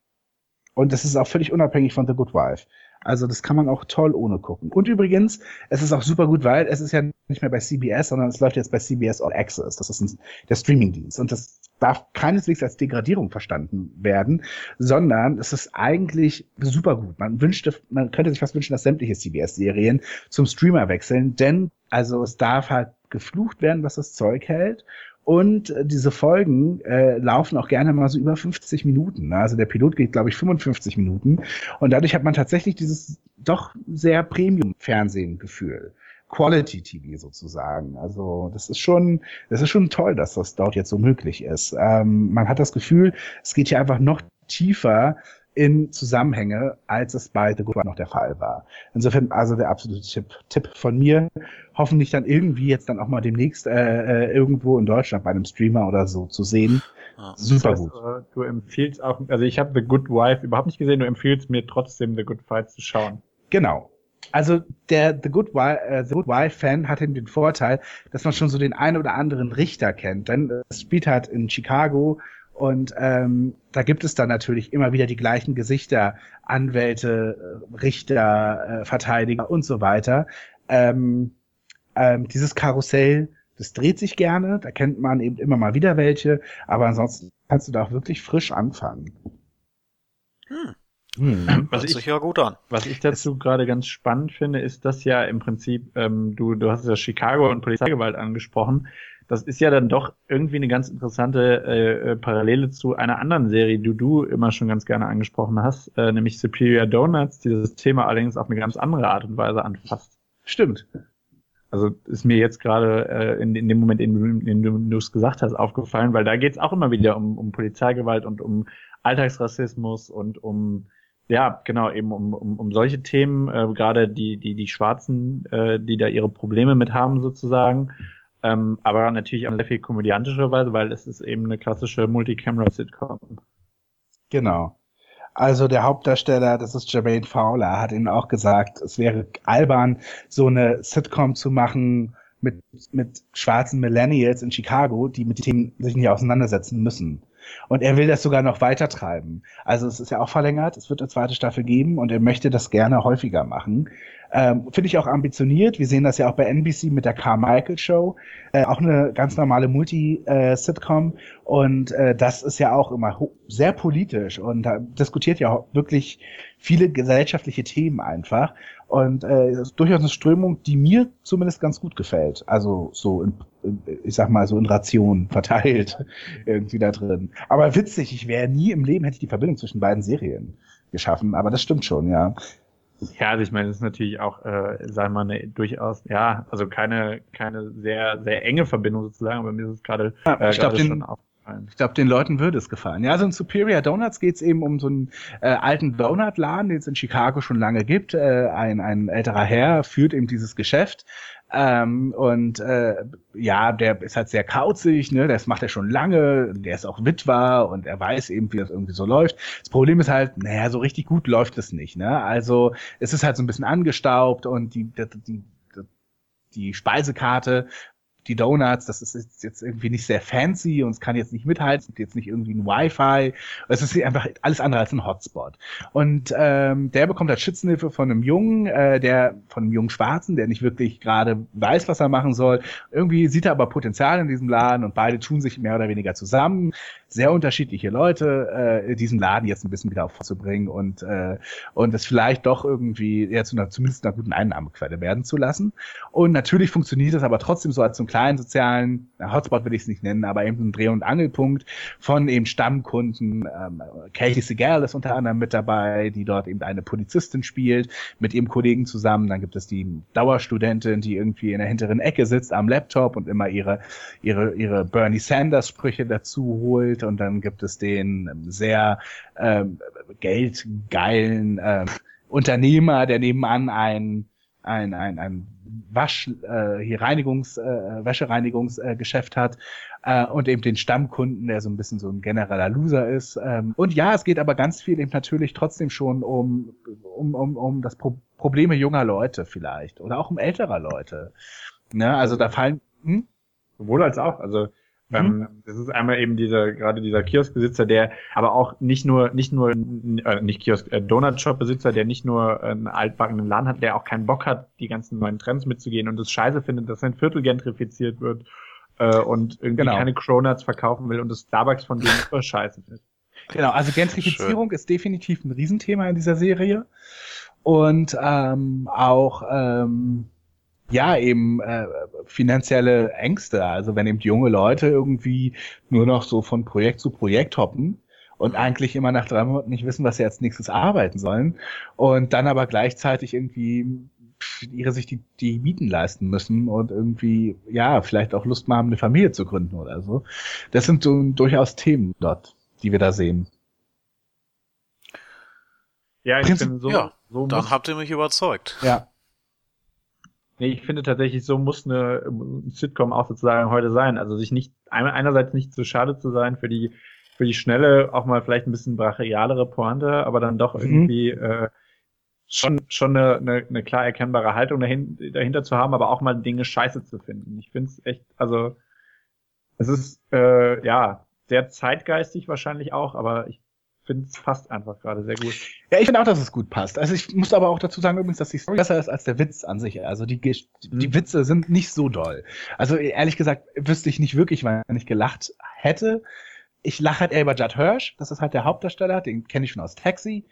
Und das ist auch völlig unabhängig von The Good Wife. Also das kann man auch toll ohne gucken. Und übrigens, es ist auch super gut, weil es ist ja nicht mehr bei CBS, sondern es läuft jetzt bei CBS All Access. Das ist ein, der Streamingdienst. Und das darf keineswegs als Degradierung verstanden werden, sondern es ist eigentlich super gut. Man wünschte, man könnte sich fast wünschen, dass sämtliche CBS-Serien zum Streamer wechseln, denn also es darf halt geflucht werden, was das Zeug hält. Und äh, diese Folgen äh, laufen auch gerne mal so über 50 Minuten. Ne? Also der Pilot geht, glaube ich, 55 Minuten. Und dadurch hat man tatsächlich dieses doch sehr Premium-Fernsehen-Gefühl. Quality TV sozusagen. Also das ist schon, das ist schon toll, dass das dort jetzt so möglich ist. Ähm, man hat das Gefühl, es geht hier einfach noch tiefer in Zusammenhänge, als es bei The Good One noch der Fall war. Insofern also der absolute Tipp, Tipp von mir. Hoffentlich dann irgendwie jetzt dann auch mal demnächst äh, äh irgendwo in Deutschland bei einem Streamer oder so zu sehen. Ja. Super das heißt, gut. Äh, du empfiehlst auch, also ich habe The Good Wife überhaupt nicht gesehen, du empfiehlst mir trotzdem The Good Fight zu schauen. Genau. Also der The Good Wife, äh, The Good Wife Fan hat eben den Vorteil, dass man schon so den einen oder anderen Richter kennt. Denn es spielt halt in Chicago und ähm, da gibt es dann natürlich immer wieder die gleichen Gesichter, Anwälte, äh, Richter, äh, Verteidiger und so weiter. Ähm, ähm, dieses Karussell, das dreht sich gerne, da kennt man eben immer mal wieder welche, aber ansonsten kannst du da auch wirklich frisch anfangen. Hm. Hm. Was Hört sich ja gut an. Was ich dazu gerade ganz spannend finde, ist, dass ja im Prinzip, ähm, du, du hast ja Chicago und Polizeigewalt angesprochen. Das ist ja dann doch irgendwie eine ganz interessante äh, äh, Parallele zu einer anderen Serie, die du immer schon ganz gerne angesprochen hast, äh, nämlich Superior Donuts, die das Thema allerdings auf eine ganz andere Art und Weise anfasst. Stimmt. Also ist mir jetzt gerade äh, in, in dem Moment, in dem du es gesagt hast, aufgefallen, weil da geht es auch immer wieder um, um Polizeigewalt und um Alltagsrassismus und um ja, genau, eben um, um, um solche Themen, äh, gerade die, die, die Schwarzen, äh, die da ihre Probleme mit haben sozusagen. Ähm, aber natürlich auch sehr viel komödiantischerweise, weil es ist eben eine klassische Multicamera-Sitcom. Genau. Also der Hauptdarsteller, das ist Jermaine Fowler, hat ihnen auch gesagt, es wäre albern, so eine Sitcom zu machen mit, mit schwarzen Millennials in Chicago, die mit den Themen sich nicht auseinandersetzen müssen. Und er will das sogar noch weiter treiben. Also es ist ja auch verlängert, es wird eine zweite Staffel geben und er möchte das gerne häufiger machen. Ähm, Finde ich auch ambitioniert. Wir sehen das ja auch bei NBC mit der Carmichael Show. Äh, auch eine ganz normale Multi-Sitcom. und äh, das ist ja auch immer sehr politisch und da diskutiert ja wirklich viele gesellschaftliche Themen einfach. Und äh, durchaus eine Strömung, die mir zumindest ganz gut gefällt. Also so in, in, ich sag mal so in Rationen verteilt irgendwie da drin. Aber witzig, ich wäre nie im Leben hätte ich die Verbindung zwischen beiden Serien geschaffen, aber das stimmt schon, ja. Ja, also ich meine, das ist natürlich auch, äh, sagen wir mal, eine durchaus, ja, also keine, keine sehr, sehr enge Verbindung sozusagen, aber mir ist es gerade äh, glaub, schon aufgefallen. Ich glaube, den Leuten würde es gefallen. Ja, also in Superior Donuts geht es eben um so einen äh, alten Donutladen, den es in Chicago schon lange gibt. Äh, ein, ein älterer Herr führt eben dieses Geschäft ähm, und äh, ja, der ist halt sehr kauzig, ne? Das macht er schon lange, der ist auch Witwer und er weiß eben, wie das irgendwie so läuft. Das Problem ist halt, naja, so richtig gut läuft es nicht, ne? Also es ist halt so ein bisschen angestaubt und die, die, die die Speisekarte die Donuts, das ist jetzt irgendwie nicht sehr fancy und es kann jetzt nicht mithalten, jetzt nicht irgendwie ein Wi-Fi. Es ist einfach alles andere als ein Hotspot. Und ähm, der bekommt halt Schützenhilfe von einem Jungen, äh, der von einem jungen Schwarzen, der nicht wirklich gerade weiß, was er machen soll. Irgendwie sieht er aber Potenzial in diesem Laden und beide tun sich mehr oder weniger zusammen. Sehr unterschiedliche Leute, äh, diesen Laden jetzt ein bisschen wieder aufzubringen und äh, und es vielleicht doch irgendwie ja, zu einer, zumindest einer guten Einnahmequelle werden zu lassen. Und natürlich funktioniert das aber trotzdem so als so ein kleinen sozialen Hotspot will ich es nicht nennen, aber eben ein Dreh- und Angelpunkt von eben Stammkunden. Ähm, Katie Segal ist unter anderem mit dabei, die dort eben eine Polizistin spielt, mit ihrem Kollegen zusammen. Dann gibt es die Dauerstudentin, die irgendwie in der hinteren Ecke sitzt am Laptop und immer ihre, ihre, ihre Bernie Sanders Sprüche dazu holt. Und dann gibt es den sehr ähm, geldgeilen äh, Unternehmer, der nebenan ein ein, ein, ein Wasch, äh, hier Reinigungs, äh, Wäschereinigungsgeschäft äh, hat äh, und eben den Stammkunden, der so ein bisschen so ein genereller Loser ist. Ähm, und ja, es geht aber ganz viel eben natürlich trotzdem schon um, um, um, um das Pro Probleme junger Leute vielleicht oder auch um älterer Leute. Ne? Also da fallen. Hm? Sowohl als auch. Also Mhm. Ähm, das ist einmal eben dieser, gerade dieser Kioskbesitzer, der aber auch nicht nur, nicht nur, äh, nicht Kiosk, äh, Donut-Shop-Besitzer, der nicht nur einen altbackenen Laden hat, der auch keinen Bock hat, die ganzen neuen Trends mitzugehen und es scheiße findet, dass sein Viertel gentrifiziert wird äh, und irgendwie genau. keine Cronuts verkaufen will und das Starbucks von denen super scheiße findet. Genau, also Gentrifizierung Schön. ist definitiv ein Riesenthema in dieser Serie. Und ähm, auch ähm, ja, eben äh, finanzielle Ängste. Also wenn eben junge Leute irgendwie nur noch so von Projekt zu Projekt hoppen und eigentlich immer nach drei Monaten nicht wissen, was sie als nächstes arbeiten sollen und dann aber gleichzeitig irgendwie ihre sich die, die Mieten leisten müssen und irgendwie, ja, vielleicht auch Lust mal haben, eine Familie zu gründen oder so. Das sind so durchaus Themen dort, die wir da sehen. Ja, ich Prinzip, bin so, ja, so dann habt ihr mich überzeugt. Ja. Nee, ich finde tatsächlich, so muss eine Sitcom auch sozusagen heute sein. Also sich nicht, einerseits nicht zu schade zu sein für die, für die schnelle, auch mal vielleicht ein bisschen brachialere Pointe, aber dann doch mhm. irgendwie äh, schon, schon eine, eine, eine klar erkennbare Haltung dahin, dahinter zu haben, aber auch mal Dinge scheiße zu finden. Ich finde es echt, also es ist äh, ja sehr zeitgeistig wahrscheinlich auch, aber ich finde es passt einfach gerade sehr gut. Ja, ich finde auch, dass es gut passt. Also ich muss aber auch dazu sagen übrigens, dass die Story besser ist als der Witz an sich. Also die, die, mhm. Witze sind nicht so doll. Also ehrlich gesagt wüsste ich nicht wirklich, wann ich gelacht hätte. Ich lache halt eher über Judd Hirsch. Das ist halt der Hauptdarsteller. Den kenne ich schon aus Taxi.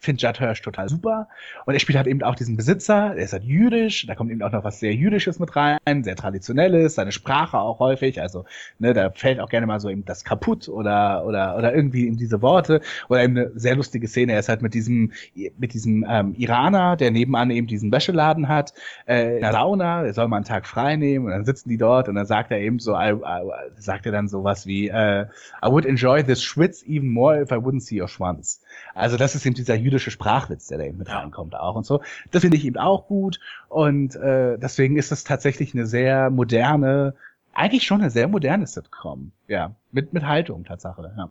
Finde Judd Hirsch total super. Und er spielt halt eben auch diesen Besitzer, der ist halt jüdisch, da kommt eben auch noch was sehr Jüdisches mit rein, sehr Traditionelles, seine Sprache auch häufig, also ne, da fällt auch gerne mal so eben das kaputt oder oder oder irgendwie eben diese Worte. Oder eben eine sehr lustige Szene, er ist halt mit diesem mit diesem ähm, Iraner, der nebenan eben diesen Wäscheladen hat, äh, in der Sauna, der soll mal einen Tag frei nehmen und dann sitzen die dort und dann sagt er eben so, I, I, sagt er dann sowas wie, äh, I would enjoy this schwitz even more if I wouldn't see your Schwanz. Also das ist eben dieser jüdische Sprachwitz, der da eben mit ja. reinkommt auch und so. Das finde ich eben auch gut und äh, deswegen ist es tatsächlich eine sehr moderne, eigentlich schon eine sehr moderne Sitcom. Ja, mit, mit Haltung, Tatsache, ja.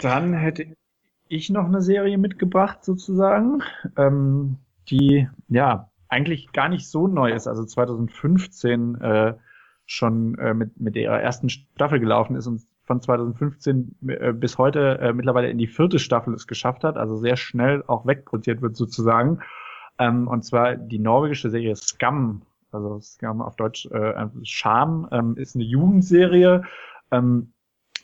Dann hätte ich noch eine Serie mitgebracht, sozusagen, ähm, die, ja, eigentlich gar nicht so neu ist, also 2015 äh, schon äh, mit, mit ihrer ersten Staffel gelaufen ist und von 2015 äh, bis heute äh, mittlerweile in die vierte Staffel es geschafft hat, also sehr schnell auch wegproduziert wird sozusagen. Ähm, und zwar die norwegische Serie Scum, also Scum auf Deutsch äh, Scham, ähm, ist eine Jugendserie. Ähm,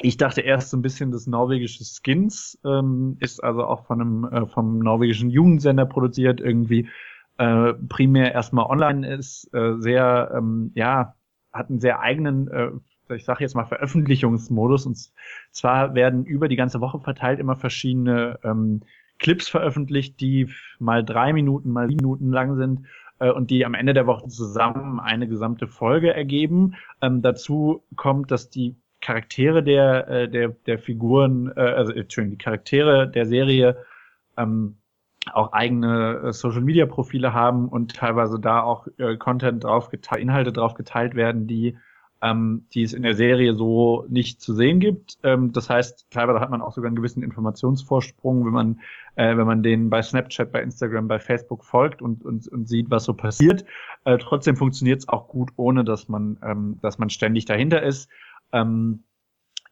ich dachte erst so ein bisschen das norwegische Skins, ähm, ist also auch von einem äh, vom norwegischen Jugendsender produziert, irgendwie äh, primär erstmal online ist, äh, sehr, ähm, ja, hat einen sehr eigenen äh, ich sage jetzt mal Veröffentlichungsmodus. Und zwar werden über die ganze Woche verteilt immer verschiedene ähm, Clips veröffentlicht, die mal drei Minuten, mal sieben Minuten lang sind äh, und die am Ende der Woche zusammen eine gesamte Folge ergeben. Ähm, dazu kommt, dass die Charaktere der, äh, der, der Figuren, äh, also Entschuldigung, die Charaktere der Serie ähm, auch eigene äh, Social Media Profile haben und teilweise da auch äh, Content drauf geteilt, Inhalte drauf geteilt werden, die ähm, die es in der Serie so nicht zu sehen gibt. Ähm, das heißt, teilweise hat man auch sogar einen gewissen Informationsvorsprung, wenn man, äh, wenn man denen bei Snapchat, bei Instagram, bei Facebook folgt und, und, und sieht, was so passiert. Äh, trotzdem funktioniert es auch gut, ohne dass man, ähm, dass man ständig dahinter ist. Ähm,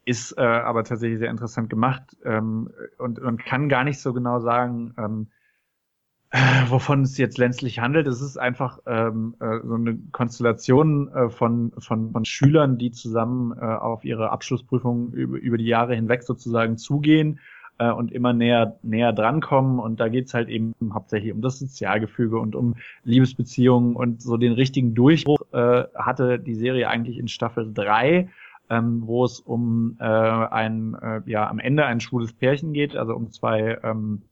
ist äh, aber tatsächlich sehr interessant gemacht ähm, und man kann gar nicht so genau sagen, ähm, wovon es jetzt letztlich handelt. Es ist einfach ähm, äh, so eine Konstellation äh, von, von, von Schülern, die zusammen äh, auf ihre Abschlussprüfung über, über die Jahre hinweg sozusagen zugehen äh, und immer näher, näher drankommen. Und da geht's halt eben hauptsächlich um das Sozialgefüge und um Liebesbeziehungen und so den richtigen Durchbruch äh, hatte die Serie eigentlich in Staffel drei ähm, wo es um äh, ein, äh, ja, am Ende ein schwules Pärchen geht, also um zwei, ähm,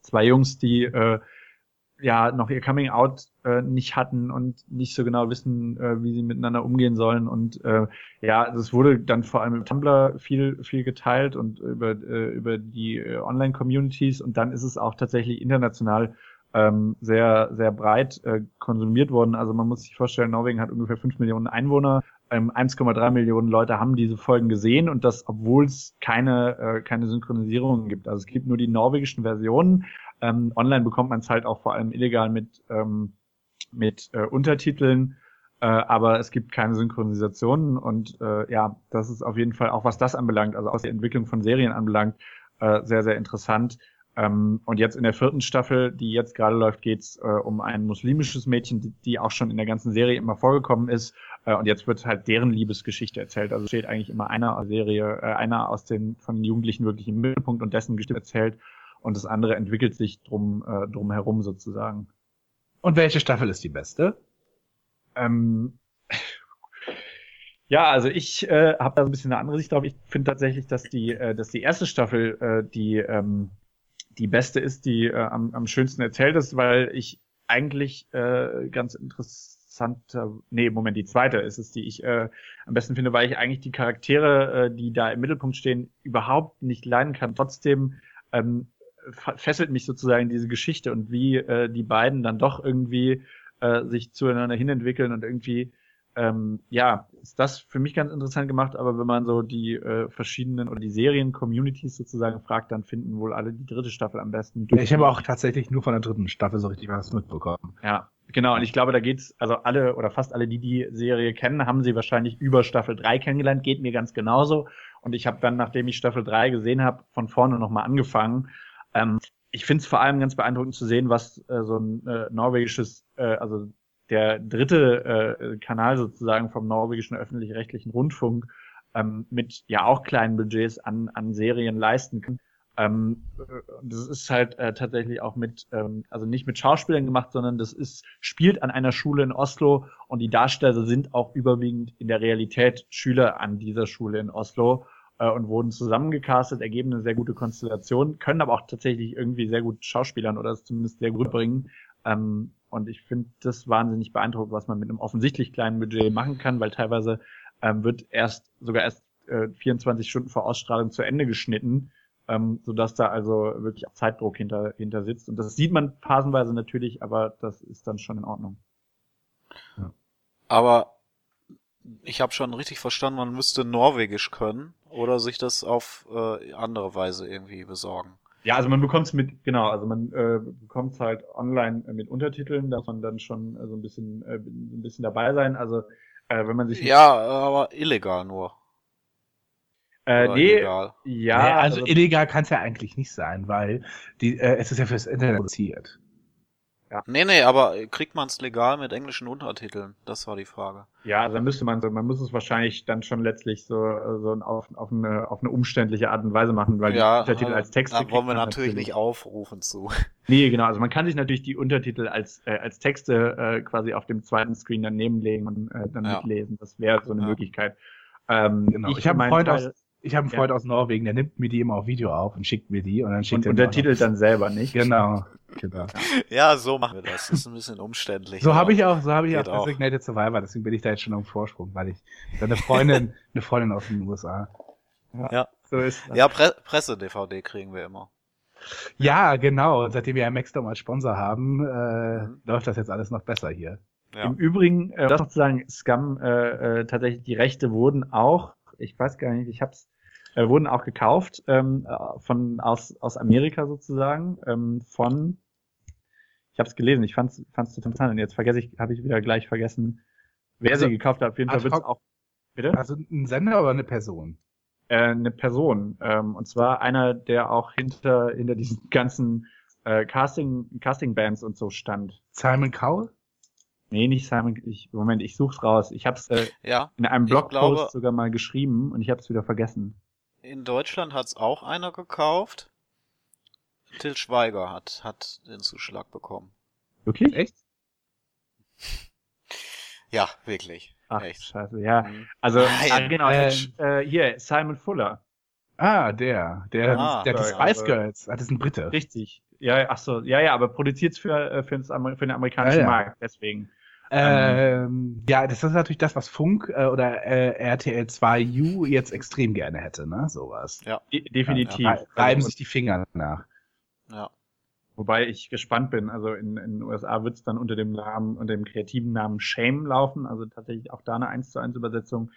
zwei Jungs, die äh, ja noch ihr Coming Out äh, nicht hatten und nicht so genau wissen, äh, wie sie miteinander umgehen sollen. Und äh, ja, das wurde dann vor allem im Tumblr viel, viel geteilt und über, äh, über die äh, Online-Communities und dann ist es auch tatsächlich international ähm, sehr, sehr breit äh, konsumiert worden. Also man muss sich vorstellen, Norwegen hat ungefähr fünf Millionen Einwohner. Ähm, 1,3 Millionen Leute haben diese Folgen gesehen und das, obwohl es keine, äh, keine Synchronisierungen gibt. Also es gibt nur die norwegischen Versionen ähm, online bekommt man es halt auch vor allem illegal mit, ähm, mit äh, Untertiteln, äh, aber es gibt keine Synchronisationen und äh, ja, das ist auf jeden Fall auch was das anbelangt, also aus der Entwicklung von Serien anbelangt, äh, sehr, sehr interessant. Ähm, und jetzt in der vierten Staffel, die jetzt gerade läuft, geht's äh, um ein muslimisches Mädchen, die, die auch schon in der ganzen Serie immer vorgekommen ist. Äh, und jetzt wird halt deren Liebesgeschichte erzählt. Also steht eigentlich immer einer aus Serie, äh, einer aus den von den Jugendlichen wirklich im Mittelpunkt und dessen Geschichte erzählt und das andere entwickelt sich drum, äh, drum herum sozusagen. Und welche Staffel ist die beste? Ähm, ja, also ich äh, habe da ein bisschen eine andere Sicht drauf. Ich finde tatsächlich, dass die, äh, dass die erste Staffel äh, die ähm, die beste ist, die äh, am, am schönsten erzählt ist, weil ich eigentlich äh, ganz interessant, nee, Moment, die zweite ist es, die ich äh, am besten finde, weil ich eigentlich die Charaktere, äh, die da im Mittelpunkt stehen, überhaupt nicht leiden kann. Trotzdem ähm, fesselt mich sozusagen diese Geschichte und wie äh, die beiden dann doch irgendwie äh, sich zueinander hinentwickeln und irgendwie ähm, ja, ist das für mich ganz interessant gemacht, aber wenn man so die äh, verschiedenen oder die Serien-Communities sozusagen fragt, dann finden wohl alle die dritte Staffel am besten. Ja, ich habe auch tatsächlich nur von der dritten Staffel so richtig was mitbekommen. Ja, genau. Und ich glaube, da geht's, also alle oder fast alle, die die Serie kennen, haben sie wahrscheinlich über Staffel 3 kennengelernt. Geht mir ganz genauso. Und ich habe dann, nachdem ich Staffel 3 gesehen habe, von vorne nochmal angefangen ähm, ich finde es vor allem ganz beeindruckend zu sehen, was äh, so ein äh, norwegisches, äh, also der dritte äh, Kanal sozusagen vom norwegischen öffentlich-rechtlichen Rundfunk ähm, mit ja auch kleinen Budgets an, an Serien leisten kann. Ähm, äh, das ist halt äh, tatsächlich auch mit, ähm, also nicht mit Schauspielern gemacht, sondern das ist, spielt an einer Schule in Oslo und die Darsteller sind auch überwiegend in der Realität Schüler an dieser Schule in Oslo äh, und wurden zusammengecastet, ergeben eine sehr gute Konstellation, können aber auch tatsächlich irgendwie sehr gut Schauspielern oder es zumindest sehr gut bringen. Ähm, und ich finde das wahnsinnig beeindruckend, was man mit einem offensichtlich kleinen Budget machen kann, weil teilweise ähm, wird erst sogar erst äh, 24 Stunden vor Ausstrahlung zu Ende geschnitten ähm, sodass da also wirklich auch Zeitdruck hinter, hinter sitzt. Und das sieht man phasenweise natürlich, aber das ist dann schon in Ordnung. Ja. Aber ich habe schon richtig verstanden, man müsste Norwegisch können oder sich das auf äh, andere Weise irgendwie besorgen. Ja, also man bekommt es mit, genau, also man äh, bekommt es halt online mit Untertiteln, da man dann schon äh, so ein bisschen, äh, ein bisschen dabei sein. Also äh, wenn man sich ja, aber illegal nur. Äh, nee, illegal. ja. Nee, also, also illegal kann es ja eigentlich nicht sein, weil die, äh, es ist ja fürs Internet produziert. Ja. Nee, nee, aber kriegt man es legal mit englischen Untertiteln? Das war die Frage. Ja, also dann müsste man so, man muss es wahrscheinlich dann schon letztlich so, so auf, auf, eine, auf eine umständliche Art und Weise machen, weil ja, die Untertitel als Text. Da wollen wir natürlich, natürlich nicht aufrufen zu. Nee, genau, also man kann sich natürlich die Untertitel als, äh, als Texte äh, quasi auf dem zweiten Screen daneben legen und äh, dann ja. mitlesen. Das wäre so eine ja. Möglichkeit. Ähm, genau. Ich, ich habe einen Freund aus, ich habe einen Freund ja. aus Norwegen, der nimmt mir die immer auf Video auf und schickt mir die und dann schickt und, er und der Titel dann selber nicht. Genau. genau. Ja, so machen wir das. Das ist ein bisschen umständlich. so habe ich auch, so habe ich auch, auch Designated Survivor, deswegen bin ich da jetzt schon am Vorsprung, weil ich eine Freundin, eine Freundin aus den USA. Ja, ja. so ist das. Ja, Pre Presse-DVD kriegen wir immer. Ja, genau. Seitdem wir ja Maxdom als Sponsor haben, äh, mhm. läuft das jetzt alles noch besser hier. Ja. Im Übrigen, äh, das sozusagen Scum, äh, äh, tatsächlich die Rechte wurden auch, ich weiß gar nicht, ich hab's äh, wurden auch gekauft ähm, äh, von aus aus Amerika sozusagen ähm, von ich habe es gelesen, ich fand's fand's total interessant und jetzt vergesse ich, habe ich wieder gleich vergessen, wer also, sie gekauft hat. Auf jeden Fall wird's auch bitte. Also ein Sender oder eine Person? Äh, eine Person ähm, und zwar einer, der auch hinter hinter diesen ganzen äh, Casting Casting Bands und so stand. Simon Cowell? Nee, nicht Simon. Ich, Moment, ich such's raus. Ich hab's äh, ja, in einem Blogpost glaube, sogar mal geschrieben und ich hab's wieder vergessen. In Deutschland hat's auch einer gekauft. Till Schweiger hat, hat den Zuschlag bekommen. Wirklich? Echt? Ja, wirklich. Ach, Echt. scheiße, ja. Mhm. Also, ah, genau, äh, äh, hier, Simon Fuller. Ah, der, der, ah, der, der die Spice Girls, ah, das ist ein Brite. Richtig. Ja, ach so, ja, ja, aber produziert für, äh, für, für den amerikanischen ja, ja. Markt, deswegen. Ähm, ja, das ist natürlich das, was Funk äh, oder äh, RTL 2U jetzt extrem gerne hätte, ne? Sowas. Ja, De definitiv. Ja, reiben sich die Finger nach. Ja. Wobei ich gespannt bin, also in, in den USA wird es dann unter dem Namen, unter dem kreativen Namen Shame laufen, also tatsächlich auch da eine 1 zu 1 Übersetzung.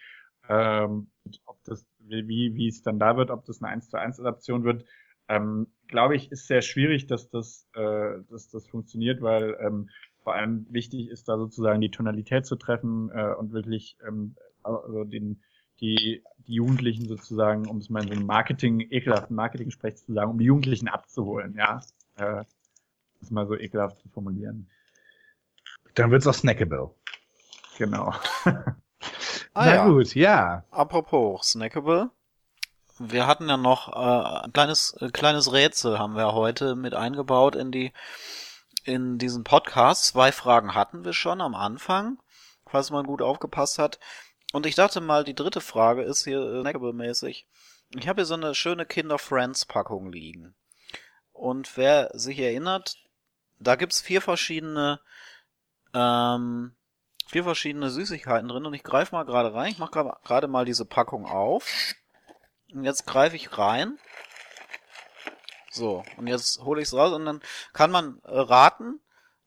Ähm, ob das, wie, wie es dann da wird, ob das eine 1 zu 1 Adaption wird, ähm, glaube ich, ist sehr schwierig, dass das, äh, dass das funktioniert, weil ähm, vor allem wichtig ist da sozusagen die Tonalität zu treffen äh, und wirklich ähm, also den, die, die Jugendlichen sozusagen, um es mal in so einem Marketing, ekelhaften Marketing-Sprech zu sagen, um die Jugendlichen abzuholen, ja. Äh, das mal so ekelhaft zu formulieren. Dann wird's auch snackable. Genau. ah, Na ja. gut, ja. Apropos snackable. Wir hatten ja noch äh, ein kleines, äh, kleines Rätsel haben wir heute mit eingebaut in die in diesem Podcast. Zwei Fragen hatten wir schon am Anfang, falls man gut aufgepasst hat. Und ich dachte mal, die dritte Frage ist hier äh, mäßig. Ich habe hier so eine schöne Kinder-Friends-Packung liegen. Und wer sich erinnert, da gibt's vier verschiedene ähm, vier verschiedene Süßigkeiten drin und ich greife mal gerade rein. Ich mache gerade mal diese Packung auf. Und jetzt greife ich rein so, und jetzt hole ich es raus und dann kann man äh, raten,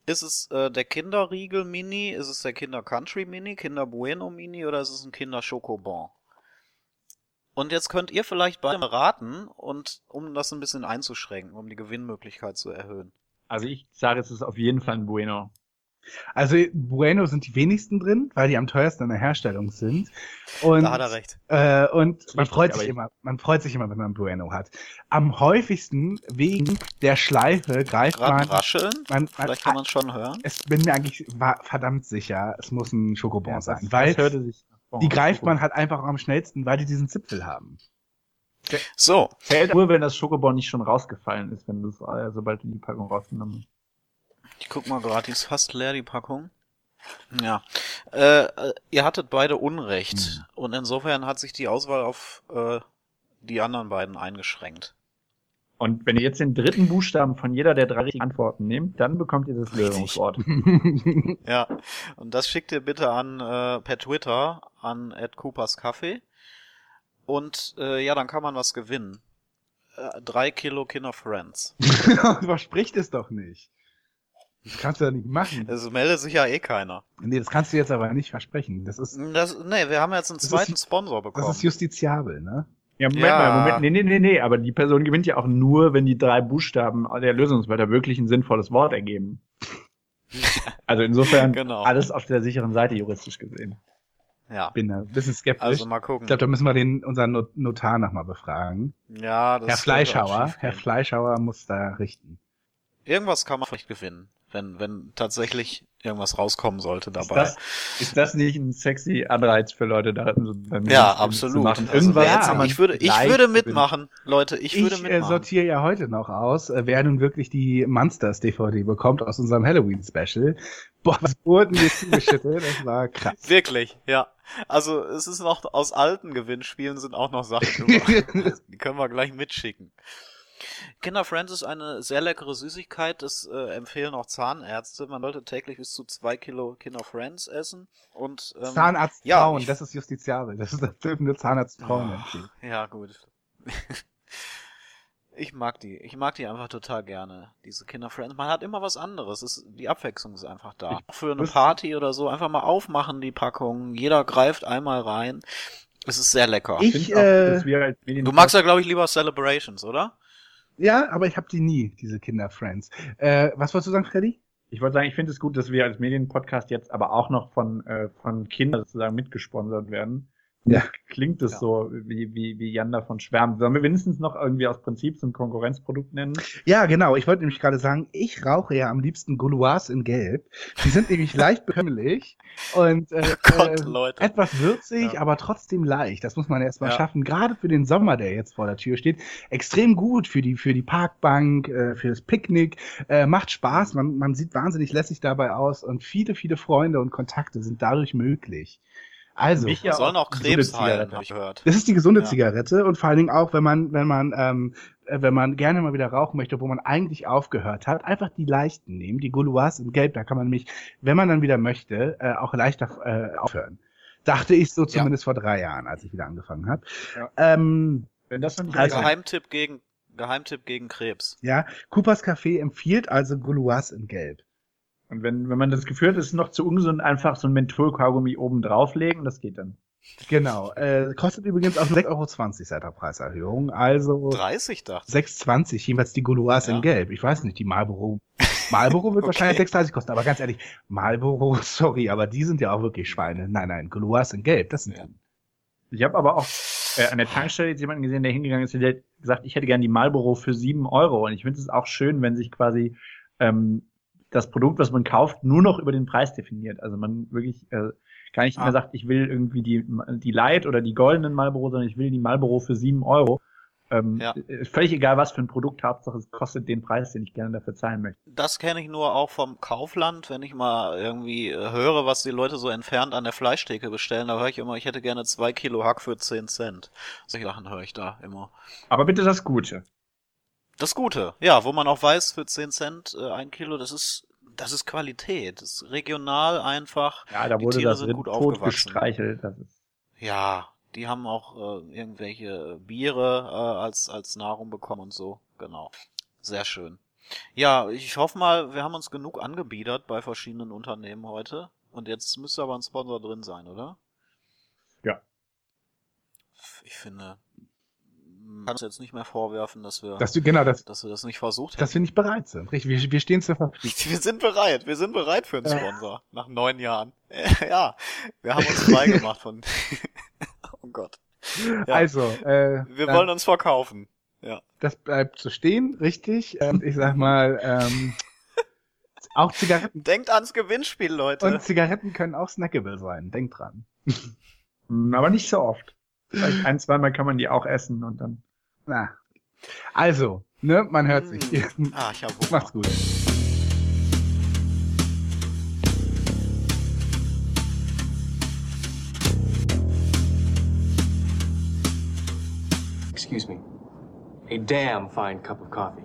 ist es äh, der Kinderriegel Mini, ist es der Kinder Country Mini, Kinder Bueno Mini oder ist es ein Kinder Schokobon? Und jetzt könnt ihr vielleicht beide raten und um das ein bisschen einzuschränken, um die Gewinnmöglichkeit zu erhöhen. Also ich sage, es ist auf jeden Fall ein Bueno. Also Bueno sind die wenigsten drin, weil die am teuersten in der Herstellung sind. Und, da hat er recht. Äh, und man freut sich immer, man freut sich immer, wenn man Bueno hat. Am häufigsten wegen der Schleife greift man. Rascheln? Man, man, Vielleicht kann man schon hören. Es bin mir eigentlich verdammt sicher, es muss ein Schokobon ja, sein, das, weil das die greift man halt einfach am schnellsten, weil die diesen Zipfel haben. So, Zählt nur, wenn das Schokobon nicht schon rausgefallen ist, wenn du es, äh, sobald du die Packung rausgenommen hast. Ich guck mal gerade, die ist fast leer, die Packung. Ja. Äh, ihr hattet beide Unrecht. Und insofern hat sich die Auswahl auf äh, die anderen beiden eingeschränkt. Und wenn ihr jetzt den dritten Buchstaben von jeder der drei richtigen Antworten nehmt, dann bekommt ihr das Lösungswort. Ja. Und das schickt ihr bitte an äh, per Twitter an Coopers Kaffee. Und äh, ja, dann kann man was gewinnen. Äh, drei Kilo Kinder Friends. Verspricht es doch nicht. Das kannst du ja nicht machen. Es meldet sich ja eh keiner. Nee, das kannst du jetzt aber nicht versprechen. Das ist, Das, nee, wir haben jetzt einen Das ist- zweiten Sponsor das bekommen. ist justiziabel, ne? Ja, Moment Ja. mal, Moment. Nee, nee, nee, nee, aber die Person gewinnt ja auch nur, wenn die drei Buchstaben der Lösungswörter wirklich ein sinnvolles Wort ergeben. Also insofern Genau. alles auf der sicheren Seite juristisch gesehen. ja. Bin da ein bisschen skeptisch. Also mal gucken. ich glaube, da müssen wir den, unseren Not- Notar nochmal befragen. ja, das Herr Fleischhauer, Herr. Fleischhauer muss da richten. Irgendwas kann man vielleicht gewinnen, wenn, wenn tatsächlich irgendwas rauskommen sollte Ist dabei. das, ist das nicht ein sexy Anreiz für Leute, da ja, absolut. zu machen? Also ja, ich würde, ich würde mitmachen, Leute, ich, würde Ich äh, mitmachen. sortiere ja heute noch aus, äh, wer nun wirklich die Monsters DVD bekommt aus unserem Halloween-Special. Boah, was wurden wir zugeschüttet? Das war krass. Wirklich, ja. Also es ist noch aus alten Gewinnspielen sind auch noch Sachen. Die können wir gleich mitschicken. Kinder Friends ist eine sehr leckere Süßigkeit. Das äh, empfehlen auch Zahnärzte. Man sollte täglich bis zu zwei Kilo Kinder Friends essen. Und ähm, Zahnarzt ja, Frauen, ich- das ist justiziabel. Das, ist, das dürfen nur Zahnarzt Frauen Ah, empfehlen. Ja, gut. Ich mag die. Ich mag die einfach total gerne. Diese Kinder Friends. Man hat immer was anderes. Es, die Abwechslung ist einfach da. Für eine Party oder so einfach mal aufmachen, die Packung. Jeder greift einmal rein. Es ist sehr lecker. Ich, Ich auch, äh, Du magst ja, glaube ich, lieber Celebrations, oder? Ja, aber ich habe die nie, diese Kinder-Friends. Äh, was wolltest du sagen, Freddy? Ich wollte sagen, ich finde es gut, dass wir als Medienpodcast jetzt aber auch noch von, äh, von Kindern sozusagen mitgesponsert werden. Ja. Klingt es Ja. so, wie, wie, wie Jan davon schwärmt. Sollen wir wenigstens noch irgendwie aus Prinzip so ein Konkurrenzprodukt nennen? Ja, genau. Ich wollte nämlich gerade sagen, ich rauche ja am liebsten Gouloirs in Gelb. Die sind nämlich leicht bekömmlich und äh, Gott, äh, etwas würzig, Ja. aber trotzdem leicht. Das muss man erstmal Ja. schaffen. Gerade für den Sommer, der jetzt vor der Tür steht. Extrem gut für die, für die Parkbank, äh, für das Picknick. Äh, macht Spaß. Man, man sieht wahnsinnig lässig dabei aus und viele, viele Freunde und Kontakte sind dadurch möglich. Also. Mich ja Sollen auch Krebs heilen, habe ich gehört. Das ist die gesunde Ja. Zigarette und vor allen Dingen auch, wenn man, wenn man, ähm, äh, wenn man gerne mal wieder rauchen möchte, wo man eigentlich aufgehört hat, einfach die leichten nehmen, die Gouloirs in Gelb, da kann man nämlich, wenn man dann wieder möchte, äh, auch leichter äh, aufhören. Dachte ich so zumindest vor drei Jahren, als ich wieder angefangen habe. Ja. Ähm, Wenn das nicht Also- Geheimtipp gegen Geheimtipp gegen Krebs. ja, Coopers Café empfiehlt also Gouloirs in Gelb. Und wenn, wenn man das Gefühl hat, es ist noch zu ungesund, einfach so ein Mentholkaugummi oben drauflegen, das geht dann. Genau. Äh, kostet übrigens auch nur 6,20 Euro seit der Preiserhöhung. Also 30 dachte ich. 6,20, jeweils die Gouloirs Ja. in Gelb. Ich weiß nicht, die Marlboro. Marlboro wird Okay. wahrscheinlich 6,30 kosten, aber ganz ehrlich, Marlboro, sorry, aber die sind ja auch wirklich Schweine. Nein, nein, Gouloirs in Gelb, das sind Ja. die. Ich habe aber auch äh, an der Tankstelle jetzt jemanden gesehen, der hingegangen ist und der hat gesagt, ich hätte gern die Marlboro für sieben Euro. Und ich finde es auch schön, wenn sich quasi ähm, das Produkt, was man kauft, nur noch über den Preis definiert. Also man wirklich äh, gar nicht Ah. mehr sagt, ich will irgendwie die, die Light oder die goldenen Marlboro, sondern ich will die Marlboro für sieben Euro. Ähm, Ja. Völlig egal, was für ein Produkt, Hauptsache es kostet den Preis, den ich gerne dafür zahlen möchte. Das kenne ich nur auch vom Kaufland, wenn ich mal irgendwie äh, höre, was die Leute so entfernt an der Fleischtheke bestellen, da höre ich immer, ich hätte gerne zwei Kilo Hack für 10 Cent. Solche Sachen höre ich da immer. Aber bitte das Gute. Das Gute, ja, wo man auch weiß, für 10 Cent äh, ein Kilo, das ist, das ist Qualität. Das ist regional einfach. Ja, da Die wurde Tiere das sind gut aufgewachsen. gestreichelt. Das ist Ja, die haben auch äh, irgendwelche Biere äh, als, als Nahrung bekommen und so. Genau. Sehr schön. Ja, ich hoffe mal, wir haben uns genug angebiedert bei verschiedenen Unternehmen heute. Und jetzt müsste aber ein Sponsor drin sein, oder? Ja. Ich finde, kann uns jetzt nicht mehr vorwerfen, dass wir, Dass du, genau, das, dass wir das nicht versucht dass wir nicht bereit sind. Richtig, wir, wir stehen zur Verfügung. Wir sind bereit, wir sind bereit für einen Ja. Sponsor. Nach neun Jahren. ja, wir haben uns frei gemacht von. oh Gott. Ja. Also, äh, Wir wollen uns verkaufen. das bleibt so stehen, richtig. Ähm, ich sag mal, ähm, auch Zigaretten Denkt ans Gewinnspiel, Leute. und Zigaretten können auch snackable sein. Denkt dran. Aber nicht so oft. Vielleicht ein, zweimal kann man die auch essen und dann. Na. Also, ne, man hört sich. Ah, ich habe Hunger. Macht's gut. Excuse me. A damn fine cup of coffee.